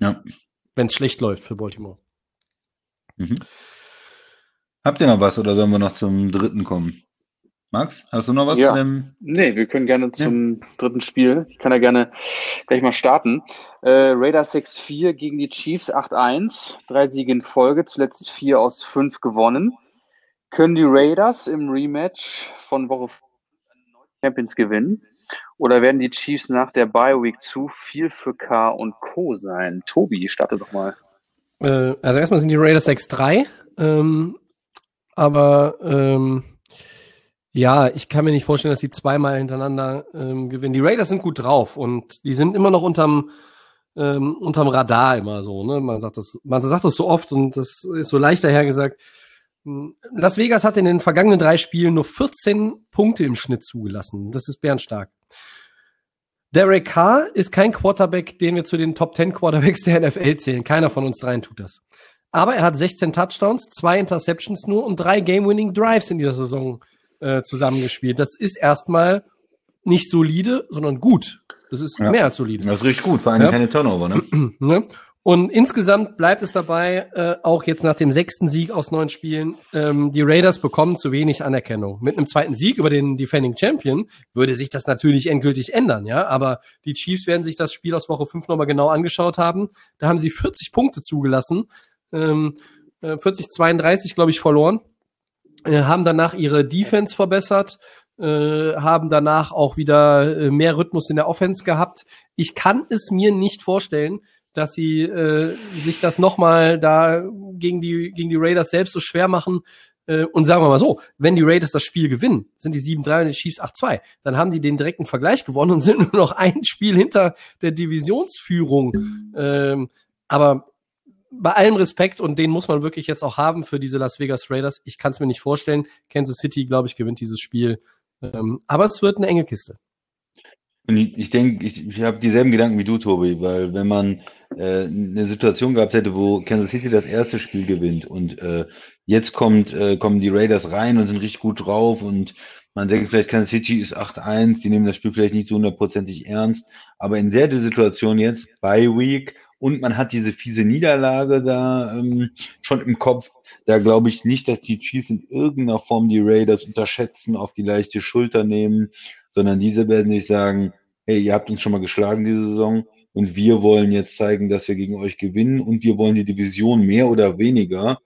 Ja, wenn es schlecht läuft für Baltimore. Mhm. Habt ihr noch was oder sollen wir noch zum dritten kommen? Max, hast du noch was ja. zu dem? Nee, wir können gerne zum ja. dritten Spiel. Ich kann ja gerne gleich mal starten. Äh, Raiders 6-4 gegen die Chiefs 8-1. Drei Siege in Folge, zuletzt vier aus fünf gewonnen. Können die Raiders im Rematch von Woche Champions gewinnen? Oder werden die Chiefs nach der Bye Week zu viel für K und Co. sein? Tobi, starte doch mal. Äh, also erstmal sind die Raiders 6-3. Ähm, aber ähm, ja, ich kann mir nicht vorstellen, dass sie zweimal hintereinander ähm, gewinnen. Die Raiders sind gut drauf und die sind immer noch unterm, ähm, unterm Radar immer so. Ne? Man sagt das, man sagt das so oft und das ist so leicht dahergesagt. Las Vegas hat in den vergangenen drei Spielen nur 14 Punkte im Schnitt zugelassen. Das ist bärenstark. Derek Carr ist kein Quarterback, den wir zu den Top 10 Quarterbacks der NFL zählen. Keiner von uns dreien tut das. Aber er hat 16 Touchdowns, zwei Interceptions nur und drei Game-Winning Drives in dieser Saison äh, zusammengespielt. Das ist erstmal nicht solide, sondern gut. Das ist ja. mehr als solide. Das ist richtig gut, vor allem ja. keine Turnover, ne? ne? Und insgesamt bleibt es dabei, äh, auch jetzt nach dem sechsten Sieg aus neun Spielen, ähm, die Raiders bekommen zu wenig Anerkennung. Mit einem zweiten Sieg über den Defending Champion würde sich das natürlich endgültig ändern, ja. Aber die Chiefs werden sich das Spiel aus Woche fünf nochmal genau angeschaut haben. Da haben sie 40 Punkte zugelassen, ähm, äh, 40, 32, glaube ich, verloren, äh, haben danach ihre Defense verbessert, äh, haben danach auch wieder äh, mehr Rhythmus in der Offense gehabt. Ich kann es mir nicht vorstellen, dass sie äh, sich das nochmal da gegen die, gegen die Raiders selbst so schwer machen. Äh, und sagen wir mal so, wenn die Raiders das Spiel gewinnen, sind die 7-3 und die Chiefs 8-2. Dann haben die den direkten Vergleich gewonnen und sind nur noch ein Spiel hinter der Divisionsführung. Ähm, aber bei allem Respekt und den muss man wirklich jetzt auch haben für diese Las Vegas Raiders. Ich kann es mir nicht vorstellen. Kansas City, glaube ich, gewinnt dieses Spiel. Ähm, aber es wird eine enge Kiste. Und ich, ich denke, ich, ich habe dieselben Gedanken wie du, Tobi, weil wenn man äh, eine Situation gehabt hätte, wo Kansas City das erste Spiel gewinnt und äh, jetzt kommt, äh, kommen die Raiders rein und sind richtig gut drauf und man denkt vielleicht, Kansas City ist 8-1, die nehmen das Spiel vielleicht nicht so hundertprozentig ernst, aber in der Situation jetzt, bei Week, und man hat diese fiese Niederlage da ähm, schon im Kopf, da glaube ich nicht, dass die Chiefs in irgendeiner Form die Raiders unterschätzen, auf die leichte Schulter nehmen, sondern diese werden sich sagen, hey, ihr habt uns schon mal geschlagen diese Saison und wir wollen jetzt zeigen, dass wir gegen euch gewinnen und wir wollen die Division mehr oder weniger,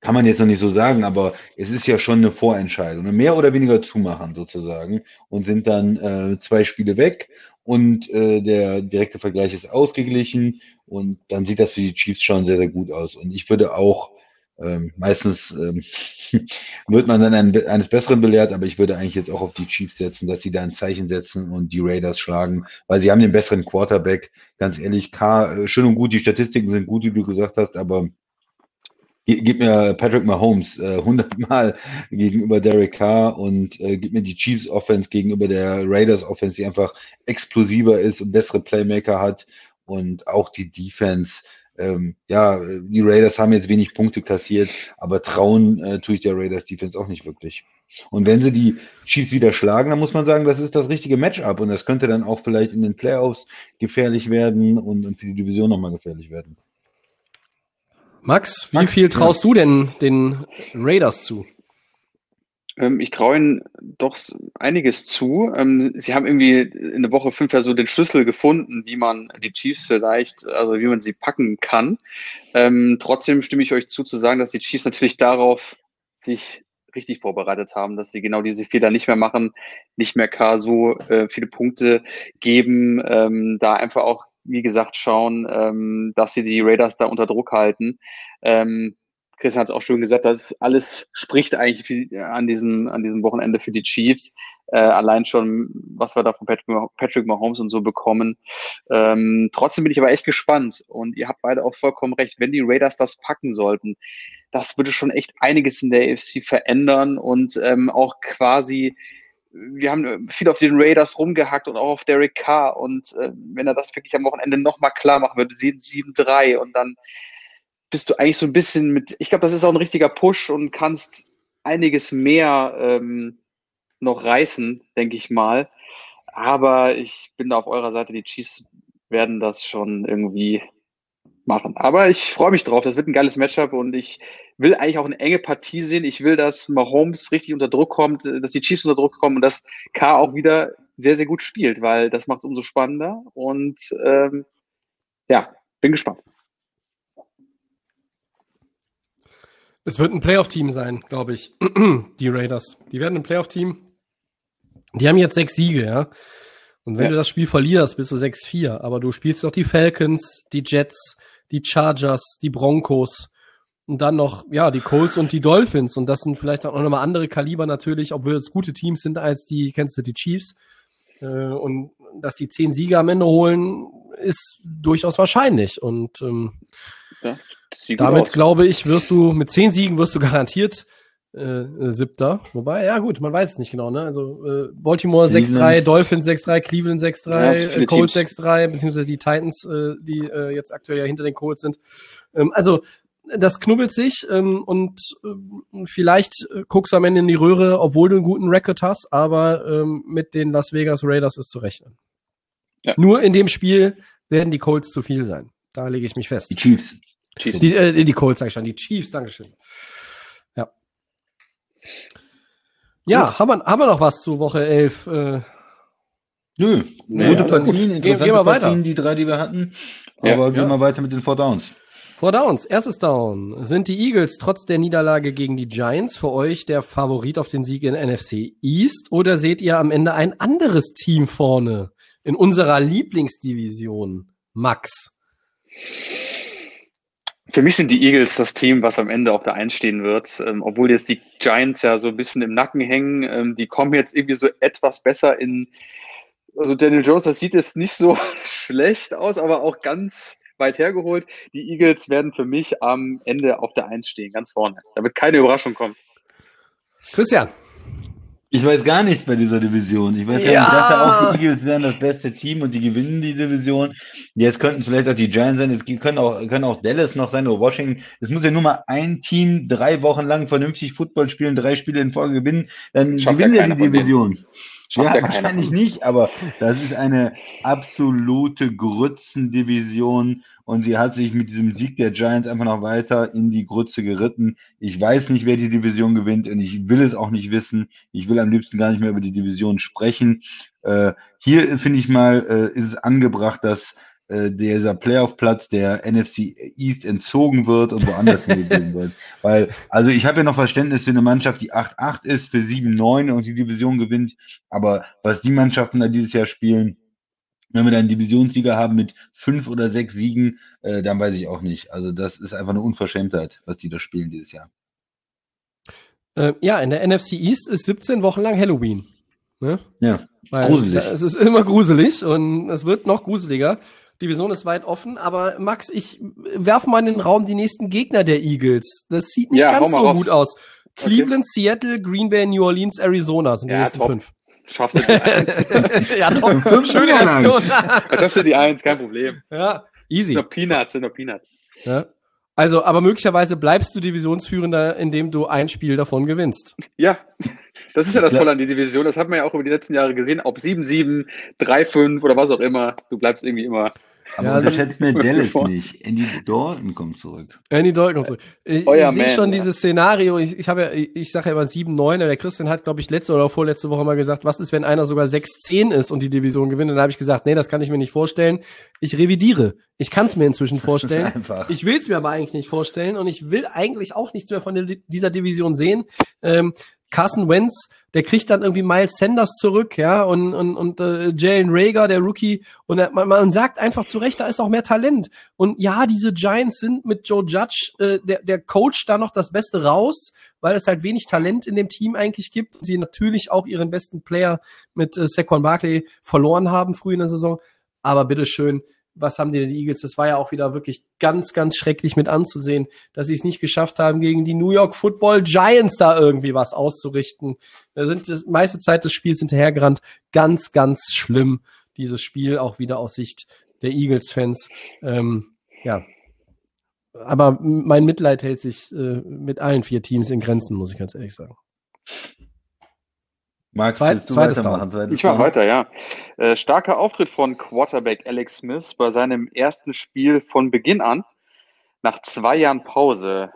kann man jetzt noch nicht so sagen, aber es ist ja schon eine Vorentscheidung, mehr oder weniger zumachen sozusagen und sind dann äh, zwei Spiele weg und äh, der direkte Vergleich ist ausgeglichen und dann sieht das für die Chiefs schon sehr, sehr gut aus. Und ich würde auch ähm, meistens ähm, wird man dann ein, eines Besseren belehrt, aber ich würde eigentlich jetzt auch auf die Chiefs setzen, dass sie da ein Zeichen setzen und die Raiders schlagen, weil sie haben den besseren Quarterback. Ganz ehrlich, K, äh, schön und gut, die Statistiken sind gut, wie du gesagt hast, aber gib mir Patrick Mahomes äh, 100 Mal gegenüber Derek Carr und äh, gib mir die Chiefs Offense gegenüber der Raiders Offense, die einfach explosiver ist und bessere Playmaker hat und auch die Defense ähm, ja, die Raiders haben jetzt wenig Punkte kassiert, aber trauen äh, tue ich der Raiders Defense auch nicht wirklich. Und wenn sie die Chiefs wieder schlagen, dann muss man sagen, das ist das richtige Matchup und das könnte dann auch vielleicht in den Playoffs gefährlich werden und, und für die Division nochmal gefährlich werden. Max, wie Max, viel traust ja. du denn den Raiders zu? Ähm, ich traue ihnen doch einiges zu. Ähm, sie haben irgendwie in der Woche fünf ja so den Schlüssel gefunden, wie man die Chiefs vielleicht, also wie man sie packen kann. Ähm, trotzdem stimme ich euch zu, zu sagen, dass die Chiefs natürlich darauf sich richtig vorbereitet haben, dass sie genau diese Fehler nicht mehr machen, nicht mehr K so äh, viele Punkte geben, da einfach auch, wie gesagt, schauen, dass sie die Raiders da unter Druck halten. Ähm, Christian hat es auch schon gesagt, dass alles spricht eigentlich für, an, diesem, an diesem Wochenende für die Chiefs. Äh, allein schon, was wir da von Patrick, Patrick Mahomes und so bekommen. Ähm, trotzdem bin ich aber echt gespannt und ihr habt beide auch vollkommen recht. Wenn die Raiders das packen sollten, das würde schon echt einiges in der AFC verändern und ähm, auch quasi wir haben viel auf den Raiders rumgehackt und auch auf Derek Carr. Und äh, wenn er das wirklich am Wochenende nochmal klar machen würde, 7-3 und dann bist du eigentlich so ein bisschen mit, ich glaube, das ist auch ein richtiger Push und kannst einiges mehr ähm, noch reißen, denke ich mal. Aber ich bin da auf eurer Seite, die Chiefs werden das schon irgendwie machen. Aber ich freue mich drauf, das wird ein geiles Matchup und ich will eigentlich auch eine enge Partie sehen. Ich will, dass Mahomes richtig unter Druck kommt, dass die Chiefs unter Druck kommen und dass K auch wieder sehr, sehr gut spielt, weil das macht es umso spannender. Und ähm, ja, bin gespannt. Es wird ein Playoff-Team sein, glaube ich. die Raiders. Die werden ein Playoff-Team. Die haben jetzt sechs Siege, ja. Und wenn ja. du das Spiel verlierst, bist du 6-4. Aber du spielst doch die Falcons, die Jets, die Chargers, die Broncos und dann noch, ja, die Colts und die Dolphins. Und das sind vielleicht auch nochmal andere Kaliber natürlich, obwohl es gute Teams sind als die Kansas City Chiefs. Äh, und dass die zehn Siege am Ende holen, ist durchaus wahrscheinlich. Und ähm, ja, damit glaube ich, wirst du mit zehn Siegen wirst du garantiert äh, siebter. Wobei, ja gut, man weiß es nicht genau. Ne? Also äh, Baltimore 6-3, Dolphins 6-3, Cleveland 6-3, ja, äh, Colts 6-3, beziehungsweise die Titans, äh, die äh, jetzt aktuell ja hinter den Colts sind. Ähm, also das knubbelt sich ähm, und äh, vielleicht äh, guckst du am Ende in die Röhre, obwohl du einen guten Record hast, aber ähm, mit den Las Vegas Raiders ist zu rechnen. Ja. Nur in dem Spiel werden die Colts zu viel sein. Da lege ich mich fest. Die Chiefs. Chiefs. Die, äh, die Colts sag ich schon, die Chiefs, Dankeschön. Ja. Ja, haben wir, haben wir noch was zu Woche 11? Äh, Nö, nee, gute Partien, interessante gehen, gehen wir weiter. Partien, die drei, die wir hatten. Aber ja, gehen wir ja. weiter mit den Four Downs. Four Downs, erstes Down. Sind die Eagles trotz der Niederlage gegen die Giants für euch der Favorit auf den Sieg in NFC East? Oder seht ihr am Ende ein anderes Team vorne in unserer Lieblingsdivision? Max. Für mich sind die Eagles das Team, was am Ende auf der Eins stehen wird. Ähm, obwohl jetzt die Giants ja so ein bisschen im Nacken hängen. Ähm, die kommen jetzt irgendwie so etwas besser in. Also Daniel Jones, das sieht jetzt nicht so schlecht aus, aber auch ganz weit hergeholt. Die Eagles werden für mich am Ende auf der Eins stehen, ganz vorne. Da wird keine Überraschung kommen. Christian. Ich weiß gar nichts bei dieser Division. Ich weiß ja. nicht, ich dachte auch, die Eagles wären das beste Team und die gewinnen die Division. Jetzt könnten es vielleicht auch die Giants sein, es können auch, können auch Dallas noch sein oder Washington. Es muss ja nur mal ein Team drei Wochen lang vernünftig Football spielen, drei Spiele in Folge gewinnen, dann Schafft gewinnen ja ja die Division. Schafft Ja, ja wahrscheinlich nicht, aber das ist eine absolute Grützendivision und sie hat sich mit diesem Sieg der Giants einfach noch weiter in die Grütze geritten. Ich weiß nicht, wer die Division gewinnt und ich will es auch nicht wissen. Ich will am liebsten gar nicht mehr über die Division sprechen. Äh, hier finde ich mal, äh, ist es angebracht, dass äh, dieser Playoff-Platz der NFC East entzogen wird und woanders hingegeben wird. Weil, also ich habe ja noch Verständnis für eine Mannschaft, die 8-8 ist, für 7-9 und die Division gewinnt, aber was die Mannschaften da dieses Jahr spielen, wenn wir dann einen Divisionssieger haben mit fünf oder sechs Siegen, äh, dann weiß ich auch nicht. Also das ist einfach eine Unverschämtheit, was die da spielen dieses Jahr. Äh, ja, in der NFC East ist 17 Wochen lang Halloween. Ne? Ja, Weil gruselig. da- Es ist immer gruselig und es wird noch gruseliger. Die Division ist weit offen, aber Max, ich werfe mal in den Raum die nächsten Gegner der Eagles. Das sieht nicht Ja, ganz so raus. gut aus. Cleveland, Seattle, Green Bay, New Orleans, Arizona sind die Ja, nächsten top. fünf. Schaffst du die Eins. ja, top. Fünf Schöne. Aktion. Schaffst du die Eins, kein Problem. ja, easy. Sind nur Peanuts, sind nur Peanuts. Ja. Also, aber möglicherweise bleibst du Divisionsführender, indem du ein Spiel davon gewinnst. Ja, das ist ja das Ja. Tolle an der Division. Das hat man ja auch über die letzten Jahre gesehen. Ob 7-7, 3-5 oder was auch immer. Du bleibst irgendwie immer. Aber Ja, unterschätzt mir Dallas nicht. Andy Dalton kommt zurück. Andy Dalton kommt zurück. Ich, Euer ich sehe schon ja. dieses Szenario. Ich, ich habe ja, ich, sage ja immer 7-9. Der Christian hat, glaube ich, letzte oder vorletzte Woche mal gesagt, was ist, wenn einer sogar 6-10 ist und die Division gewinnt? Und dann habe ich gesagt, nee, das kann ich mir nicht vorstellen. Ich revidiere. Ich kann es mir inzwischen vorstellen. Ich will es mir aber eigentlich nicht vorstellen und ich will eigentlich auch nichts mehr von der, dieser Division sehen. Ähm, Carson Wentz, der kriegt dann irgendwie Miles Sanders zurück, ja, und, und, und äh, Jalen Rager, der Rookie, und er, man, man sagt einfach zu Recht, da ist auch mehr Talent. Und ja, diese Giants sind mit Joe Judge, äh, der, der Coach da noch das Beste raus, weil es halt wenig Talent in dem Team eigentlich gibt. Sie natürlich auch ihren besten Player mit äh, Saquon Barkley verloren haben früh in der Saison. Aber bitteschön, was haben die denn die Eagles? Das war ja auch wieder wirklich ganz, ganz schrecklich mit anzusehen, dass sie es nicht geschafft haben, gegen die New York Football Giants da irgendwie was auszurichten. Da sind das meiste Zeit des Spiels hinterhergerannt. Ganz, ganz schlimm, dieses Spiel, auch wieder aus Sicht der Eagles-Fans. Ähm, ja. Aber mein Mitleid hält sich äh, mit allen vier Teams in Grenzen, muss ich ganz ehrlich sagen. Max, willst du zweites weitermachen? Zweites Ich mach Down? weiter, ja. Äh, starker Auftritt von Quarterback Alex Smith bei seinem ersten Spiel von Beginn an. Nach zwei Jahren Pause.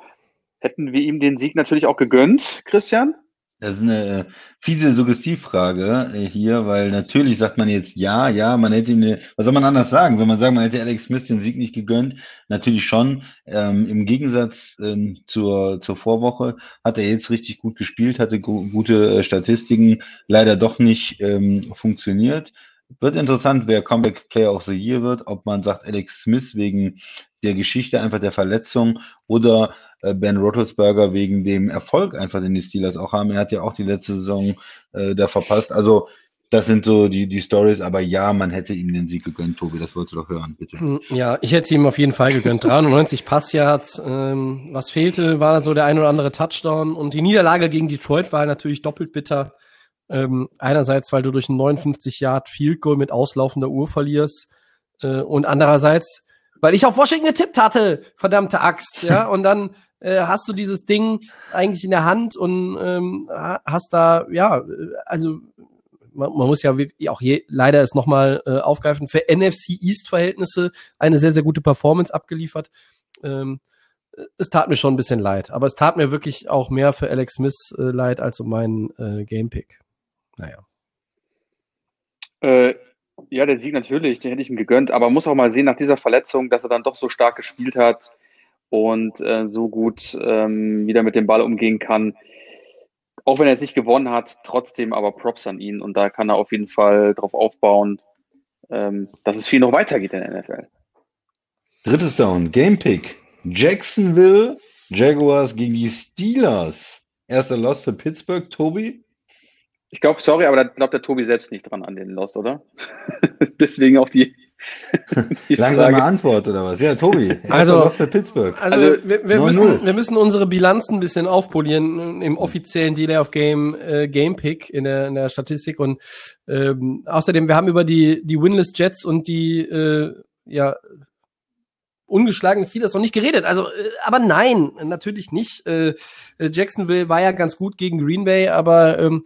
Hätten wir ihm den Sieg natürlich auch gegönnt, Christian? Das ist eine äh, fiese Suggestivfrage äh, hier, weil natürlich sagt man jetzt ja, ja, man hätte ihm, eine, was soll man anders sagen? Soll man sagen, man hätte Alex Smith den Sieg nicht gegönnt? Natürlich schon. Ähm, Im Gegensatz ähm, zur, zur Vorwoche hat er jetzt richtig gut gespielt, hatte gu gute äh, Statistiken, leider doch nicht ähm, funktioniert. Wird interessant, wer Comeback Player of the Year wird, ob man sagt Alex Smith wegen der Geschichte einfach der Verletzung oder Ben Roethlisberger wegen dem Erfolg einfach, den die Steelers auch haben. Er hat ja auch die letzte Saison äh, da verpasst. Also das sind so die, die Stories, aber ja, man hätte ihm den Sieg gegönnt, Tobi, das wolltest du doch hören, bitte. Hm, Ja, ich hätte ihm auf jeden Fall gegönnt. 93 Passyards. Ähm, was fehlte, war so der ein oder andere Touchdown. Und die Niederlage gegen Detroit war natürlich doppelt bitter. Ähm, einerseits, weil du durch einen 59 Yard Field Goal mit auslaufender Uhr verlierst. Äh, und andererseits, weil ich auf Washington getippt hatte, verdammte Axt. Ja, und dann äh, hast du dieses Ding eigentlich in der Hand und ähm, ha- hast da, ja, äh, also man, man muss ja auch je, leider es nochmal äh, aufgreifen, für NFC East-Verhältnisse eine sehr, sehr gute Performance abgeliefert. Ähm, es tat mir schon ein bisschen leid, aber es tat mir wirklich auch mehr für Alex Smith äh, leid als um meinen äh, Gamepick. Naja. Äh, ja, der Sieg natürlich, den hätte ich ihm gegönnt, aber muss auch mal sehen, nach dieser Verletzung, dass er dann doch so stark gespielt hat und äh, so gut ähm, wieder mit dem Ball umgehen kann. Auch wenn er jetzt nicht gewonnen hat, trotzdem aber Props an ihn und da kann er auf jeden Fall drauf aufbauen, ähm, dass es viel noch weitergeht in der NFL. Drittes Down, Game Pick. Jacksonville Jaguars gegen die Steelers. Erster Loss für Pittsburgh, Tobi. Ich glaube, sorry, aber da glaubt der Tobi selbst nicht dran an den Lost, oder? Deswegen auch die Langsame Frage. Antwort oder was? Ja, Tobi. Also, Loss für Pittsburgh. Also, also wir, wir müssen, wir müssen unsere Bilanzen ein bisschen aufpolieren im offiziellen Delay of Game äh, Game Pick in der, in der Statistik und ähm, außerdem wir haben über die die Winless Jets und die äh, ja ungeschlagenen Steelers noch nicht geredet. Also, äh, aber nein, natürlich nicht. Äh, Jacksonville war ja ganz gut gegen Green Bay, aber ähm,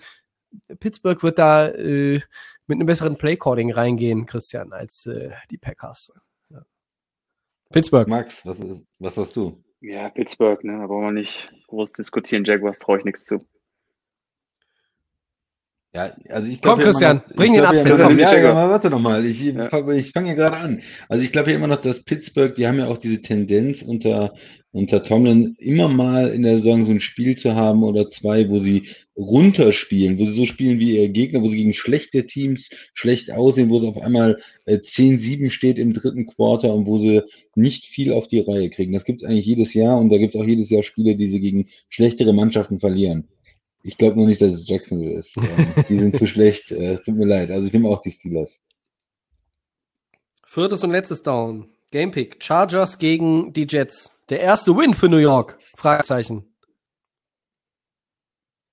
Pittsburgh wird da äh, mit einem besseren Playcording reingehen, Christian, als äh, die Packers. Ja. Pittsburgh. Max, was, was hast du? Ja, Pittsburgh, ne? Da brauchen wir nicht groß diskutieren. Jaguars traue ich nichts zu. Ja, also ich glaube. Komm, Christian, noch, bring den Absatz. Ja, ja, warte nochmal. Ich, ja. ich fange ja gerade an. Also ich glaube ja immer noch, dass Pittsburgh, die haben ja auch diese Tendenz unter unter Tomlin immer mal in der Saison so ein Spiel zu haben oder zwei, wo sie runterspielen, wo sie so spielen wie ihr Gegner, wo sie gegen schlechte Teams schlecht aussehen, wo es auf einmal äh, 10-7 steht im dritten Quarter und wo sie nicht viel auf die Reihe kriegen. Das gibt es eigentlich jedes Jahr und da gibt es auch jedes Jahr Spiele, die sie gegen schlechtere Mannschaften verlieren. Ich glaube nur nicht, dass es Jacksonville ist. Ähm, die sind zu schlecht. Äh, tut mir leid. Also ich nehme auch die Steelers. Viertes und letztes Down. Gamepick. Chargers gegen die Jets. Der erste Win für New York? Fragezeichen.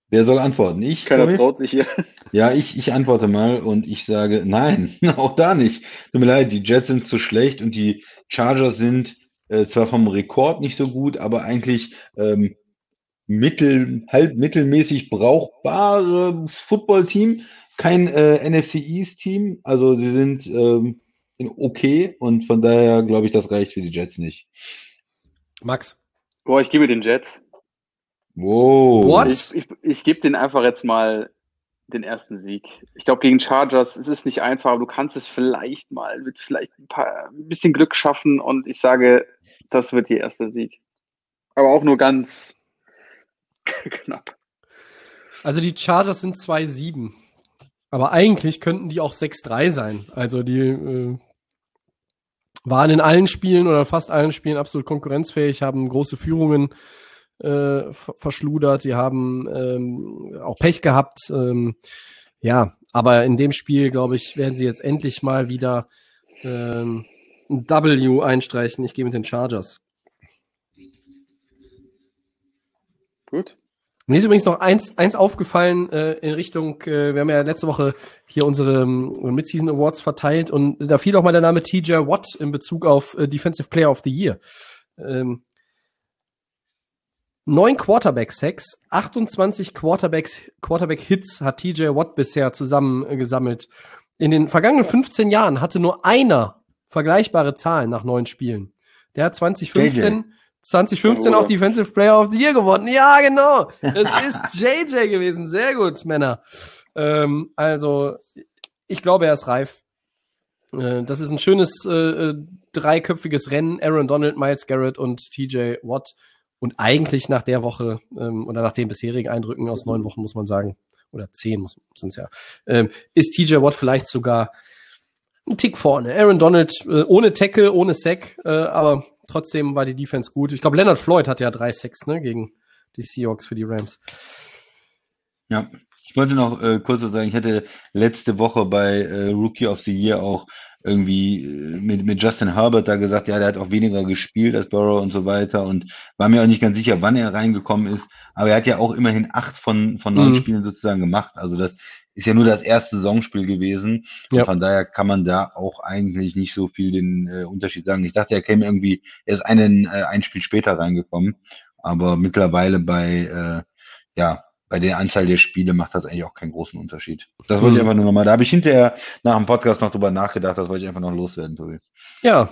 Wer soll antworten? Ich? Keiner Tommy? traut sich hier. Ja, ich, ich antworte mal und ich sage, nein, auch da nicht. Tut mir leid, die Jets sind zu schlecht und die Chargers sind äh, zwar vom Rekord nicht so gut, aber eigentlich ähm, mittel, halb mittelmäßig brauchbare Footballteam. Kein äh, NFC East Team, also sie sind ähm, okay und von daher glaube ich, das reicht für die Jets nicht. Max. Boah, ich gebe den Jets. Wow. What? Ich, ich, ich gebe den einfach jetzt mal den ersten Sieg. Ich glaube, gegen Chargers es ist nicht einfach, aber du kannst es vielleicht mal mit vielleicht ein, paar, ein bisschen Glück schaffen und ich sage, das wird ihr erster Sieg. Aber auch nur ganz knapp. Also die Chargers sind 2-7. Aber eigentlich könnten die auch 6-3 sein. Also die äh, waren in allen Spielen oder fast allen Spielen absolut konkurrenzfähig, haben große Führungen äh, verschludert, sie haben ähm, auch Pech gehabt. Ähm, ja, aber in dem Spiel, glaube ich, werden sie jetzt endlich mal wieder ähm, ein W einstreichen. Ich gehe mit den Chargers. Gut. Mir ist übrigens noch eins, eins aufgefallen äh, in Richtung, äh, wir haben ja letzte Woche hier unsere ähm, Midseason Awards verteilt und da fiel auch mal der Name TJ Watt in Bezug auf äh, Defensive Player of the Year. Ähm, neun Quarterback-Sacks, 28 Quarterbacks, Quarterback-Hits hat TJ Watt bisher zusammen äh, gesammelt. In den vergangenen 15 Jahren hatte nur einer vergleichbare Zahlen nach neun Spielen. Der hat 2015 JJ. 2015 auch Defensive Player of the Year gewonnen. Ja, genau. Es ist JJ gewesen. Sehr gut, Männer. Ähm, also, ich glaube, er ist reif. Äh, das ist ein schönes äh, äh dreiköpfiges Rennen. Aaron Donald, Miles Garrett und TJ Watt. Und eigentlich nach der Woche ähm, oder nach den bisherigen Eindrücken aus neun Wochen muss man sagen, oder zehn sind es ja, ähm, ist TJ Watt vielleicht sogar ein Tick vorne. Aaron Donald äh, ohne Tackle, ohne Sack, äh, aber trotzdem war die Defense gut. Ich glaube, Leonard Floyd hatte ja drei Sacks ne, gegen die Seahawks für die Rams. Ja, ich wollte noch äh, kurz sagen, ich hatte letzte Woche bei äh, Rookie of the Year auch irgendwie äh, mit, mit Justin Herbert da gesagt, ja, der hat auch weniger gespielt als Burrow und so weiter und war mir auch nicht ganz sicher, wann er reingekommen ist. Aber er hat ja auch immerhin acht von, von neun mhm. Spielen sozusagen gemacht. Also das ist ja nur das erste Saisonspiel gewesen. Ja. von daher kann man da auch eigentlich nicht so viel den äh, Unterschied sagen. Ich dachte, er käme irgendwie, er ist einen, äh, ein Spiel später reingekommen. Aber mittlerweile bei, äh, ja, bei der Anzahl der Spiele macht das eigentlich auch keinen großen Unterschied. Das wollte ich mhm. einfach nur nochmal, da habe ich hinterher nach dem Podcast noch drüber nachgedacht, das wollte ich einfach noch loswerden, Tobi. Ja.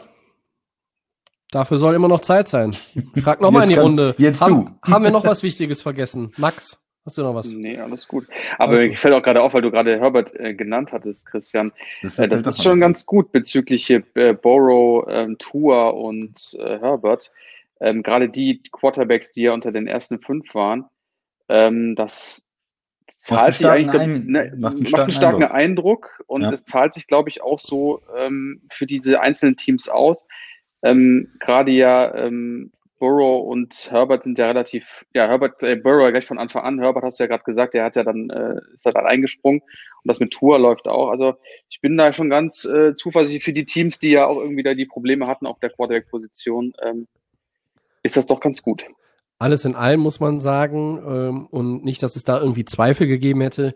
Dafür soll immer noch Zeit sein. Frag nochmal in die kann, Runde. Jetzt haben, du. haben wir noch was Wichtiges vergessen? Max? Hast du noch was? Nee, alles gut. Aber alles gut. fällt auch gerade auf, weil du gerade Herbert äh, genannt hattest, Christian. Das, äh, das ist schon ganz gut bezüglich äh, Borrow, ähm, Tour und äh, Herbert. Ähm, gerade die Quarterbacks, die ja unter den ersten fünf waren, ähm, das zahlt sich eigentlich, ein, ne, macht einen starken, macht einen starken Eindruck. Eindruck, und ja. es zahlt sich, glaube ich, auch so ähm, für diese einzelnen Teams aus. Ähm, Gerade ja ähm, Burrow und Herbert sind ja relativ, ja, Herbert, äh, Burrow gleich von Anfang an. Herbert hast du ja gerade gesagt, der hat ja dann, äh, ist ja dann eingesprungen und das mit Tour läuft auch. Also ich bin da schon ganz äh, zuversichtlich für die Teams, die ja auch irgendwie da die Probleme hatten auf der Quarterback-Position. Ähm, ist das doch ganz gut. Alles in allem muss man sagen, ähm, und nicht, dass es da irgendwie Zweifel gegeben hätte.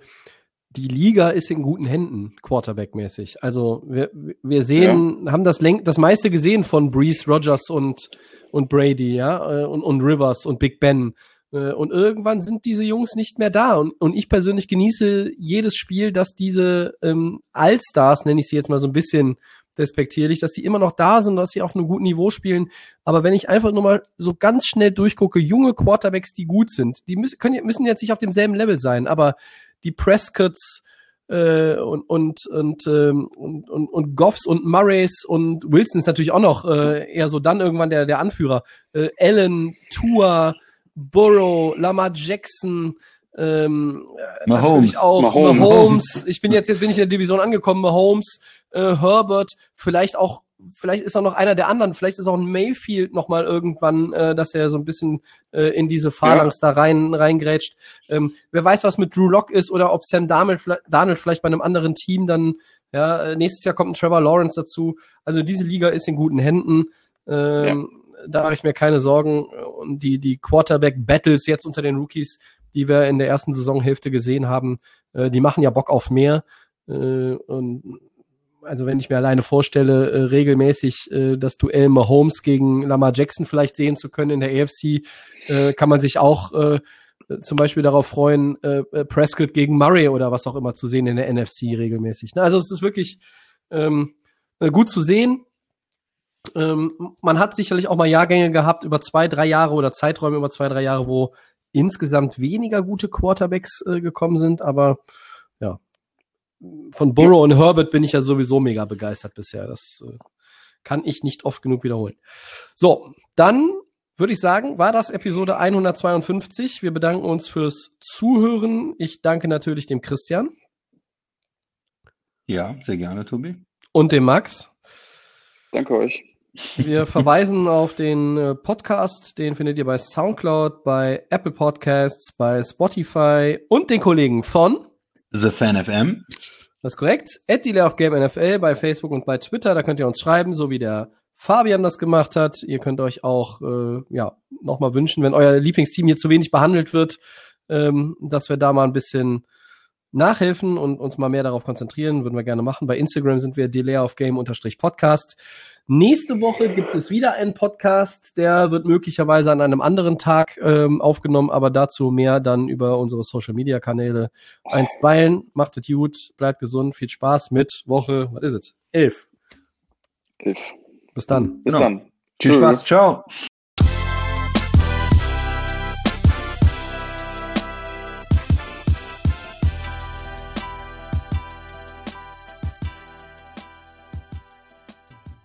Die Liga ist in guten Händen, Quarterback-mäßig. Also wir, wir sehen, ja. haben das, das meiste gesehen von Breeze, Rogers und, und Brady, ja, äh, und, und Rivers und Big Ben. Äh, und irgendwann sind diese Jungs nicht mehr da. Und, und ich persönlich genieße jedes Spiel, dass diese ähm, Allstars, nenne ich sie jetzt mal so ein bisschen despektierlich, dass sie immer noch da sind, dass sie auf einem guten Niveau spielen. Aber wenn ich einfach nur mal so ganz schnell durchgucke, junge Quarterbacks, die gut sind, die müssen, können, müssen jetzt nicht auf demselben Level sein, aber die Prescotts äh, und, und, und, ähm, und, und, und Goffs und Murrays und Wilson ist natürlich auch noch äh, eher so dann irgendwann der, der Anführer. Äh, Allen, Tua, Burrow, Lamar Jackson, ähm, Mahomes. auch Mahomes. Mahomes. Ich bin jetzt, jetzt bin ich in der Division angekommen, Mahomes, äh, Herbert, vielleicht auch, vielleicht ist er noch einer der anderen, vielleicht ist auch ein Mayfield noch mal irgendwann, äh, dass er so ein bisschen äh, in diese Phalanx ja. da rein reingrätscht. Ähm, wer weiß, was mit Drew Lock ist oder ob Sam Darnold, Darnold vielleicht bei einem anderen Team dann, ja, äh, nächstes Jahr kommt ein Trevor Lawrence dazu. Also diese Liga ist in guten Händen. Ähm, ja da mache ich mir keine Sorgen. Und die, die Quarterback-Battles jetzt unter den Rookies, die wir in der ersten Saisonhälfte gesehen haben, äh, die machen ja Bock auf mehr. Äh, und also wenn ich mir alleine vorstelle, äh, regelmäßig äh, das Duell Mahomes gegen Lamar Jackson vielleicht sehen zu können in der AFC, äh, kann man sich auch äh, zum Beispiel darauf freuen, äh, äh, Prescott gegen Murray oder was auch immer zu sehen in der NFC regelmäßig. Ne? Also es ist wirklich ähm, äh, gut zu sehen. Ähm, man hat sicherlich auch mal Jahrgänge gehabt über zwei, drei Jahre oder Zeiträume über zwei, drei Jahre, wo insgesamt weniger gute Quarterbacks äh, gekommen sind, aber ja, von Burrow und Herbert bin ich ja sowieso mega begeistert bisher. Das äh, kann ich nicht oft genug wiederholen. So, dann würde ich sagen, war das Episode 152. Wir bedanken uns fürs Zuhören. Ich danke natürlich dem Christian. Ja, sehr gerne, Tobi. Und dem Max. Danke euch. Wir verweisen auf den äh, Podcast, den findet ihr bei SoundCloud, bei Apple Podcasts, bei Spotify und den Kollegen von The Fan FM. Das ist korrekt. At NFL bei Facebook und bei Twitter, da könnt ihr uns schreiben, so wie der Fabian das gemacht hat. Ihr könnt euch auch äh, ja nochmal wünschen, wenn euer Lieblingsteam hier zu wenig behandelt wird, ähm, dass wir da mal ein bisschen nachhelfen und uns mal mehr darauf konzentrieren, würden wir gerne machen. Bei Instagram sind wir Delay of Game Podcast. Nächste Woche gibt es wieder einen Podcast, der wird möglicherweise an einem anderen Tag ähm, aufgenommen, aber dazu mehr dann über unsere Social Media Kanäle. Einstweilen, macht es gut, bleibt gesund, viel Spaß mit Woche, was ist es? Elf. Elf. Bis dann. Bis genau. dann. Viel Spaß, ciao.